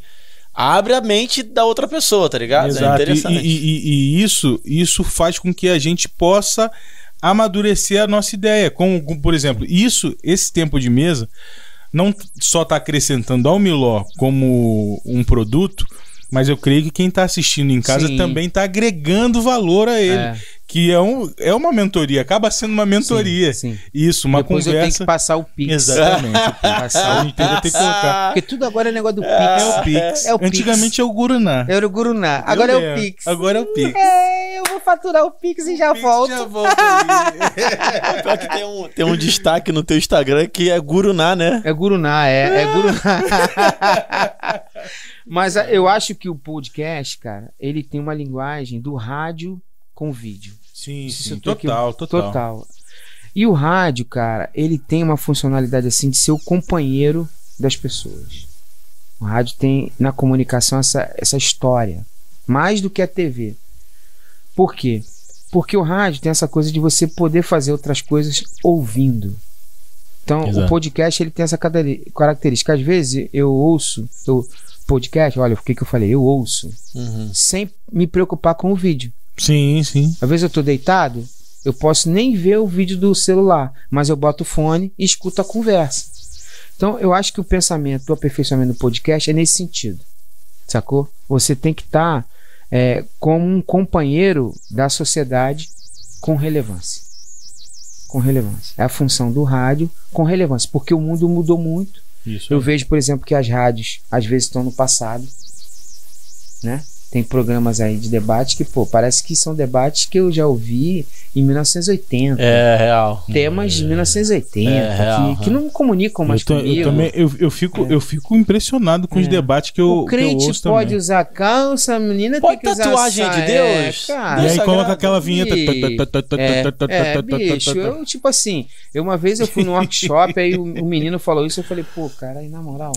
abre a mente da outra pessoa, tá ligado? É Exato. E, interessante. e- e- e isso, isso faz com que a gente possa amadurecer a nossa ideia. Como, como, por exemplo, isso, esse tempo de mesa, não só está acrescentando ao Miló como um produto, mas eu creio que quem está assistindo em casa Sim. também está agregando valor a ele. É. Que é, um, é uma mentoria, acaba sendo uma mentoria. Sim, sim. Isso, uma Depois eu tenho conversa. que passar o Pix. Exatamente. [laughs] Pix. Passar o gente tem que colocar. [laughs] Porque tudo agora é negócio do Pix. É o Pix. É o Pix. Antigamente é o Guruná. Era o Guruná. Agora Eu é o. Pix. Agora é o Pix. É, eu vou faturar o Pix e já Pix volto. já volta ali. [laughs] Pior que tem um, tem um destaque no teu Instagram que é Guruná, né? É Guruná, é, é Guruná. Mas eu acho que o podcast, cara, ele tem uma linguagem do rádio com vídeo. Sim, sim, eu total, total. Total. E o rádio, cara, ele tem uma funcionalidade assim de ser o companheiro das pessoas. O rádio tem na comunicação essa, essa história, mais do que a TV. Por quê? Porque o rádio tem essa coisa de você poder fazer outras coisas ouvindo. Então, Exato. o podcast ele tem essa característica. Às vezes eu ouço o podcast, olha, o que, que eu falei? Eu ouço, Uhum. sem me preocupar com o vídeo. Sim, sim. Às vezes eu tô deitado, eu posso nem ver o vídeo do celular, mas eu boto o fone e escuto a conversa. Então, eu acho que o pensamento do aperfeiçoamento do podcast é nesse sentido. Sacou? Você tem que estar como um companheiro da sociedade com relevância. Com relevância. É a função do rádio com relevância, porque o mundo mudou muito. Isso. Eu vejo, por exemplo, que as rádios às vezes estão no passado, né? Tem programas aí de debate que, pô, parece que são debates que eu já ouvi em 1980. É real. Temas de 1980, É, real, que, que não comunicam mais eu, tô- eu comigo. também eu, eu fico, É. eu fico impressionado com os É. debates que eu, o que eu crente ouço pode também. usar calça, a menina Pode tem que usar tatuagem de. Deus? É, cara, E aí coloca aquela vinheta. É, é, bicho, eu, tipo assim, eu uma vez eu fui num workshop, aí o, o menino falou isso, eu falei, pô, cara, aí na moral,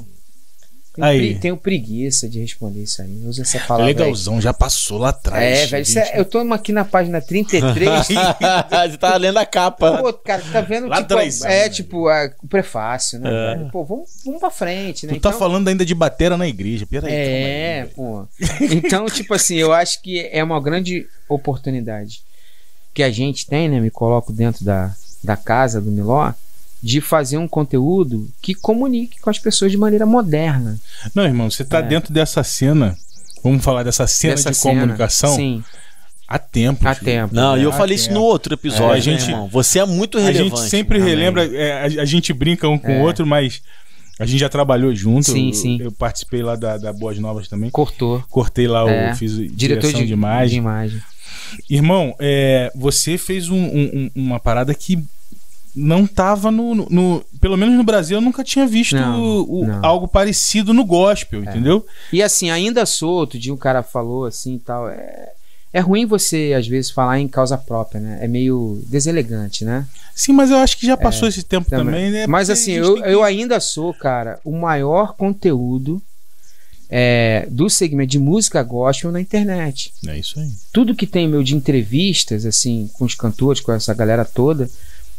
tenho, Aí. pre- tenho preguiça de responder isso aí, usa essa palavra aí. Legalzão, já passou lá atrás. É, velho, é- eu tô aqui na página 33, [laughs] Você tá lendo a capa. Pô, cara, tá vendo? Lá tipo, atrás, é, tipo, a- o prefácio, né? É. velho? Pô, vamos, vamos pra frente, né? Tu tá falando ainda de batera na igreja. Peraí. É, pô. [laughs] Então, tipo assim, eu acho que é uma grande oportunidade que a gente tem, né? Me coloco dentro da, da casa do Miló, de fazer um conteúdo que comunique com as pessoas de maneira moderna. Não, irmão, você tá É. dentro dessa cena. Vamos falar dessa cena Dessa de cena. comunicação Sim, há tempo. há filho. tempo. Não, e eu Ah, falei que isso é. no outro episódio, É, a né, gente- irmão? Você é muito A relevante. gente sempre Amém. relembra, é, a, a gente brinca um com É. o outro, mas a gente já trabalhou junto. Sim, eu, sim. eu participei lá da, da Boas Novas também. Cortou. Cortei lá, É. o, fiz Diretor direção de, de, imagem. de imagem. Irmão, é, você fez um- um- uma parada que não tava no, no- no- Pelo menos no Brasil eu nunca tinha visto Não, o- não. algo parecido no gospel, entendeu? E assim, ainda sou, outro dia um cara falou assim e tal. É, é ruim você, às vezes, falar em causa própria, né? É meio deselegante, né? Sim, mas eu acho que já passou esse tempo Também. também, né? Mas Porque assim, eu, que- eu ainda sou, cara, o maior conteúdo é, do segmento de música gospel na internet. É isso aí. Tudo que tem meu de entrevistas, assim, com os cantores, com essa galera toda,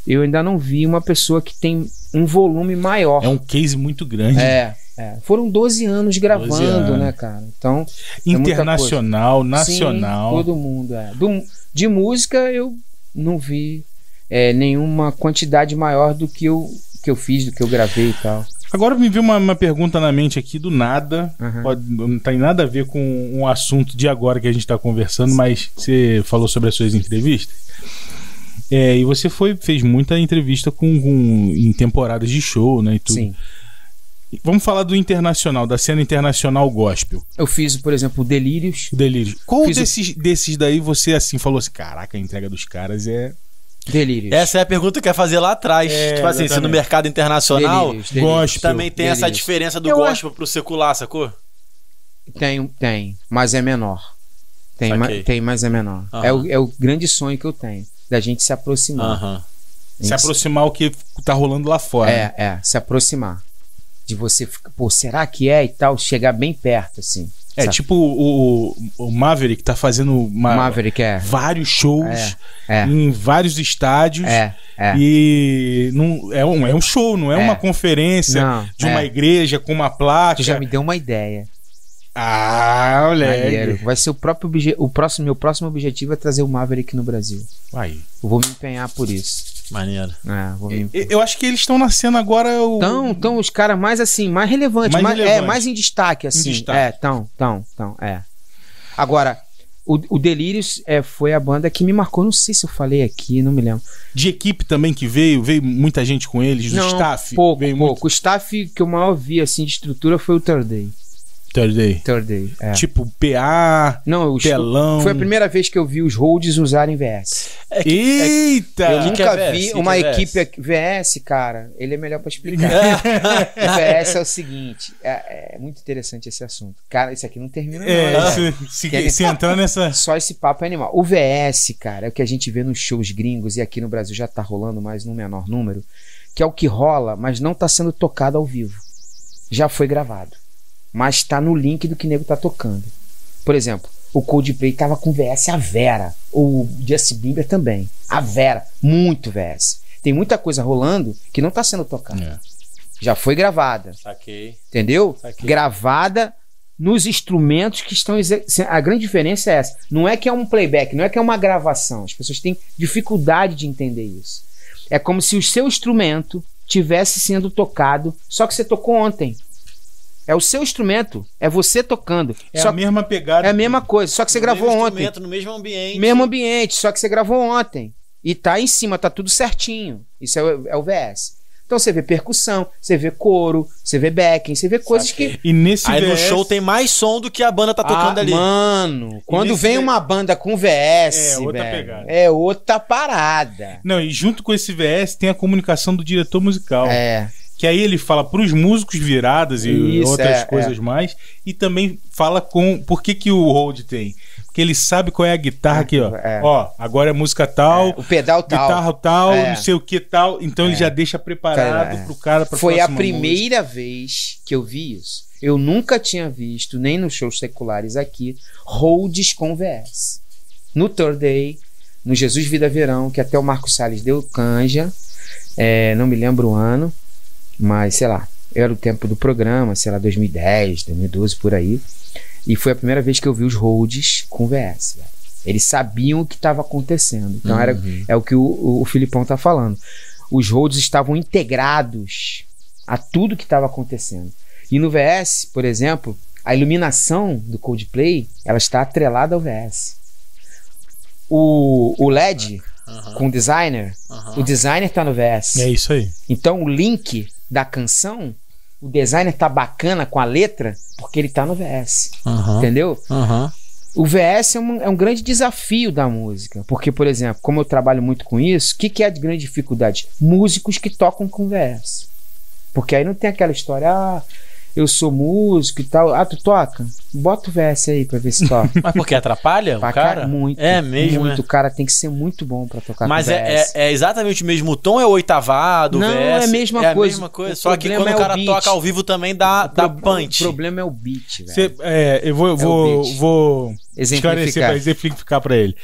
eu ainda não vi uma pessoa que tem um volume maior. É um case muito grande. É, é. Foram 12 anos gravando, anos. né, cara? Então, muita Internacional, nacional. Sim, todo mundo, é. Do- de música eu não vi é, nenhuma quantidade maior do que eu, que eu fiz, do que eu gravei e tal. Agora me veio uma, uma pergunta na mente aqui do nada. Aham. Pode- não tem nada a ver com um assunto de agora que a gente está conversando, mas você falou sobre as suas entrevistas. É, e você foi, fez muita entrevista com, com- em temporadas de show, né? E tudo. Sim. Vamos falar do internacional, da cena internacional gospel. Eu fiz, por exemplo, o Delírios. O Delírio. Qual Fiz o- desses, desses daí você assim falou assim: caraca, a entrega dos caras é Delírios. Essa é a pergunta que eu ia fazer lá atrás. É, tipo assim, se no mercado internacional Delírios, Delírios. gospel. também tem essa Delírios. diferença do Eu gospel pro secular, sacou? Tem, tem, mas é menor. Tem, Saquei. ma- tem mas é menor. Aham. É, o, é o grande sonho que eu tenho, da gente se aproximar. Aham. se aproximar o que tá rolando lá fora. É, é, se aproximar. De você ficar, pô, será que é e tal? Chegar bem perto, assim. É, sabe? tipo o, o, o Maverick tá fazendo uma- Maverick é. vários shows É, é. em vários estádios. É, é. E não, é, um, é um show, não é, É. uma conferência Não, de uma é. igreja com uma placa. Tu já me deu uma ideia. Ah, olha. Vai ser o próprio o próximo meu próximo objetivo é trazer o Maverick no Brasil. Aí. Eu vou me empenhar por isso. Maneiro. É, vou me Eu acho que eles estão nascendo agora. O... Então, então os caras mais assim, mais relevantes, Mais mais, é, relevante. mais em destaque assim. destaque. É, tão, tão, tão, é. Agora, o, o Delírios é, foi a banda que me marcou, não sei se eu falei aqui, não me lembro. De equipe também que veio, veio muita gente com eles, do não, staff. pouco, pouco. O staff que eu maior vi assim de estrutura foi o Third Day. Third Day. Third Day. É. Tipo PA, Não, telão. foi a primeira vez que eu vi os Rhodes usarem VS. É que- Eita! Eu nunca é VS? vi Que uma é VS? equipe VS, cara. Ele é melhor pra explicar. [laughs] o VS é o seguinte, é, é muito interessante esse assunto. Cara, isso aqui não termina não. É, né? se, se, se entrar nessa. [laughs] Só esse papo é animal. O VS, cara, é o que a gente vê nos shows gringos e aqui no Brasil já tá rolando, mas num menor número, que é o que rola, mas não tá sendo tocado ao vivo. Já foi gravado. Mas tá no link do que o nego tá tocando. Por exemplo, o Coldplay tava com VS a Vera. O Justin Bieber também. A Vera. Muito VS. Tem muita coisa rolando que não tá sendo tocada. É. Já foi gravada. Saquei. Entendeu? Saquei. Gravada nos instrumentos que estão. A grande diferença é essa. Não é que é um playback, não é que é uma gravação. As pessoas têm dificuldade de entender isso. É como se o seu instrumento tivesse sendo tocado, só que você tocou ontem. É o seu instrumento, é você tocando. É só a mesma pegada. é a mesma coisa, só que você No gravou mesmo ontem. instrumento, No mesmo ambiente. Mesmo ambiente, só que você gravou ontem. E tá em cima, tá tudo certinho. Isso é o, é o VS. Então você vê percussão, você vê coro, você vê backing, você vê coisas que. E nesse Aí no VS show tem mais som do que a banda tá tocando Ah, ali. Mano, quando vem V- uma banda com VS, É, outra velho, pegada. é outra parada. Não, e junto com esse VS tem a comunicação do diretor musical. É, Que aí ele fala pros músicos viradas e Isso, outras é, coisas mais. E também fala com. Por que, que o Hold tem? Porque ele sabe qual é a guitarra aqui, ó. É. Ó, agora é música tal, o pedal tal. guitarra tal, É. não sei o que tal. Então ele já deixa preparado Cara, é. pro cara pra Foi a primeira vez que eu vi isso. Eu nunca tinha visto, nem nos shows seculares aqui, holds com VS. No Third Day, no Jesus Vida Verão, que até o Marco Salles deu canja, é, não me lembro o ano, mas sei lá, era o tempo do programa, sei lá, 2010, 2012, por aí. E foi a primeira vez que eu vi os holds com VS. velho. Eles sabiam o que estava acontecendo. Então era, é o que o, o, o Filipão tá falando. Os holds estavam integrados a tudo que estava acontecendo. E no VS, por exemplo, a iluminação do Coldplay, ela está atrelada ao VS. O, o LED Aham, com o designer, aham. o designer está no VS. É isso aí. Então o link da canção, o designer tá bacana com a letra porque ele tá no VS. Aham. Entendeu? Aham. O VS é um, é um grande desafio da música. Porque, por exemplo, como eu trabalho muito com isso, o que, que é a grande dificuldade? Músicos que tocam com VS. Porque aí não tem aquela história, ah, eu sou músico e tal. Ah, tu toca? Bota o VS aí pra ver se toca. [laughs] Mas porque atrapalha o Pra cara? cá, muito. É mesmo, Muito. né? O cara tem que ser muito bom pra tocar Mas com é, VS. é, é exatamente o mesmo tom, é o oitavado, Não, o é a VS? mesma é a coisa. mesma coisa. O Só que quando é o o cara beat. toca ao vivo também dá, dá punch. O problema é o beat, velho. Cê- é, eu vou, eu É vou, o beat. vou esclarecer pra exemplificar pra ele.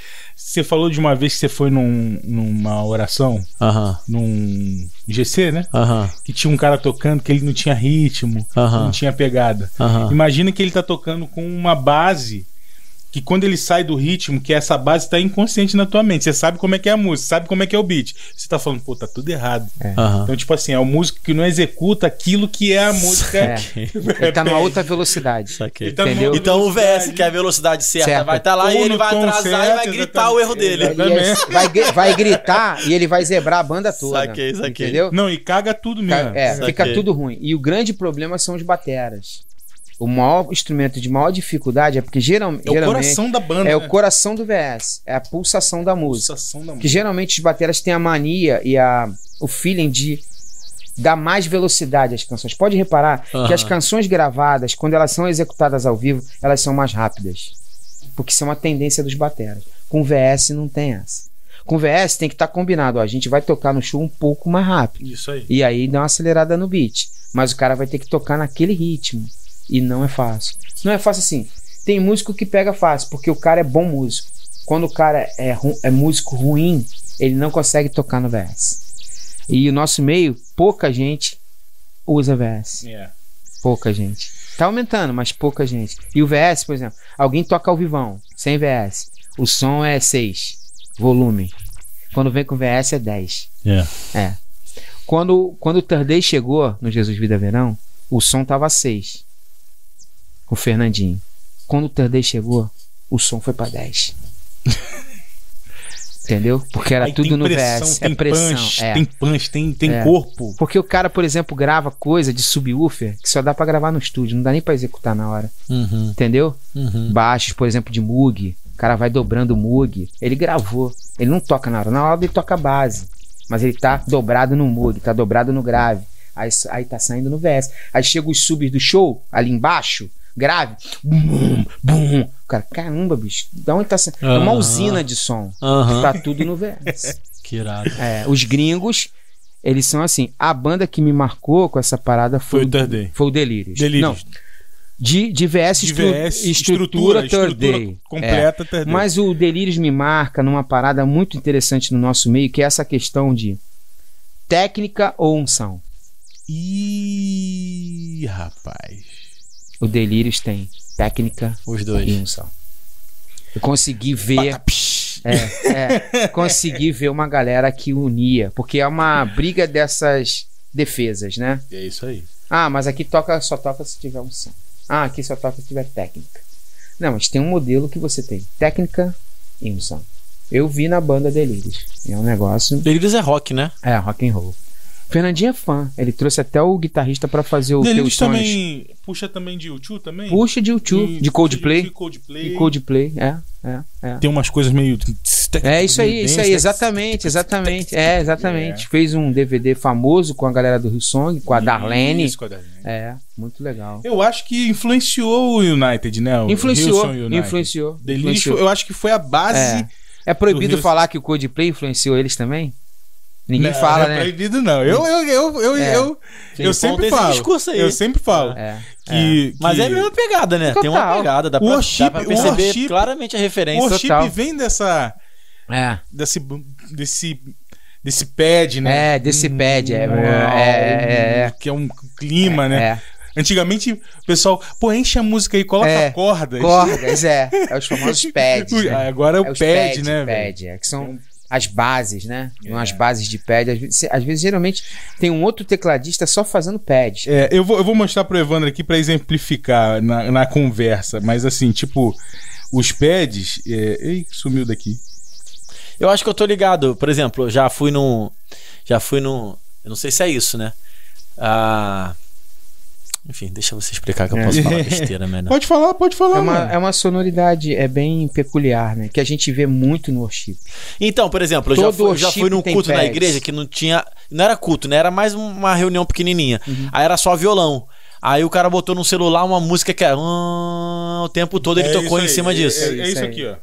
Você falou de uma vez que você foi num- numa oração, Aham, num GC, né? aham, Que tinha um cara tocando que ele não tinha ritmo, não aham, tinha pegada. Imagina que ele tá tocando com uma base que quando ele sai do ritmo, que essa base tá inconsciente na tua mente. Você sabe como é que é a música, sabe como é que é o beat. Você tá falando, pô, tá tudo errado. aham. Então, tipo assim, é o músico que não executa aquilo que é a música. É. Ele tá numa outra velocidade. Ele tá Entendeu? Então o VS, que é a velocidade certa, Certo. vai estar lá Ou e ele vai atrasar e certo, vai gritar exatamente. o erro dele. E é- vai, vai gritar e ele vai zebrar a banda toda. Saquei, saquei. Entendeu? Não, e caga tudo mesmo. É, Saquei. fica tudo ruim. E o grande problema são os bateras. O maior instrumento de maior dificuldade é porque geral, É o geralmente coração da banda. é né? o coração do VS, é a pulsação da música. Pulsação da Que música. geralmente os bateras têm a mania e a, o feeling de dar mais velocidade às canções. Pode reparar que as canções gravadas, quando elas são executadas ao vivo, elas são mais rápidas. Porque é uma tendência dos bateras. Com VS não tem essa. Com VS tem que estar combinado. Ó, a gente vai tocar no show um pouco mais rápido. Isso aí. E aí dá uma acelerada no beat. Mas o cara vai ter que tocar naquele ritmo. E não é fácil. Não é fácil assim. Tem músico que pega fácil, porque o cara é bom músico. Quando o cara é, é músico ruim, ele não consegue tocar no VS. E o nosso meio, pouca gente usa VS. É. Pouca gente. Tá aumentando, mas pouca gente. E o VS, por exemplo, alguém toca ao vivão, sem VS. O som é 6, volume. Quando vem com VS é 10. É. É. Quando, quando o Day chegou no Jesus Vida Verão, o som tava 6. O Fernandinho. Quando o Day chegou, o som foi pra 10. [laughs] Entendeu? Porque era Aí tudo no VS. Tem é pressão. punch, é. tem punch, tem, tem É. corpo. Porque o cara, por exemplo, grava coisa de subwoofer que só dá pra gravar no estúdio, não dá nem pra executar na hora. Uhum, Entendeu? uhum. Baixos, por exemplo, de Moog. O cara vai dobrando o Moog. Ele gravou. Ele não toca na hora. Na hora ele toca a base. Mas ele tá dobrado no Moog, tá dobrado no grave. Aí, aí tá saindo no VS. Aí chega os subs do show, ali embaixo, grave. Bum, bum. Cara, caramba, bicho. Da onde tá saindo? É uma usina de som. Aham. Tá tudo no VS. [laughs] Que irado. É, os gringos, eles são assim. A banda que me marcou com essa parada Foi foi, o Third Day. foi o Delírios. Delírios. Não, de, de VS, De VS, estrutura, Third Day. É. completa Third Day. Mas o Delírios me marca numa parada muito interessante no nosso meio, que é essa questão de técnica ou unção. Ih, rapaz. O Delírios tem técnica Os e dois. unção. Eu consegui ver. Pata. É, é, [laughs] consegui ver uma galera que unia, porque é uma briga dessas defesas, né? É isso aí. Ah, mas aqui toca só toca se tiver unção. Ah, aqui só toca se tiver técnica. Não, mas tem um modelo que você tem técnica e unção. Eu vi na banda Delírios. É um negócio. Delírios é rock, né? É, rock and roll. Fernandinho é fã. Ele trouxe até o guitarrista pra fazer o Delírios Sonhos. também. Puxa também de YouTube também? Puxa de YouTube, E- de Coldplay. De Coldplay. De Coldplay, é, é, é. Tem umas coisas meio. É isso aí, isso aí, exatamente, exatamente. É, exatamente. Fez um DVD famoso com a galera do Rio Song, com a Darlene. Isso, com a Darlene. É, muito legal. Eu acho que influenciou o United, né? O Influenciou, United. influenciou. Influenciou. eu acho que foi a base. É. É proibido falar que o Coldplay influenciou eles também? Ninguém Não, fala, não é né? proibido, não. Eu, eu, eu, eu, É. eu, Sim, eu sempre esse falo. discurso aí. Eu sempre falo. É. Que, Mas que é a mesma pegada, né? Tem uma Total. pegada, dá O pra, worship- dá pra o perceber worship- claramente a o referência. worship total. vem dessa. É. Desse. Desse. Desse pad, né? É, desse pad, é, Uau, é, é, é. Que é um clima, né? É. Antigamente, o pessoal, pô, enche a música aí, coloca É, cordas. Cordas, é. É os famosos [laughs] pads. Né? Agora é o É pad, né? velho? pad, é, que são as bases, né? É. Umas bases de pad. Às vezes, às vezes, geralmente, tem um outro tecladista só fazendo pads. É, eu, vou, eu vou mostrar pro Evandro aqui pra exemplificar na, na conversa, mas assim, tipo, os pads. É... Ei, sumiu daqui. Eu acho que eu tô ligado. Por exemplo, eu já fui num. Já fui num. Eu não sei se é isso, né? Ah. Enfim, deixa você explicar que eu posso falar [laughs] besteira, né? Pode falar, pode falar. É uma, mano. é uma sonoridade é bem peculiar, né? Que a gente vê muito no worship. Então, por exemplo, eu já Todo fui, eu já fui num culto na igreja que não tinha. Não era culto, né? Era mais uma reunião pequenininha. Uhum. Aí era só violão. Aí o cara botou no celular uma música que era. "Ah", o tempo todo ele É tocou em aí, cima é- disso. É, é Isso isso aqui, ó.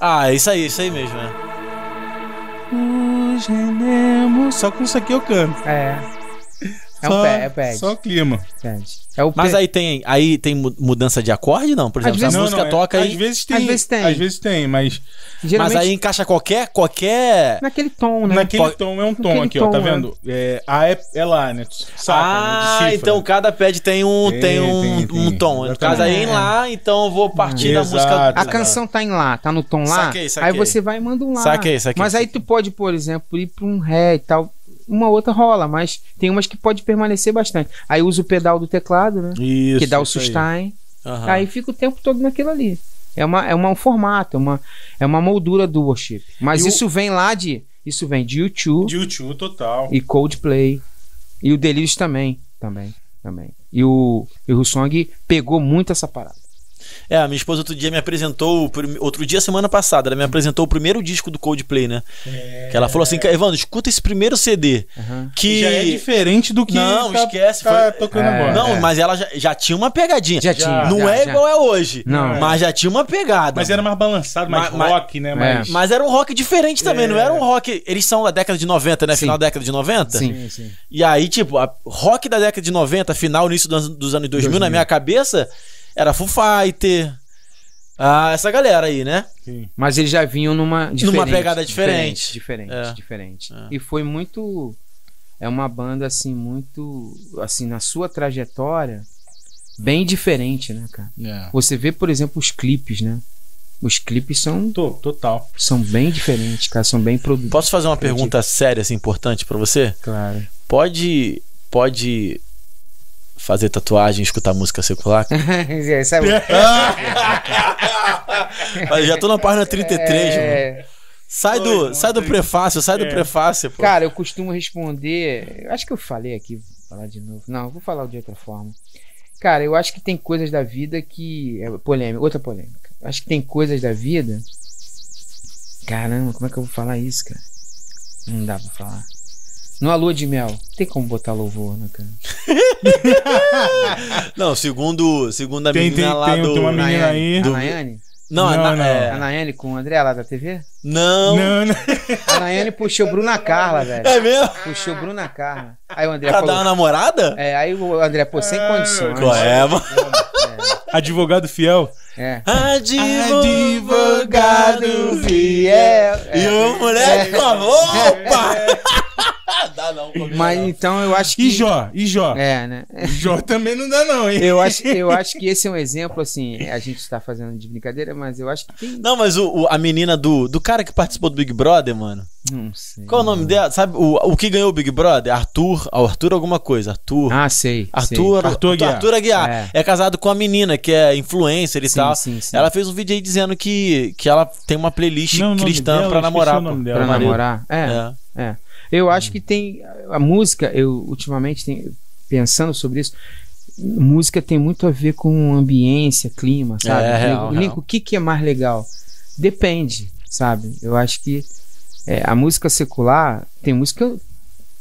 Ah, é isso aí, isso aí mesmo, né? Só com isso aqui eu canto. É. É só, um pad, é pad. Só o clima. É o Mas aí tem, aí tem mu- mudança de acorde, não? Por exemplo, vezes- a Não, música não, é- toca às aí. vezes tem. Às vezes tem. Às vezes tem, mas geralmente Mas aí encaixa qualquer. qualquer... naquele tom, né? naquele tom é um tom Naquele aqui, ó. Tá tom, é. vendo? É, a é, é lá, né? Saca, ah, né? Então cada pad tem um, Tem, tem, um, tem, tem. um tom. No caso aí em lá, então eu vou partir da Exato. música. A canção tá em lá, tá no tom lá. Saquei, saquei. Aí você vai e manda um lá. Saquei, saquei, mas aí tu pode, por exemplo, ir pra um ré e tal. Uma outra rola, mas tem umas que pode permanecer bastante. Aí usa o pedal do teclado, né? Isso, que dá o aí. sustain. Aham. Aí fica o tempo todo naquilo ali. É, uma, é uma, um formato, é uma, é uma moldura do worship. Mas E o- isso vem lá de. Isso vem de YouTube De YouTube total. e Coldplay. E o Delirious também. Também. Também. E o, e o Hillsong pegou muito essa parada. É, a minha esposa outro dia me apresentou, outro dia, semana passada, ela me apresentou o primeiro disco do Coldplay, né? Que ela falou assim, Evandro, escuta esse primeiro CD. Aham. Que. Já é diferente do que Não, tá, esquece, tá foi- tocando É. agora. Não, É. mas ela já, já tinha uma pegadinha. Já tinha. Não já, é já. igual é hoje. Não. Mas já tinha uma pegada. Mas era mais balançado, mais Ma- ma- rock, né? Mais... Mas era um rock diferente também, É. não era um rock. Eles são da década de 90, né? Sim. Final da década de 90? Sim. sim. E aí, tipo, a rock da década de 90, final, início dos, anos- dos anos 2000, 2000. na minha cabeça, era Foo Fighter. Ah, essa galera aí, né? sim. Mas eles já vinham numa diferente, pegada diferente. Diferente, É. diferente. É. E foi muito é uma banda assim muito assim na sua trajetória bem diferente, né, cara? É. Você vê, por exemplo, os clipes, né? Os clipes são Tô, total. são bem diferentes, cara, são bem produzidos. Posso fazer uma pergunta séria, assim, importante pra você? Claro. Pode. Pode fazer tatuagem escutar música secular? [laughs] É, Sabe? Mas [laughs] já tô na página 33, mano. É, Sai do, sai do prefácio, sai do É. prefácio, pô. Cara, eu costumo responder. Acho que eu falei aqui, vou falar de novo. Não, vou falar de outra forma. Cara, eu acho que tem coisas da vida que. É polêmica, outra polêmica. Eu Acho que tem coisas da vida. Caramba, como é que eu vou falar isso, cara? Não dá pra falar. Numa lua de mel, tem como botar louvor, né, cara? [laughs] Não, segundo, segundo a Tem, menina tem, lá tem, do. tem uma menina aí. A Nayane? Não, a Não, Na- não. é- A Nayane com o André lá da TV? não. Não, não. A Nayane puxou Bruna Carla, velho. É mesmo? Puxou Bruna Carla. Aí o André Pra dar uma falou. namorada? É, aí o André, pô, sem condições. Qual é, mano? Advogado fiel. É. Advogado fiel. E o moleque com a roupa! [laughs] Dá não, Mas não. então eu acho que. E Jó? E Jó? É, né? Jó também não dá, não, hein? Eu acho, eu acho que esse é um exemplo, assim, a gente tá fazendo de brincadeira, mas eu acho que tem. Não, mas o, o- a menina do, do cara que participou do Big Brother, mano. Não sei. Qual é o nome dela? Sabe o, o que ganhou o Big Brother? Arthur. Arthur alguma coisa. Arthur. Ah, sei. Arthur, Arthur Aguiar. Arthur Aguiar. É. É. casado com a menina que é influencer e Sim, tal. sim, sim. Ela fez um vídeo aí dizendo que, que ela tem uma playlist Não, cristã dela, pra namorar. o nome dela. Pra namorar? É, É. é. Eu acho que tem. A música, eu ultimamente tenho, pensando sobre isso, música tem muito a ver com ambiência, clima, sabe? É, real, Lincoln, real. o que, que é mais legal? Depende, sabe? Eu acho que é, a música secular tem música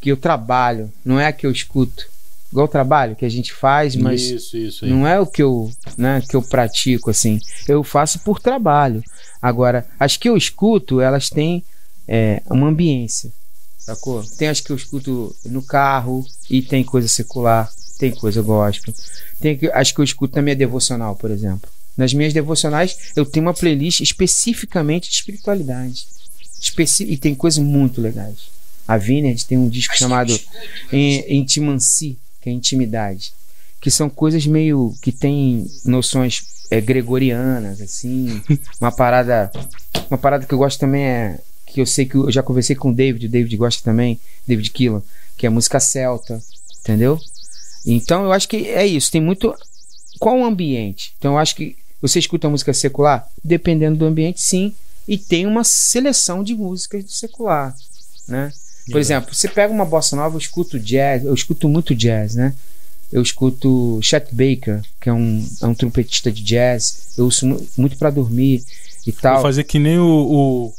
que eu, trabalho, não é a que eu escuto. Igual o trabalho que a gente faz, mas isso, isso. não é o que eu, né, que eu pratico assim. Eu faço por trabalho. Agora, as que eu escuto, elas têm é, uma ambiência, sacou? Tem as que eu escuto no carro e tem coisa secular, tem coisa gospel. Tem as que eu escuto na minha devocional, por exemplo. Nas minhas devocionais, eu tenho uma playlist especificamente de espiritualidade. E tem coisas muito legais. A Vineyard tem um disco chamado In- Intimancy, que é intimidade. Que são coisas meio que tem noções é, gregorianas, assim. [laughs] Uma parada. Uma parada que eu gosto também é. Que eu sei que eu já conversei com o David, o David gosta também, David Killan, que é música celta, entendeu? Então eu acho que é isso. Tem muito. Qual o ambiente? Então eu acho que você escuta música secular, dependendo do ambiente, sim. E tem uma seleção de músicas do secular, né? Por exemplo, você pega uma bossa nova, eu escuto jazz, eu escuto muito jazz, né? Eu escuto Chet Baker, que é um, é um trompetista de jazz. Eu uso mu- muito pra dormir e Vou tal. fazer que nem o,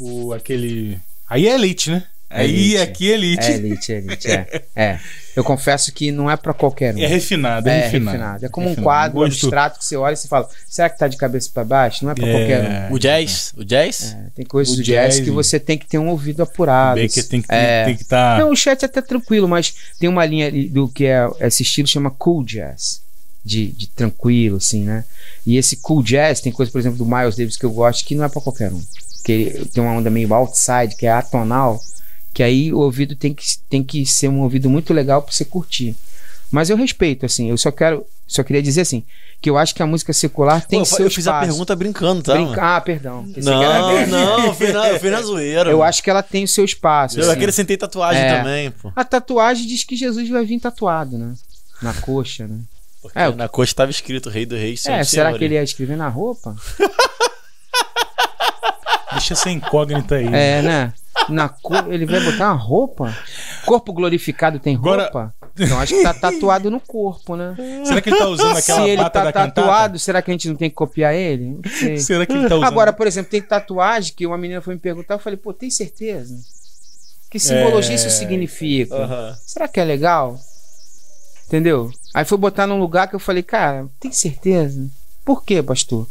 o, o- aquele. Aí é elite, né? Aí Elite. aqui é elite. É elite, é elite, é. é. Eu confesso que não é pra qualquer um. É refinado, é, É refinado. refinado. É como um Refinado. quadro Gosto. abstrato que você olha e você fala: será que tá de cabeça pra baixo? Não é pra É. qualquer um. O jazz? O jazz? É, tem coisas O do jazz, jazz que e- você tem que ter um ouvido apurado. Tem que É. tem que estar. Não, o chat é até tranquilo, mas tem uma linha ali do que é esse estilo chama cool jazz. De, de tranquilo, assim, né? E esse cool jazz tem coisa, por exemplo, do Miles Davis que eu gosto que não é pra qualquer um. Que tem uma onda meio outside, que é atonal, que aí o ouvido tem que, tem que ser um ouvido muito legal pra você curtir. Mas eu respeito, assim, eu só quero. Só queria dizer assim, que eu acho que a música secular tem Pô, seu eu fiz a pergunta brincando, tá? Brinca-? Ah, perdão. Não, não, eu fui na, eu na zoeira. Eu acho que ela tem o seu espaço. Eu assim. acrescentei tatuagem É. também, pô. A tatuagem diz que Jesus vai vir tatuado, né? Na coxa, né? Porque É, na coxa tava escrito Rei do Rei, É, será Senhor. que ele ia escrever na roupa? [laughs] Deixa essa incógnita aí. É, né? Na. Ele vai botar uma roupa? Corpo glorificado tem Agora- roupa? Então acho que tá tatuado no corpo, né? Será que ele tá usando Se aquela ele bata tá tatuado, cantata? será que a gente não tem que copiar ele? Não sei. Será que ele tá usando? Agora, por exemplo, tem tatuagem que uma menina foi me perguntar, eu falei, pô, tem certeza? Que simbologia É. isso significa? Aham. Será que é legal? Entendeu? Aí foi botar num lugar que eu falei, cara, tem certeza? Por quê, pastor?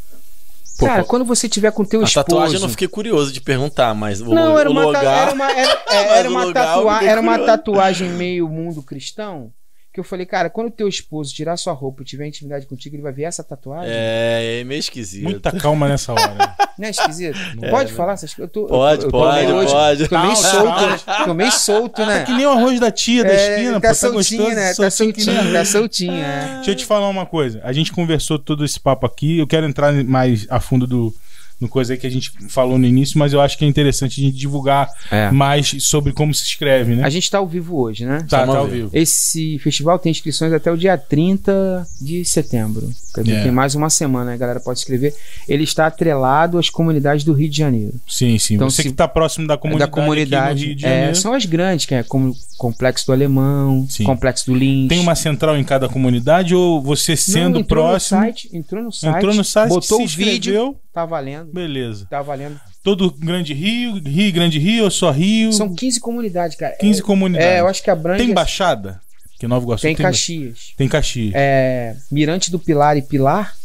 Pô, cara, pô, quando você tiver com teu A esposo... tatuagem eu não fiquei curioso de perguntar, mas o, Não, era o uma, era era, [laughs] era tatua- era tatuagem meio mundo cristão. Que eu falei, cara, quando teu esposo tirar sua roupa e tiver intimidade contigo, ele vai ver essa tatuagem. É, é meio esquisito. Muita calma nessa hora. [laughs] Não é esquisito? É, pode né? falar essas coisas? Eu tô- Pode, eu, eu tô pode, meio hoje- pode. Tô meio Calma, solto, né? Tô meio solto, né? que nem o arroz da tia da É, esquina, tá pô, tá soltinho, gostoso. né? Tá nem soltinho, tá arroz. soltinho, é. Deixa eu te falar uma coisa. A gente conversou todo esse papo aqui. Eu quero entrar mais a fundo do, no coisa aí que a gente falou no início, mas eu acho que é interessante a gente divulgar É. mais sobre como se escreve, né? A gente tá ao vivo hoje, né? Tá, tá ao vivo. Esse festival tem inscrições até o dia 30 de setembro. É. Tem mais uma semana, a galera pode escrever. Ele está atrelado às comunidades do Rio de Janeiro. Sim, sim. Então, Você se- que tá próximo da comunidade, da comunidade. aqui no Rio de é, Janeiro. são as grandes, que é como Complexo do Alemão, Sim. Complexo do Lins. Tem uma central em cada comunidade ou você sendo Não, entrou próximo? No site, entrou no site. entrou no site, botou o vídeo. Tá valendo. beleza. Tá valendo. Todo Grande Rio, Rio, Grande Rio ou só Rio? São 15 comunidades, cara. 15 é, comunidades. É, eu acho que abrange. Tem Baixada? Porque Nova Iguaçu Tem tem, Caxias. tem Caxias. É, Mirante do Pilar e Pilar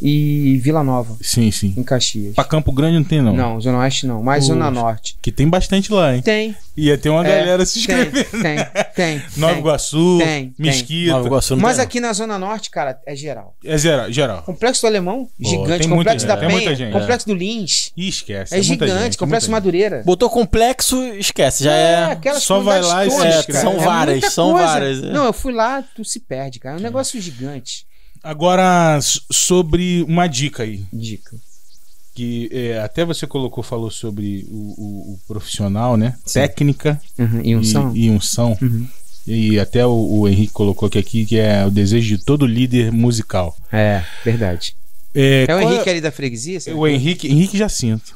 e Vila Nova, Sim, sim. em Caxias. Pra Campo Grande não tem, não. Não, Zona Oeste não, mas Poxa. Zona Norte. Que tem bastante lá, hein? Tem. Ia ter uma É, galera se tem, inscrevendo. Tem, tem. [laughs] Nova tem. Iguaçu, Tem, tem. Mesquita. Nova Iguaçu não Mas tem, aqui na Zona Norte, cara, é geral. É geral, geral. Complexo do Alemão, gigante. tem muita Complexo gente, da tem muita Penha, gente, Complexo do Lins. Ih, esquece. É, muita gigante. gente, Complexo muita Madureira. Botou complexo, esquece. Já é. aquelas Só vai lá e todas, cara. são É várias, muita são várias, é. Não, eu fui lá, tu se perde, cara. É um negócio gigante. Agora, sobre uma dica aí. Dica. Que é, até você colocou, falou sobre o, o- o profissional, né? Técnica Uhum. E um som? e, e unção. Uhum. E até o, o Henrique colocou aqui, aqui, que é o desejo de todo líder musical. É, verdade. É, É o Henrique ali da freguesia? O Henrique, Henrique Jacinto.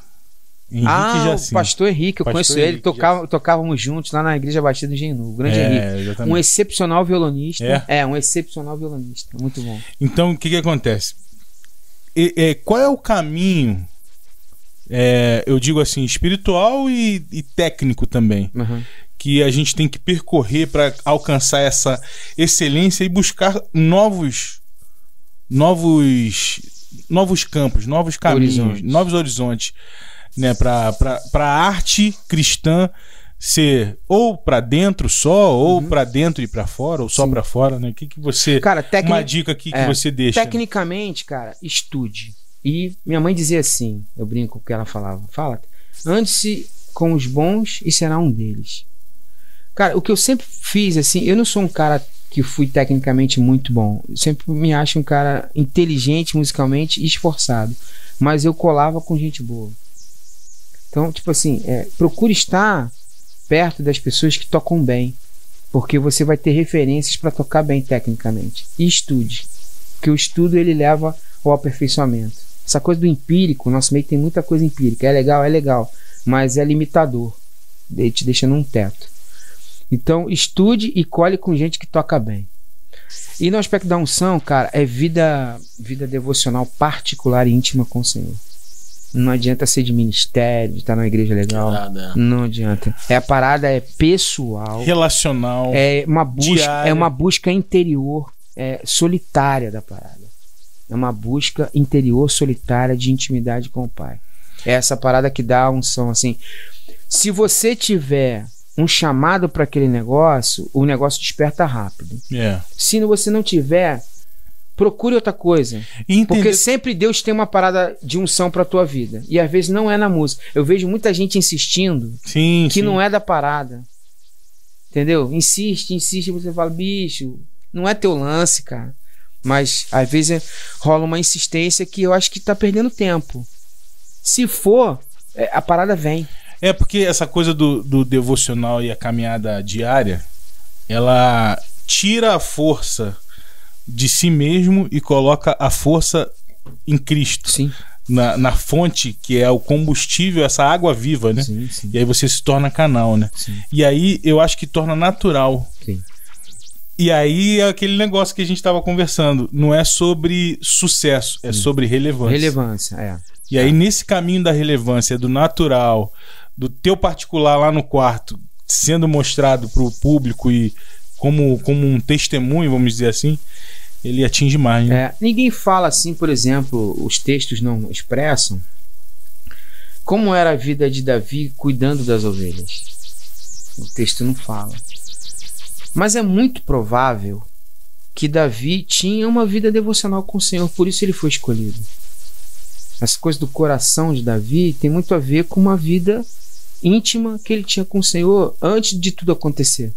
Henrique ah, o pastor Henrique, eu Pastor conheço ele, Henrique tocava, tocávamos juntos lá na Igreja Batista do Engenho, o grande Henrique. É, exatamente. Um excepcional violonista. É? É? um excepcional violonista. Muito bom. Então, o que, que acontece? E- é, qual é o caminho, é, eu digo assim, espiritual e, e técnico também, Uhum. que a gente tem que percorrer para alcançar essa excelência e buscar novos, novos, novos campos, novos caminhos, Horizontes. novos horizontes, né, para a arte cristã ser ou para dentro só, ou para dentro e para fora, ou só Uhum. Para fora, né? O que, que você Cara, uma dica aqui que é, você deixa. Tecnicamente, cara, estude. E minha mãe dizia assim, eu brinco com o que ela falava. Fala, ande-se com os bons e será um deles. Cara, o que eu sempre fiz, assim, eu não sou um cara que fui tecnicamente muito bom. Eu sempre me acho um cara inteligente musicalmente e esforçado. Mas eu colava com gente boa. Então, tipo assim, é, procure estar perto das pessoas que tocam bem. Porque você vai ter referências para tocar bem tecnicamente. E estude. Porque o estudo ele leva ao aperfeiçoamento. Essa coisa do empírico, nosso meio tem muita coisa empírica. É legal, é legal. Mas é limitador. Te deixa num teto. Então, estude e colhe com gente que toca bem. E no aspecto da unção, cara, é vida, vida devocional particular e íntima com o Senhor. Não adianta ser de ministério, de estar numa igreja legal. Nada. Não adianta. É a parada é pessoal. relacional. É uma busca, Diária. é uma busca interior, é, solitária da parada. É uma busca interior solitária de intimidade com o Pai. É essa parada que dá a unção assim. Se você tiver um chamado para aquele negócio, o negócio desperta rápido. É. Se você não tiver, procure outra coisa. Porque sempre Deus tem uma parada de unção para tua vida. E às vezes não é na música. Eu vejo muita gente insistindo sim, que sim. não é da parada. Entendeu? Insiste, insiste, você fala, bicho, não é teu lance, cara. Mas às vezes rola uma insistência que eu acho que tá perdendo tempo. Se for, é, a parada vem. É porque essa coisa do, do devocional e a caminhada diária, ela tira a força de si mesmo e coloca a força em Cristo, Sim. na, na fonte que é o combustível, essa água viva, né? Sim, sim. E aí você se torna canal, né? Sim. E aí eu acho que torna natural. E aí é aquele negócio que a gente estava conversando. Não é sobre sucesso, é sobre relevância. Relevância, é. E aí, nesse caminho da relevância, do natural, do teu particular lá no quarto, sendo mostrado para o público e como, como um testemunho, vamos dizer assim, ele atinge mais. Né? É, ninguém fala assim, por exemplo, os textos não expressam como era a vida de Davi cuidando das ovelhas. O texto não fala. Mas é muito provável que Davi tinha uma vida devocional com o Senhor, por isso ele foi escolhido. Essa coisa do coração de Davi tem muito a ver com uma vida íntima que ele tinha com o Senhor antes de tudo acontecer,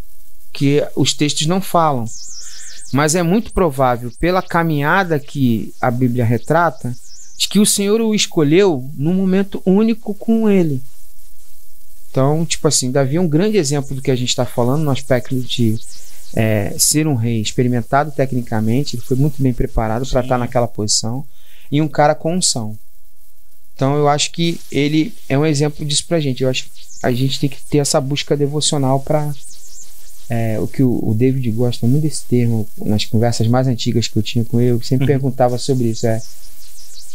que os textos não falam. Mas é muito provável, pela caminhada que a Bíblia retrata, de que o Senhor o escolheu num momento único com ele. Então, tipo assim, Davi é um grande exemplo do que a gente está falando no aspecto de é, ser um rei experimentado tecnicamente, ele foi muito bem preparado para estar naquela posição, e um cara com unção. Então eu acho que ele é um exemplo disso pra gente. Eu acho que a gente tem que ter essa busca devocional para é, o que o, o, David gosta muito desse termo nas conversas mais antigas que eu tinha com ele, eu sempre uhum. perguntava sobre isso, é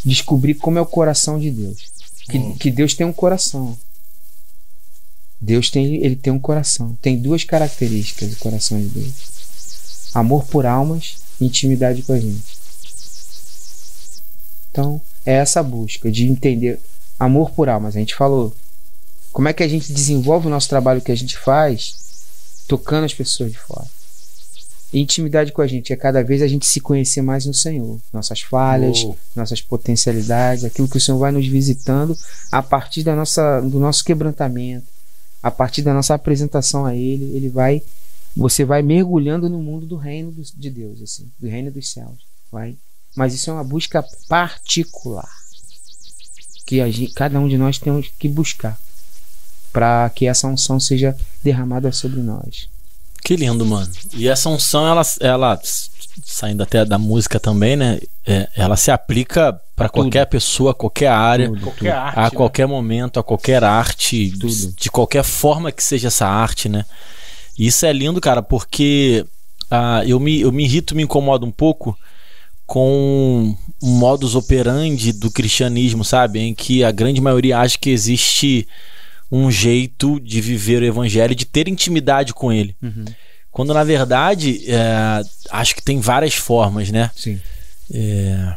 descobrir como é o coração de Deus. Que, uhum. que Deus tem um coração. Deus tem ele tem um coração. Tem duas características do coração de Deus: amor por almas e intimidade com a gente. Então, é essa busca de entender amor por almas. A gente falou como é que a gente desenvolve o nosso trabalho que a gente faz tocando as pessoas de fora. E intimidade com a gente é cada vez a gente se conhecer mais no Senhor, nossas falhas, oh. nossas potencialidades, aquilo que o Senhor vai nos visitando a partir da nossa, do nosso quebrantamento, a partir da nossa apresentação a Ele, Ele vai, você vai mergulhando no mundo do reino de Deus, assim, do reino dos céus, vai mas isso é uma busca particular que gente, cada um de nós temos que buscar para que essa unção seja derramada sobre nós. Que lindo, mano. E essa unção, ela, ela saindo até da música também, né? É, ela se aplica para qualquer pessoa, qualquer área, tudo, qualquer tudo. arte, a né? qualquer momento, a qualquer arte, tudo. de qualquer forma que seja essa arte, né? E isso é lindo, cara, porque uh, eu, me, eu me irrito, me incomodo um pouco com um modus operandi do cristianismo, sabe? Em que a grande maioria acha que existe um jeito de viver o evangelho, de ter intimidade com ele. Uhum. Quando na verdade, é, acho que tem várias formas, né? Sim. É...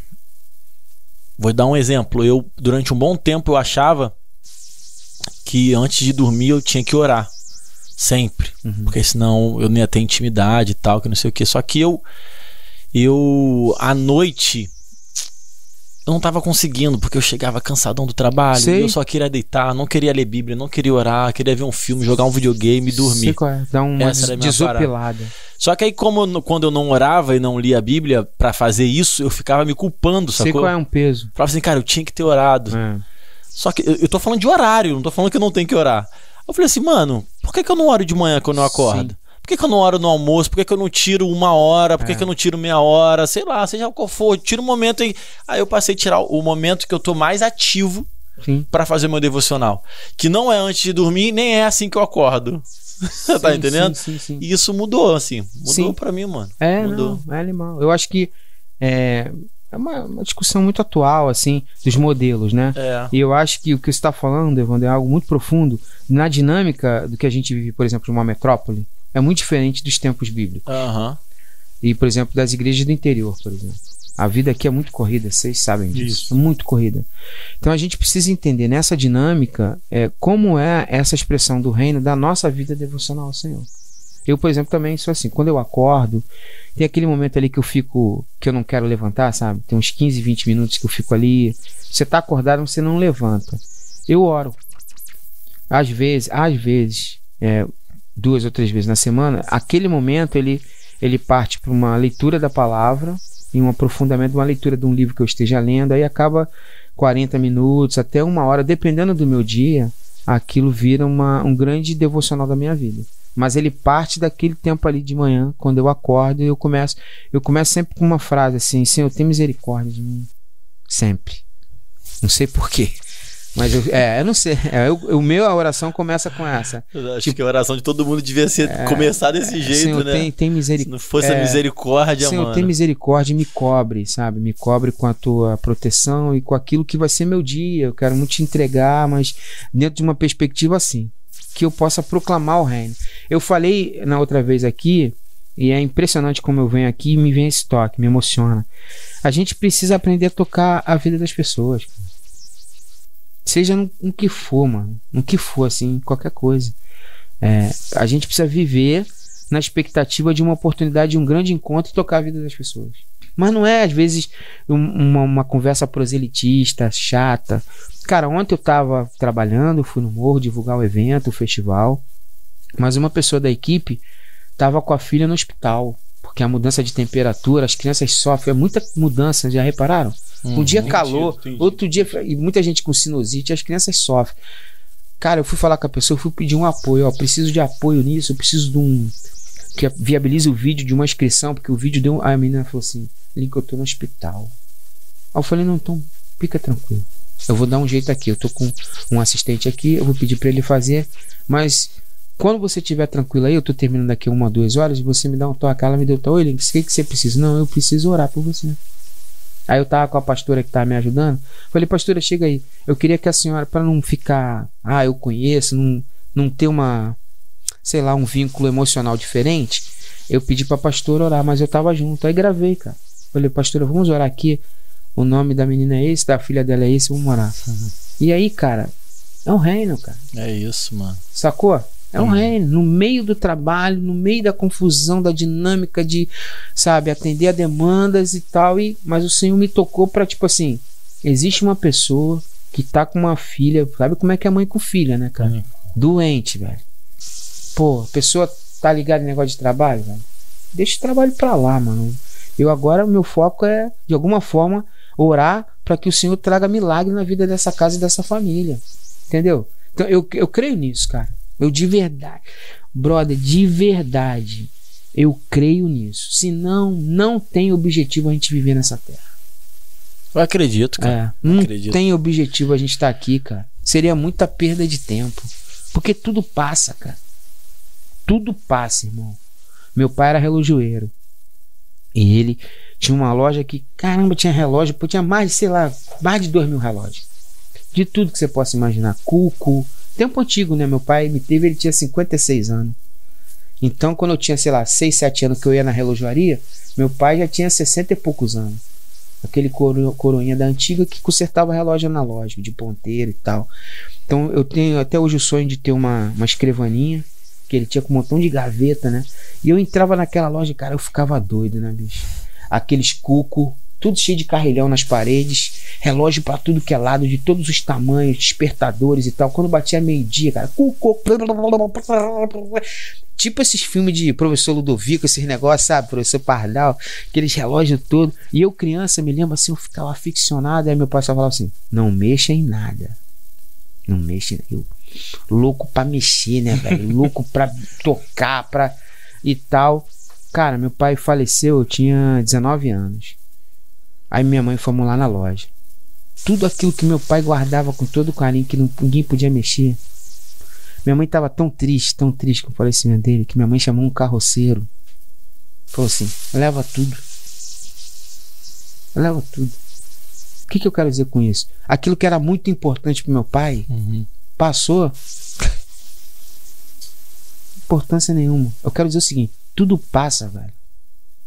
Vou dar um exemplo. Eu, durante um bom tempo, eu achava que antes de dormir eu tinha que orar. Sempre. Uhum. Porque senão eu não ia ter intimidade e tal, que não sei o que. Só que eu eu à noite eu não tava conseguindo, porque eu chegava cansadão do trabalho, eu só queria deitar, não queria ler Bíblia, não queria orar, queria ver um filme, jogar um videogame e dormir. Sei qual é, dar uma Essa desopilada. Só que aí, como quando eu não orava e não lia a Bíblia para fazer isso, eu ficava me culpando, sacou? Sei qual é um peso. Falava assim, cara, eu tinha que ter orado. É. Só que eu, eu tô falando de horário, não tô falando que eu não tenho que orar. Eu falei assim, mano, por que, que eu não oro de manhã quando eu acordo? Sim. Por que, que eu não oro no almoço? Por que, que eu não tiro uma hora? Por que, é. que eu não tiro meia hora? Sei lá, seja qual for. Tira um momento aí. Aí eu passei a tirar o momento que eu tô mais ativo para fazer meu devocional. Que não é antes de dormir, nem é assim que eu acordo. [laughs] Sim, tá entendendo? Sim, sim, e isso mudou, assim. Mudou para mim, mano. É, mudou. Não, é animal. Eu acho que é, é uma, uma, discussão muito atual, assim, dos modelos, né? É. E eu acho que o que você está falando, Evandro, é algo muito profundo na dinâmica do que a gente vive, por exemplo, numa metrópole é muito diferente dos tempos bíblicos. Uhum. E, por exemplo, das igrejas do interior, por exemplo. A vida aqui é muito corrida, vocês sabem disso. Isso. É muito corrida. Então a gente precisa entender nessa dinâmica é, como é essa expressão do reino da nossa vida devocional ao Senhor. Eu, por exemplo, também sou assim. Quando eu acordo, tem aquele momento ali que eu fico, que eu não quero levantar, sabe? Tem uns 15, 20 minutos que eu fico ali. Você está acordado, você não levanta. Eu oro. Às vezes, às vezes, é, duas ou três vezes na semana, aquele momento ele, ele parte para uma leitura da palavra e um aprofundamento, uma leitura de um livro que eu esteja lendo, aí acaba 40 minutos, até uma hora, dependendo do meu dia, aquilo vira uma, um grande devocional da minha vida. Mas ele parte daquele tempo ali de manhã, quando eu acordo, e eu começo, eu começo sempre com uma frase assim: Senhor, tem misericórdia de mim. Sempre. Não sei porquê. Mas eu, é, eu não sei. É, eu, o meu, a oração começa com essa. Eu acho tipo, que a oração de todo mundo devia ser é, começar desse é, jeito, Senhor, né? Tem, tem misericórdia. Se não fosse a é, misericórdia, Senhor, mano. tem misericórdia e me cobre, sabe? Me cobre com a tua proteção e com aquilo que vai ser meu dia. Eu quero muito te entregar, mas dentro de uma perspectiva assim. Que eu possa proclamar o reino. Eu falei na outra vez aqui, e é impressionante como eu venho aqui e me vem esse toque, me emociona. A gente precisa aprender a tocar a vida das pessoas. Seja no, no, que for, mano. No que for, assim, qualquer coisa. É, a gente precisa viver na expectativa de uma oportunidade de um grande encontro e tocar a vida das pessoas. Mas não é, às vezes, uma, uma conversa proselitista, chata. Cara, ontem eu tava trabalhando, fui no morro divulgar o evento, o festival. Mas uma pessoa da equipe tava com a filha no hospital. Porque a mudança de temperatura, as crianças sofrem, é muita mudança, já repararam? Um dia calor, entendi. outro dia. E muita gente com sinusite, as crianças sofrem. Cara, eu fui falar com a pessoa, eu fui pedir um apoio, ó, preciso de apoio nisso, eu preciso de um. Que viabilize o vídeo de uma inscrição, porque o vídeo deu. Aí a menina falou assim: Link, eu tô no hospital. Aí eu falei: não, então fica tranquilo. Eu vou dar um jeito aqui. Eu tô com um assistente aqui, eu vou pedir pra ele fazer, mas quando você estiver tranquilo aí, eu tô terminando daqui uma, duas horas, você me dá um toque. Ela me deu um toque. Oi, Link, o que, que você precisa? Não, eu preciso orar por você. Aí eu tava com a pastora que tava me ajudando. Falei, pastora, chega aí. Eu queria que a senhora, para não ficar, ah, eu conheço, não, não ter uma, sei lá, um vínculo emocional diferente, eu pedi pra pastora orar, mas eu tava junto. Aí gravei, cara. Falei, pastora, vamos orar aqui. O nome da menina é esse, da filha dela é esse, vamos orar. E aí, cara, é um reino, cara. É isso, mano. Sacou? É um reino. No meio do trabalho, no meio da confusão, da dinâmica de, sabe, atender a demandas e tal. E, mas o Senhor me tocou pra, tipo assim, existe uma pessoa que tá com uma filha. Sabe como é que é mãe com filha, né, cara? Doente, velho. Pô, a pessoa tá ligada em negócio de trabalho, velho. Deixa o trabalho pra lá, mano. Eu agora, o meu foco é, de alguma forma, orar para que o Senhor traga milagre na vida dessa casa e dessa família. Entendeu? Então eu, eu creio nisso, cara. Eu de verdade. Brother, de verdade. Eu creio nisso. Senão, não tem objetivo a gente viver nessa terra. Eu acredito, cara. É, não acredito. tem objetivo a gente estar aqui, cara. Seria muita perda de tempo. Porque tudo passa, cara. Tudo passa, irmão. Meu pai era relojoeiro. E ele tinha uma loja que, caramba, tinha relógio, pô, tinha mais, sei lá, mais de dois mil relógios. De tudo que você possa imaginar. Cuco. Tempo antigo, né? Meu pai me teve, ele tinha 56 anos. Então, quando eu tinha, sei lá, 6, 7 anos que eu ia na relojoaria, meu pai já tinha 60 e poucos anos. Aquele coro, coroinha da antiga que consertava relógio analógico, de ponteiro e tal. Então, eu tenho até hoje o sonho de ter uma, uma escrivaninha, que ele tinha com um montão de gaveta, né? E eu entrava naquela loja, cara, eu ficava doido, né, bicho? Aqueles cuco, tudo cheio de carrilhão nas paredes, relógio pra tudo que é lado, de todos os tamanhos, despertadores e tal. Quando batia meio-dia, cara. Tipo esses filmes de professor Ludovico, esses negócios, sabe? Professor Pardal, aqueles relógios todos. E eu, criança, me lembro assim, eu ficava aficionado. Aí meu pai só falava assim: não mexa em nada. Não mexa. Eu, louco pra mexer, né, velho? louco pra tocar, pra. e tal. Cara, meu pai faleceu, eu tinha 19 anos. Aí minha mãe fomos lá na loja. Tudo aquilo que meu pai guardava com todo carinho, que ninguém podia mexer. Minha mãe tava tão triste, tão triste com o falecimento dele, que minha mãe chamou um carroceiro. Falou assim: leva tudo. Leva tudo. O que, que eu quero dizer com isso? Aquilo que era muito importante pro meu pai, Uhum. passou. Importância nenhuma. Eu quero dizer o seguinte: tudo passa, velho.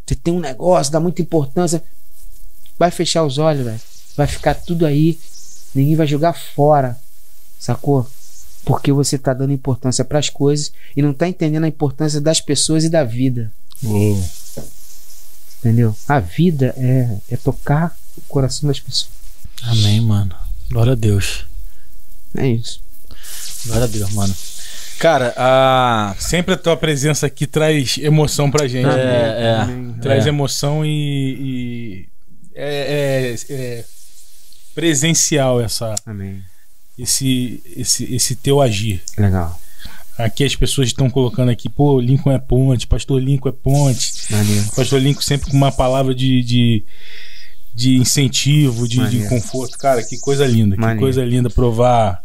Você tem um negócio, dá muita importância. Vai fechar os olhos, velho. Vai ficar tudo aí. Ninguém vai jogar fora. Sacou? Porque você tá dando importância pras coisas e não tá entendendo a importância das pessoas e da vida. Uou. Entendeu? A vida é, é tocar o coração das pessoas. Amém, mano. Glória a Deus. É isso. Glória a Deus, mano. Cara, a. Sempre a tua presença aqui traz emoção pra gente. É, né? é. Amém. Traz É. emoção e. e é, é- é presencial essa, Amém. esse, esse, esse teu agir. Legal. Aqui as pessoas estão colocando aqui, pô, Lincoln é ponte, Pastor Lincoln é ponte. Maneiro. Pastor Lincoln sempre com uma palavra de, de, de incentivo, de, de conforto. Cara, que coisa linda, que Maneiro. coisa linda provar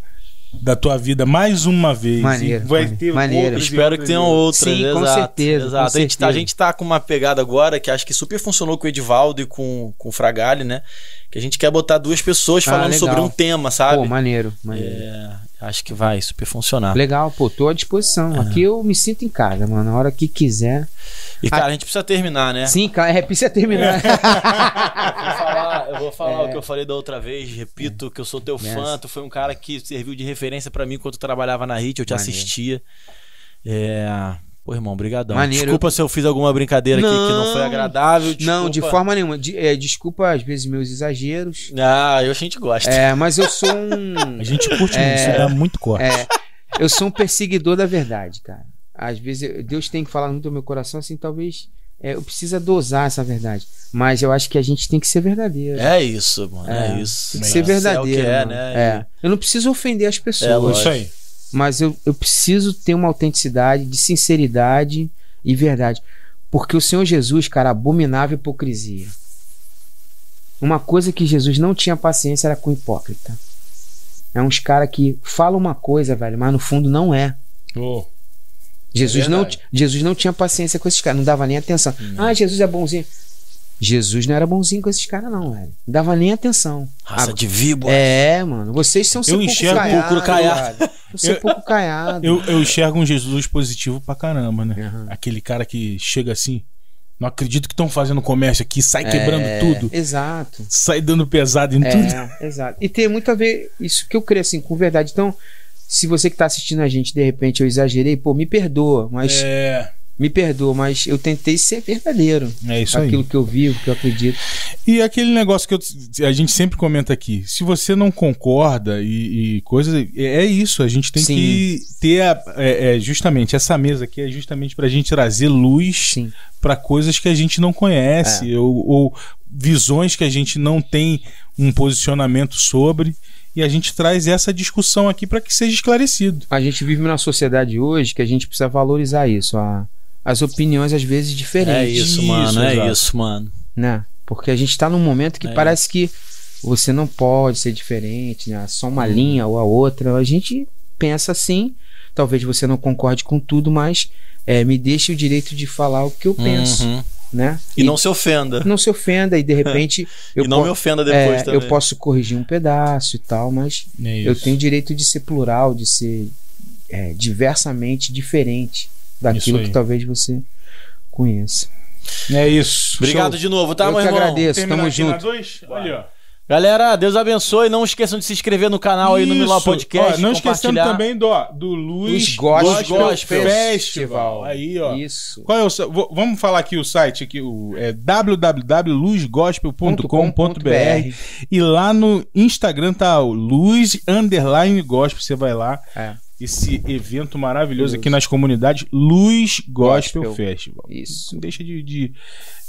da tua vida mais uma vez. Maneiro, E vai maneiro. ter Maneiro. Espero que tenham outras. Sim, com exato, certeza, Exato. com a, gente tá, a gente tá com uma pegada agora que acho que super funcionou com o Edivaldo e com, com o Fragali, né? Que a gente quer botar duas pessoas Ah, falando legal. sobre um tema, sabe? Pô, maneiro. maneiro. É, acho que vai super funcionar. Legal, pô, tô à disposição. Aqui eu me sinto em casa, mano. Na hora que quiser. E cara, a gente precisa terminar, né? Sim, cara, é, precisa terminar. [laughs] Eu vou falar, eu É. o que eu falei da outra vez, repito que eu sou teu fã, Nessa. tu foi um cara que serviu de referência pra mim quando tu trabalhava na HIT, eu te Maneiro. assistia. É... Pô, irmão, brigadão. Maneiro. Desculpa se eu fiz alguma brincadeira aqui que não foi Não. agradável. Não, de desculpa. forma nenhuma. De- é, desculpa, às vezes, meus exageros. Ah, eu a gente gosta. É, mas eu sou um. A gente curte É. muito, isso dá muito corte. É, eu sou um perseguidor da verdade, cara. Às vezes eu- Deus tem que falar muito no meu coração, assim, talvez é, eu preciso dosar essa verdade. Mas eu acho que a gente tem que ser verdadeiro. É isso, mano. É, É, isso. Tem que É. ser É o que verdadeiro. é, né? É. Eu não preciso ofender as É, pessoas. lógico. Isso aí. Mas eu, eu preciso ter uma autenticidade de sinceridade e verdade. Porque o Senhor Jesus, cara, abominável hipocrisia. Uma coisa que Jesus não tinha paciência era com hipócrita. É uns cara que fala uma coisa, velho, mas no fundo não é. Ô, Jesus, não, verdade. ti- Jesus não tinha paciência com esses caras, não dava nem atenção. Ah, Jesus é bonzinho. Jesus não era bonzinho com esses caras, não, velho. Não dava nem atenção. Raça Ah, de víbora. É, mano. Vocês são Eu enxergo caiado. Você Eu- pouco caiado. eu, eu enxergo um Jesus positivo pra caramba, né? Aham. Aquele cara que chega assim. Não acredito que estão fazendo comércio aqui, sai quebrando É, tudo, Exato. sai dando pesado em tudo. É, exato. E tem muito a ver isso que eu creio assim com verdade. Então, se você que tá assistindo a gente, de repente eu exagerei, pô, me perdoa, mas É, me perdoa, mas eu tentei ser verdadeiro. é isso aí. aquilo que eu vivo, que eu acredito. E aquele negócio que eu- a gente sempre comenta aqui, se você não concorda e, e coisas, é é isso, a gente tem Sim. que ter a- é, é, justamente essa mesa aqui é justamente pra gente trazer luz pra coisas que a gente não conhece ou, ou visões que a gente não tem um posicionamento sobre e a gente traz essa discussão aqui pra que seja esclarecido. A gente vive numa sociedade hoje que a gente precisa valorizar isso, a- as opiniões às vezes É diferentes, isso, Isso, mano. É exato. isso, mano. né? Porque a gente tá num momento que É. parece que você não pode ser diferente, né? Só uma linha ou a outra. A gente pensa assim. Talvez você não concorde com tudo, mas é, me deixe o direito de falar o que eu penso, Uhum. né? E não se ofenda. não se ofenda e de repente [laughs] eu, e não me ofenda depois é, também. eu posso corrigir um pedaço e tal, mas É eu isso. tenho direito de ser plural, de ser é, diversamente diferente daquilo que talvez você conheça. É isso. Obrigado Show. de novo, tá, eu meu que irmão? agradeço, Terminar tamo junto. dois? Olha, ó. Galera, Deus abençoe. Não esqueçam de se inscrever no canal aí no Miló. Podcast. Ó, não esquecendo também do, do Luz, Gospel, Gospel Festival. Aí, ó. Isso. Qual é o, sa- vo- vamos falar aqui o site aqui, o é www.luzgospel.com.br e lá no Instagram tá o Luz Underline Gospel, você vai lá. É. Esse evento maravilhoso aqui nas comunidades Luz Gospel, Gospel. Festival. Isso. Não deixa de, de,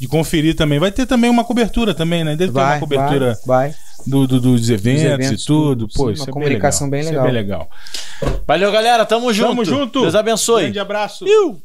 de conferir também. Vai ter também uma cobertura também, né? Deve ter Vai, uma cobertura vai, vai. do, do- dos, eventos eventos, e tudo. Pô, Sim, isso uma é comunicação bem bem legal. legal. Isso é bem legal. Valeu, galera. Tamo junto. Tamo junto. Deus abençoe. Grande abraço. Iu.